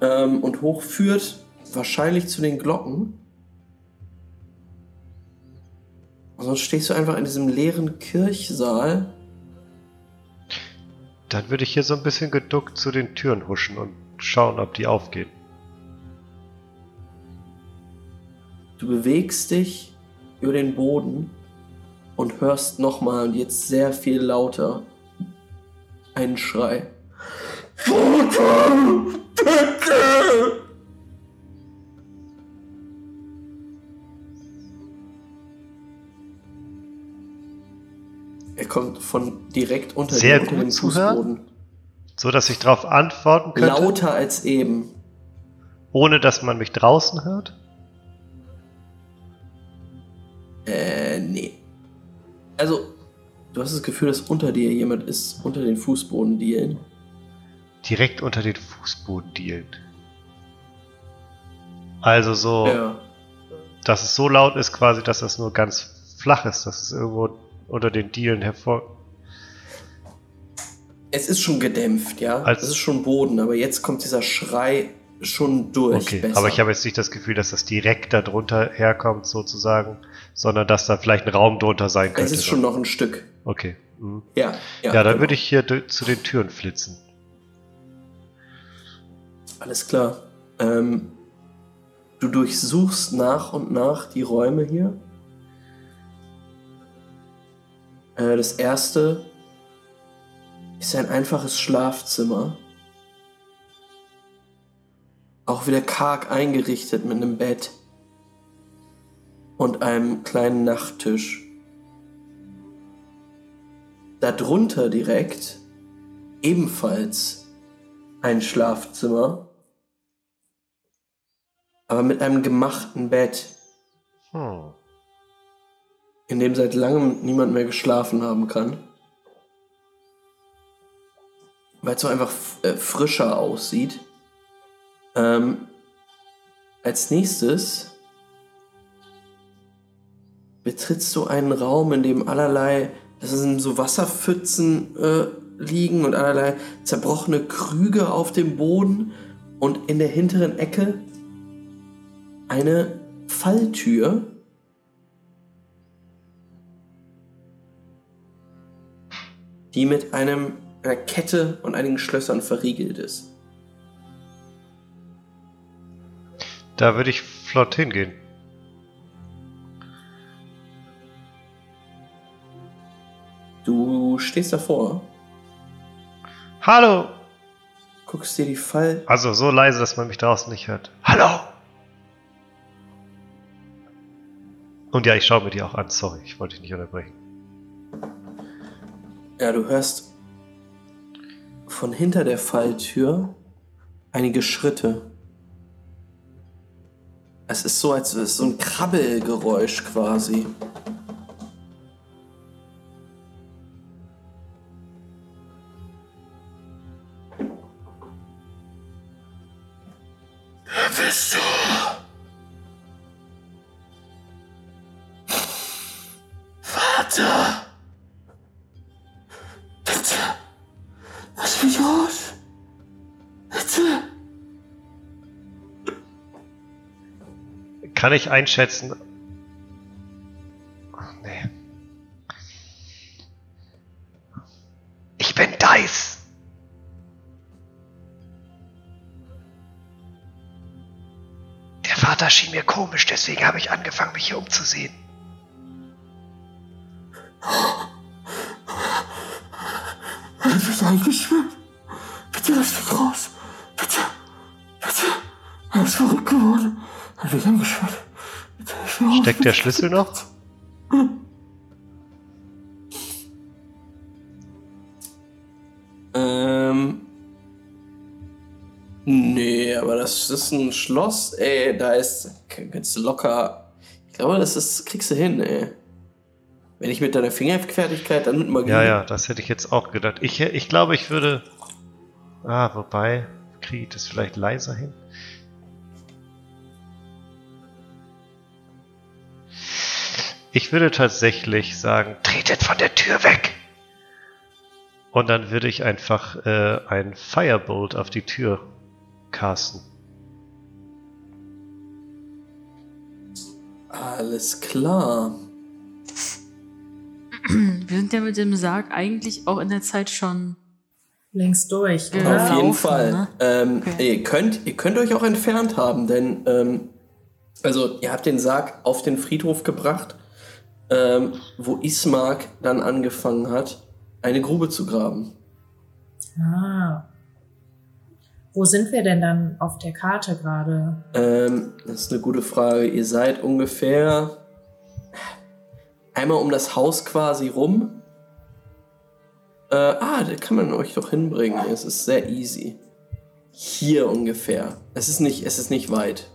ähm, und hochführt, wahrscheinlich zu den Glocken. Und sonst stehst du einfach in diesem leeren Kirchsaal. Dann würde ich hier so ein bisschen geduckt zu den Türen huschen und schauen, ob die aufgehen. Du bewegst dich über den Boden und hörst nochmal und jetzt sehr viel lauter einen Schrei. Vater, bitte! Er kommt von direkt unter, Sehr unter gut dem hören. Fußboden. So, dass ich darauf antworten könnte, Lauter als eben. ohne dass man mich draußen hört. Äh, nee. Also, du hast das Gefühl, dass unter dir jemand ist, unter den Fußbodendielen. Direkt unter den Fußboden dealen. Also so, Ja. dass es so laut ist quasi, dass es nur ganz flach ist, dass es irgendwo unter den Dielen hervor... Es ist schon gedämpft, ja. Als- es ist schon Boden, aber jetzt kommt dieser Schrei schon durch. Okay, besser. aber ich habe jetzt nicht das Gefühl, dass das direkt da drunter herkommt sozusagen, sondern dass da vielleicht ein Raum drunter sein Es könnte. ist schon noch ein Stück. Okay. Mhm. Ja, ja. Ja, dann genau. würde ich hier zu den Türen flitzen. Alles klar. Ähm, du durchsuchst nach und nach die Räume hier. Äh, das erste ist ein einfaches Schlafzimmer. Auch wieder karg eingerichtet mit einem Bett und einem kleinen Nachttisch. Darunter direkt ebenfalls ein Schlafzimmer, aber mit einem gemachten Bett, Hm. in dem seit langem niemand mehr geschlafen haben kann. Weil es so einfach äh, frischer aussieht. Ähm, als nächstes betrittst du einen Raum, in dem allerlei, das sind so Wasserpfützen äh, liegen und allerlei zerbrochene Krüge auf dem Boden und in der hinteren Ecke eine Falltür. die mit einem, einer Kette und einigen Schlössern verriegelt ist. Da würde ich flott hingehen. Du stehst davor, Hallo! guckst dir die Fall. Also so leise, dass man mich draußen nicht hört. Hallo! Und ja, ich schaue mir die auch an. Sorry, ich wollte dich nicht unterbrechen. Ja, du hörst von hinter der Falltür einige Schritte. Es ist so, als wäre es so ein Krabbelgeräusch quasi. Kann ich einschätzen? Ach, nee. Ich bin Dice. Der Vater schien mir komisch, deswegen habe ich angefangen, mich hier umzusehen. Er hat mich Raus. Steckt der Schlüssel noch? *laughs* Ähm. Nee, aber das, das ist ein Schloss, ey. Da ist. Kannst du locker. Ich glaube, das ist. Kriegst du hin, ey. Wenn ich mit deiner Fingerfertigkeit, dann mit Magie. Ja, ja, das hätte ich jetzt auch gedacht. Ich, ich glaube, ich würde. Ah, wobei, kriege ich das vielleicht leiser hin? Ich würde tatsächlich sagen, Tretet von der Tür weg. und dann würde ich einfach äh, ein Firebolt auf die Tür casten. Alles klar. Wir sind ja mit dem Sarg eigentlich auch in der Zeit schon. Links durch. Ja. Auf jeden laufen, Fall. ne? Ähm, Okay. ihr, könnt, ihr könnt euch auch entfernt haben, denn ähm, also ihr habt den Sarg auf den Friedhof gebracht, ähm, wo Ismark dann angefangen hat, eine Grube zu graben. Ah. Wo sind wir denn dann auf der Karte gerade? Ähm, das ist eine gute Frage. Ihr seid ungefähr einmal um das Haus quasi rum. Äh, ah, da kann man euch doch hinbringen. Es ist sehr easy. Hier ungefähr. Es ist nicht, es ist nicht weit.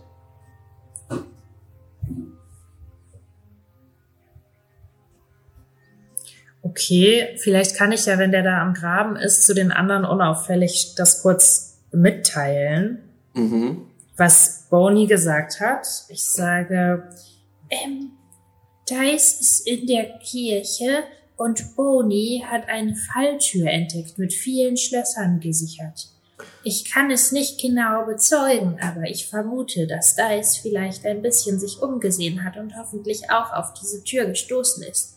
Okay, vielleicht kann ich ja, wenn der da am Graben ist, zu den anderen unauffällig das kurz mitteilen, Mhm. was Boney gesagt hat. Ich sage, Ähm, Dice ist in der Kirche und Boni hat eine Falltür entdeckt mit vielen Schlössern gesichert. Ich kann es nicht genau bezeugen, aber ich vermute, dass Dice vielleicht ein bisschen sich umgesehen hat und hoffentlich auch auf diese Tür gestoßen ist.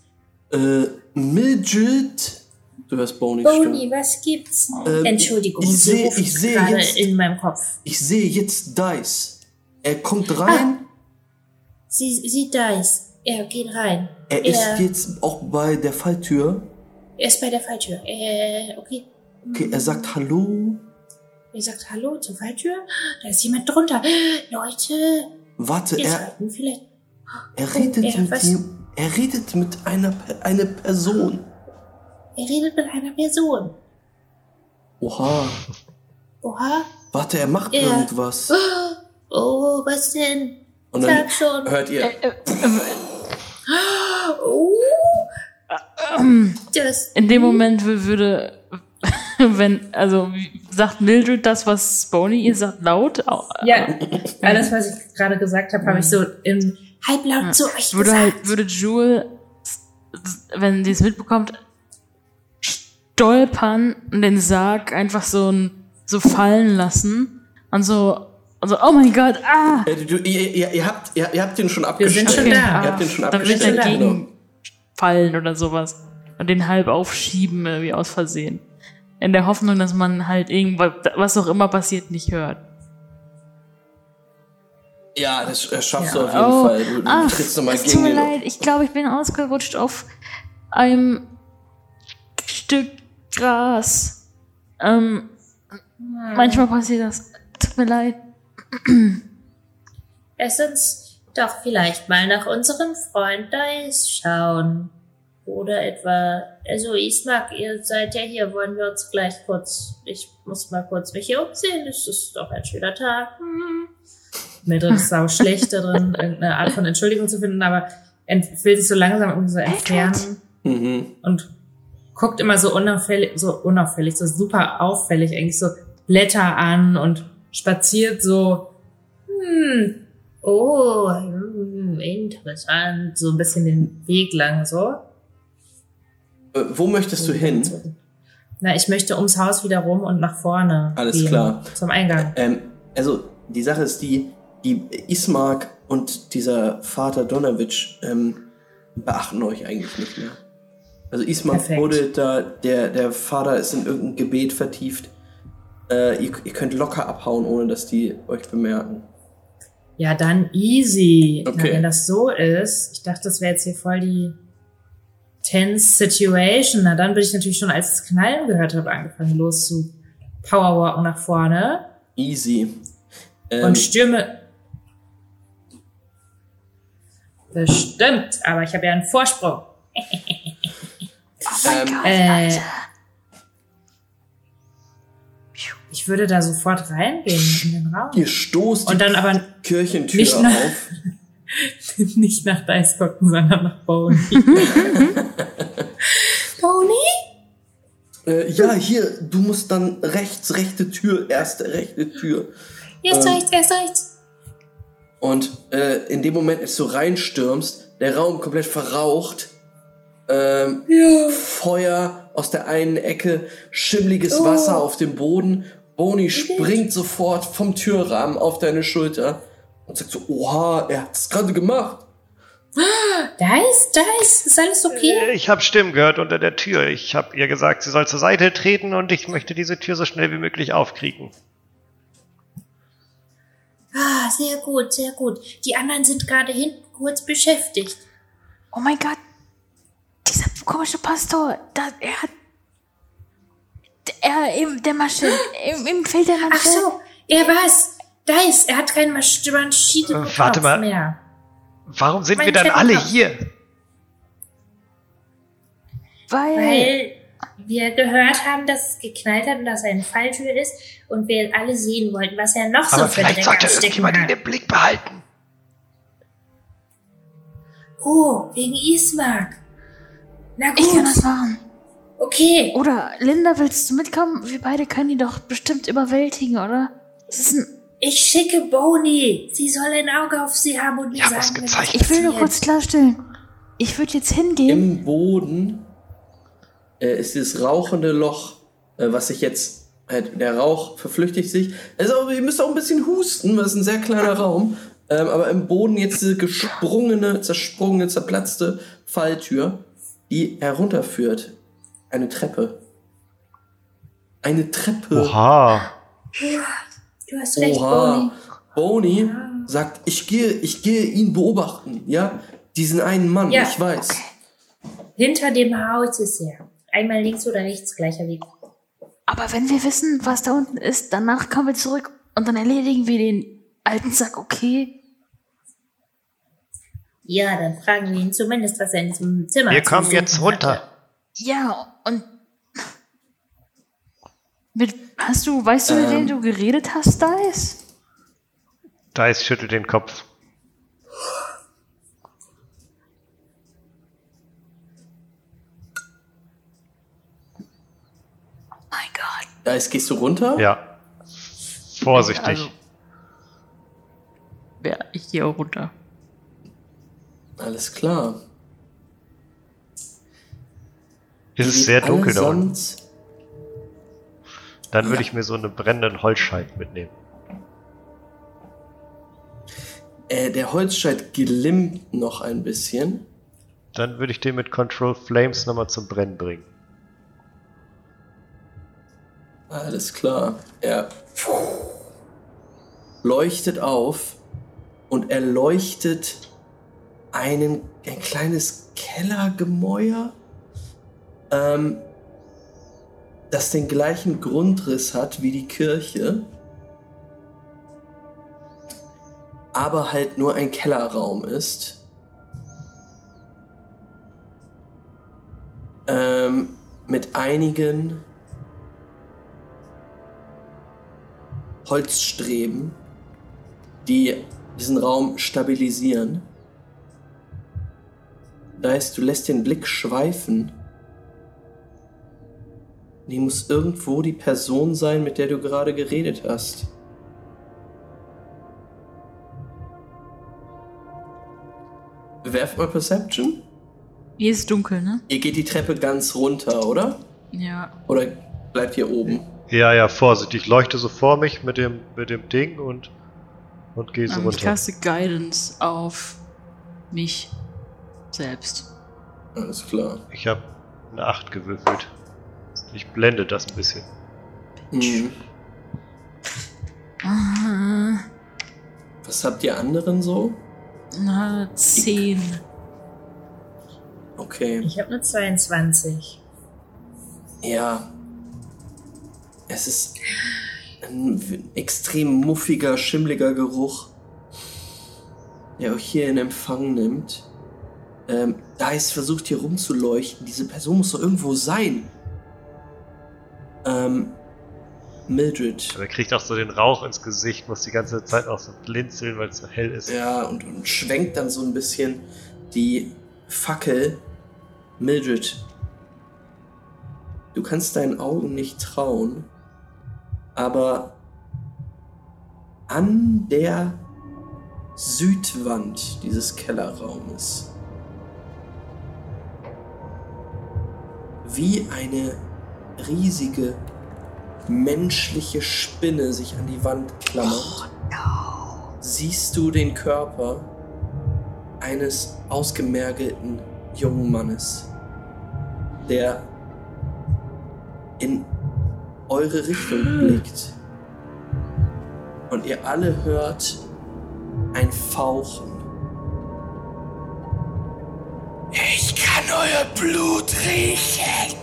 Äh, Mildred. Du hörst Boni, Stimme. was gibt's? Ähm, Entschuldigung, ich sie seh- ruft ich seh jetzt- in meinem Kopf. Ich sehe jetzt Dice. Er kommt rein. Sie, sie Dice. Er geht rein. Er ist er, jetzt auch bei der Falltür. er ist bei der Falltür. Äh, okay. Okay, er sagt Hallo. Er sagt Hallo zur Falltür. Da ist jemand drunter. Leute, Warte, er, vielleicht. er redet er- mit was? Er redet mit einer eine Person. Er redet mit einer Person. Oha. Oha. Warte, er macht Ja. irgendwas. *gasps* Oh, was denn? Und dann Sag schon. hört ihr. *gasps* Oh, das. In dem Moment wür- würde, *laughs* wenn, also sagt Mildred das, was Boney ihr sagt, laut? Au- ja, alles, was ich gerade gesagt habe, habe ich so im halblaut zu euch würde gesagt. halt, würde Jewel, wenn sie es mitbekommt, stolpern und den Sarg einfach so, ein- so fallen lassen und so, und so, oh mein Gott, ah! Äh, du, ihr, ihr, ihr, habt, ihr, ihr habt den schon Wir abgestellt. sind schon da. Ihr habt den schon Dann würde ich dagegen fallen oder sowas und den halb aufschieben, irgendwie aus Versehen. In der Hoffnung, dass man halt irgendwas, was auch immer passiert, nicht hört. Ja, das äh, schaffst Ja. du auf jeden Oh, Fall. Du, du ah, trittst nochmal es tut gegen mir leid, ich glaube, ich bin ausgerutscht auf einem Stück Gras. Ähm, manchmal passiert das. Tut mir leid. Lass uns doch vielleicht mal nach unserem Freund Dice schauen. Oder etwa, also Ismak, ihr seid ja hier, wollen wir uns gleich kurz, ich muss mal kurz mich hier umsehen, es ist doch ein schöner Tag. Hm. Mildred ist sau schlecht darin, irgendeine Art von Entschuldigung zu finden, aber will sich so langsam irgendwie so entfernen Mhm. und guckt immer so unauffällig, so unauffällig, so super auffällig eigentlich so Blätter an und spaziert so, hm, oh, hm, interessant, so ein bisschen den Weg lang so. Äh, wo möchtest du hin? Na, ich möchte ums Haus wieder rum und nach vorne. Alles gehen, klar. Zum Eingang. Ähm, also, die Sache ist die, die Ismark und dieser Vater Donowitsch ähm, beachten euch eigentlich nicht mehr. Also Ismark Perfekt. wurde da, der, der Vater ist in irgendein Gebet vertieft. Äh, ihr, ihr könnt locker abhauen, ohne dass die euch bemerken. Ja, dann easy. Okay. Na, wenn das so ist, ich dachte, das wäre jetzt hier voll die tense Situation. Na, dann bin ich natürlich schon, als ich das Knallen gehört habe, angefangen los zu powerwalken nach vorne Easy. Ähm, und stürme. Bestimmt, aber ich habe ja einen Vorsprung. Oh mein Ähm, Gott, äh, Alter. Ich würde da sofort reingehen in den Raum. ihr stoßt Und dann aber die Kirchentür nicht nach- auf. *laughs* nicht nach Dice gucken, sondern nach Boney. *laughs* Boney? Äh, ja, hier, du musst dann rechts, rechte Tür, erste rechte Tür. Jetzt Ähm, rechts, erst rechts. Und äh, in dem Moment, als du reinstürmst, der Raum komplett verraucht. Ähm, Feuer aus der einen Ecke, schimmliges Oh. Wasser auf dem Boden. Boni springt sofort vom Türrahmen auf deine Schulter und sagt so, oha, er hat's gerade gemacht. Dice, Dice, ist alles okay? Äh, Ich habe Stimmen gehört unter der Tür. Ich habe ihr gesagt, sie soll zur Seite treten und ich möchte diese Tür so schnell wie möglich aufkriegen. Ah, sehr gut, sehr gut. Die anderen sind gerade hinten kurz beschäftigt. Oh mein Gott. Dieser komische Pastor, da, er hat. Er, ihm, der Masche, ihm, ihm fehlt der Masche. Ach so, er war's. Dice, er hat keinen Masch- Maschinen Äh, warte mal. mehr. Warum sind Mein wir dann alle hier? Weil, Weil wir gehört haben, dass es geknallt hat und dass er eine Falltür ist und wir alle sehen wollten, was er noch so Aber für vielleicht sollte irgendjemand ihn hat. im Blick behalten. Oh, wegen Ismark. Na ich kann gut, das machen. okay. Oder, Linda, willst du mitkommen? Wir beide können ihn doch bestimmt überwältigen, oder? Das ist ein, Ich schicke Boney. Sie soll ein Auge auf sie haben und mir Ja, sagen, was gezeichnet. ich will nur kurz klarstellen. Ich würde jetzt hingehen. Im Boden äh, ist dieses rauchende Loch, äh, was sich jetzt, halt, der Rauch verflüchtigt sich. Also, ihr müsst auch ein bisschen husten, weil es ist ein sehr kleiner *laughs* Raum. Ähm, aber im Boden jetzt diese gesprungene, zersprungene, zerplatzte Falltür, die herunterführt. Eine Treppe. Eine Treppe. Oha. Du hast recht. Oha. Boni sagt, ich gehe, ich gehe ihn beobachten, ja? Diesen einen Mann, Ja. ich weiß. Hinter dem Haus ist er. Einmal links oder rechts, gleicher Weg. Aber wenn wir wissen, was da unten ist, danach kommen wir zurück und dann erledigen wir den alten Sack, okay? Ja, dann fragen wir ihn zumindest, was er in diesem Zimmer Wir kommen jetzt runter. hatte. Ja, und. Mit, hast du, weißt du, mit Ähm. wem du geredet hast, Dice? Dice schüttelt den Kopf. Mein Gott. Da ist, gehst du runter? Ja. Vorsichtig. Also, ja, ich gehe auch runter. Alles klar. ist es sehr dunkel da unten. Dann würde ich mir so einen brennenden Holzscheit mitnehmen. Äh, der Holzscheit glimmt noch ein bisschen. Dann würde ich den mit Control Flames nochmal zum Brennen bringen. Alles klar. Er leuchtet auf und er leuchtet einen, ein kleines Kellergemäuer, ähm, das den gleichen Grundriss hat wie die Kirche. aber halt nur ein Kellerraum ist. Ähm, mit einigen Holzstreben, die diesen Raum stabilisieren. Da heißt, du lässt den Blick schweifen. Die muss irgendwo die Person sein, mit der du gerade geredet hast. Werft mal Perception. Hier ist dunkel, ne? Ihr geht die Treppe ganz runter, oder? Ja. Oder bleibt hier oben? Ja, ja, Vorsicht. Ich leuchte so vor mich mit dem, mit dem Ding und, und gehe so Ähm, ich runter. kaste Guidance auf mich selbst. Alles klar. Ich habe eine 8 gewürfelt. Ich blende das ein bisschen. Mhm. Ah, Was habt ihr anderen so? Na, 10. Okay. Ich habe eine 22. Ja. Es ist ein extrem muffiger, schimmliger Geruch, der euch hier in Empfang nimmt. Ähm, da ist versucht hier rumzuleuchten. Diese Person muss doch irgendwo sein. Ähm, Mildred. Aber er kriegt auch so den Rauch ins Gesicht, muss die ganze Zeit auch so blinzeln, weil es so hell ist. Ja, und, und schwenkt dann so ein bisschen die Fackel. Mildred, du kannst deinen Augen nicht trauen, aber an der Südwand dieses Kellerraumes, wie eine riesige menschliche Spinne sich an die Wand klammert, siehst du den Körper eines ausgemergelten jungen Mannes, der in eure Richtung blickt. Und ihr alle hört ein Fauchen. Ich kann euer Blut riechen.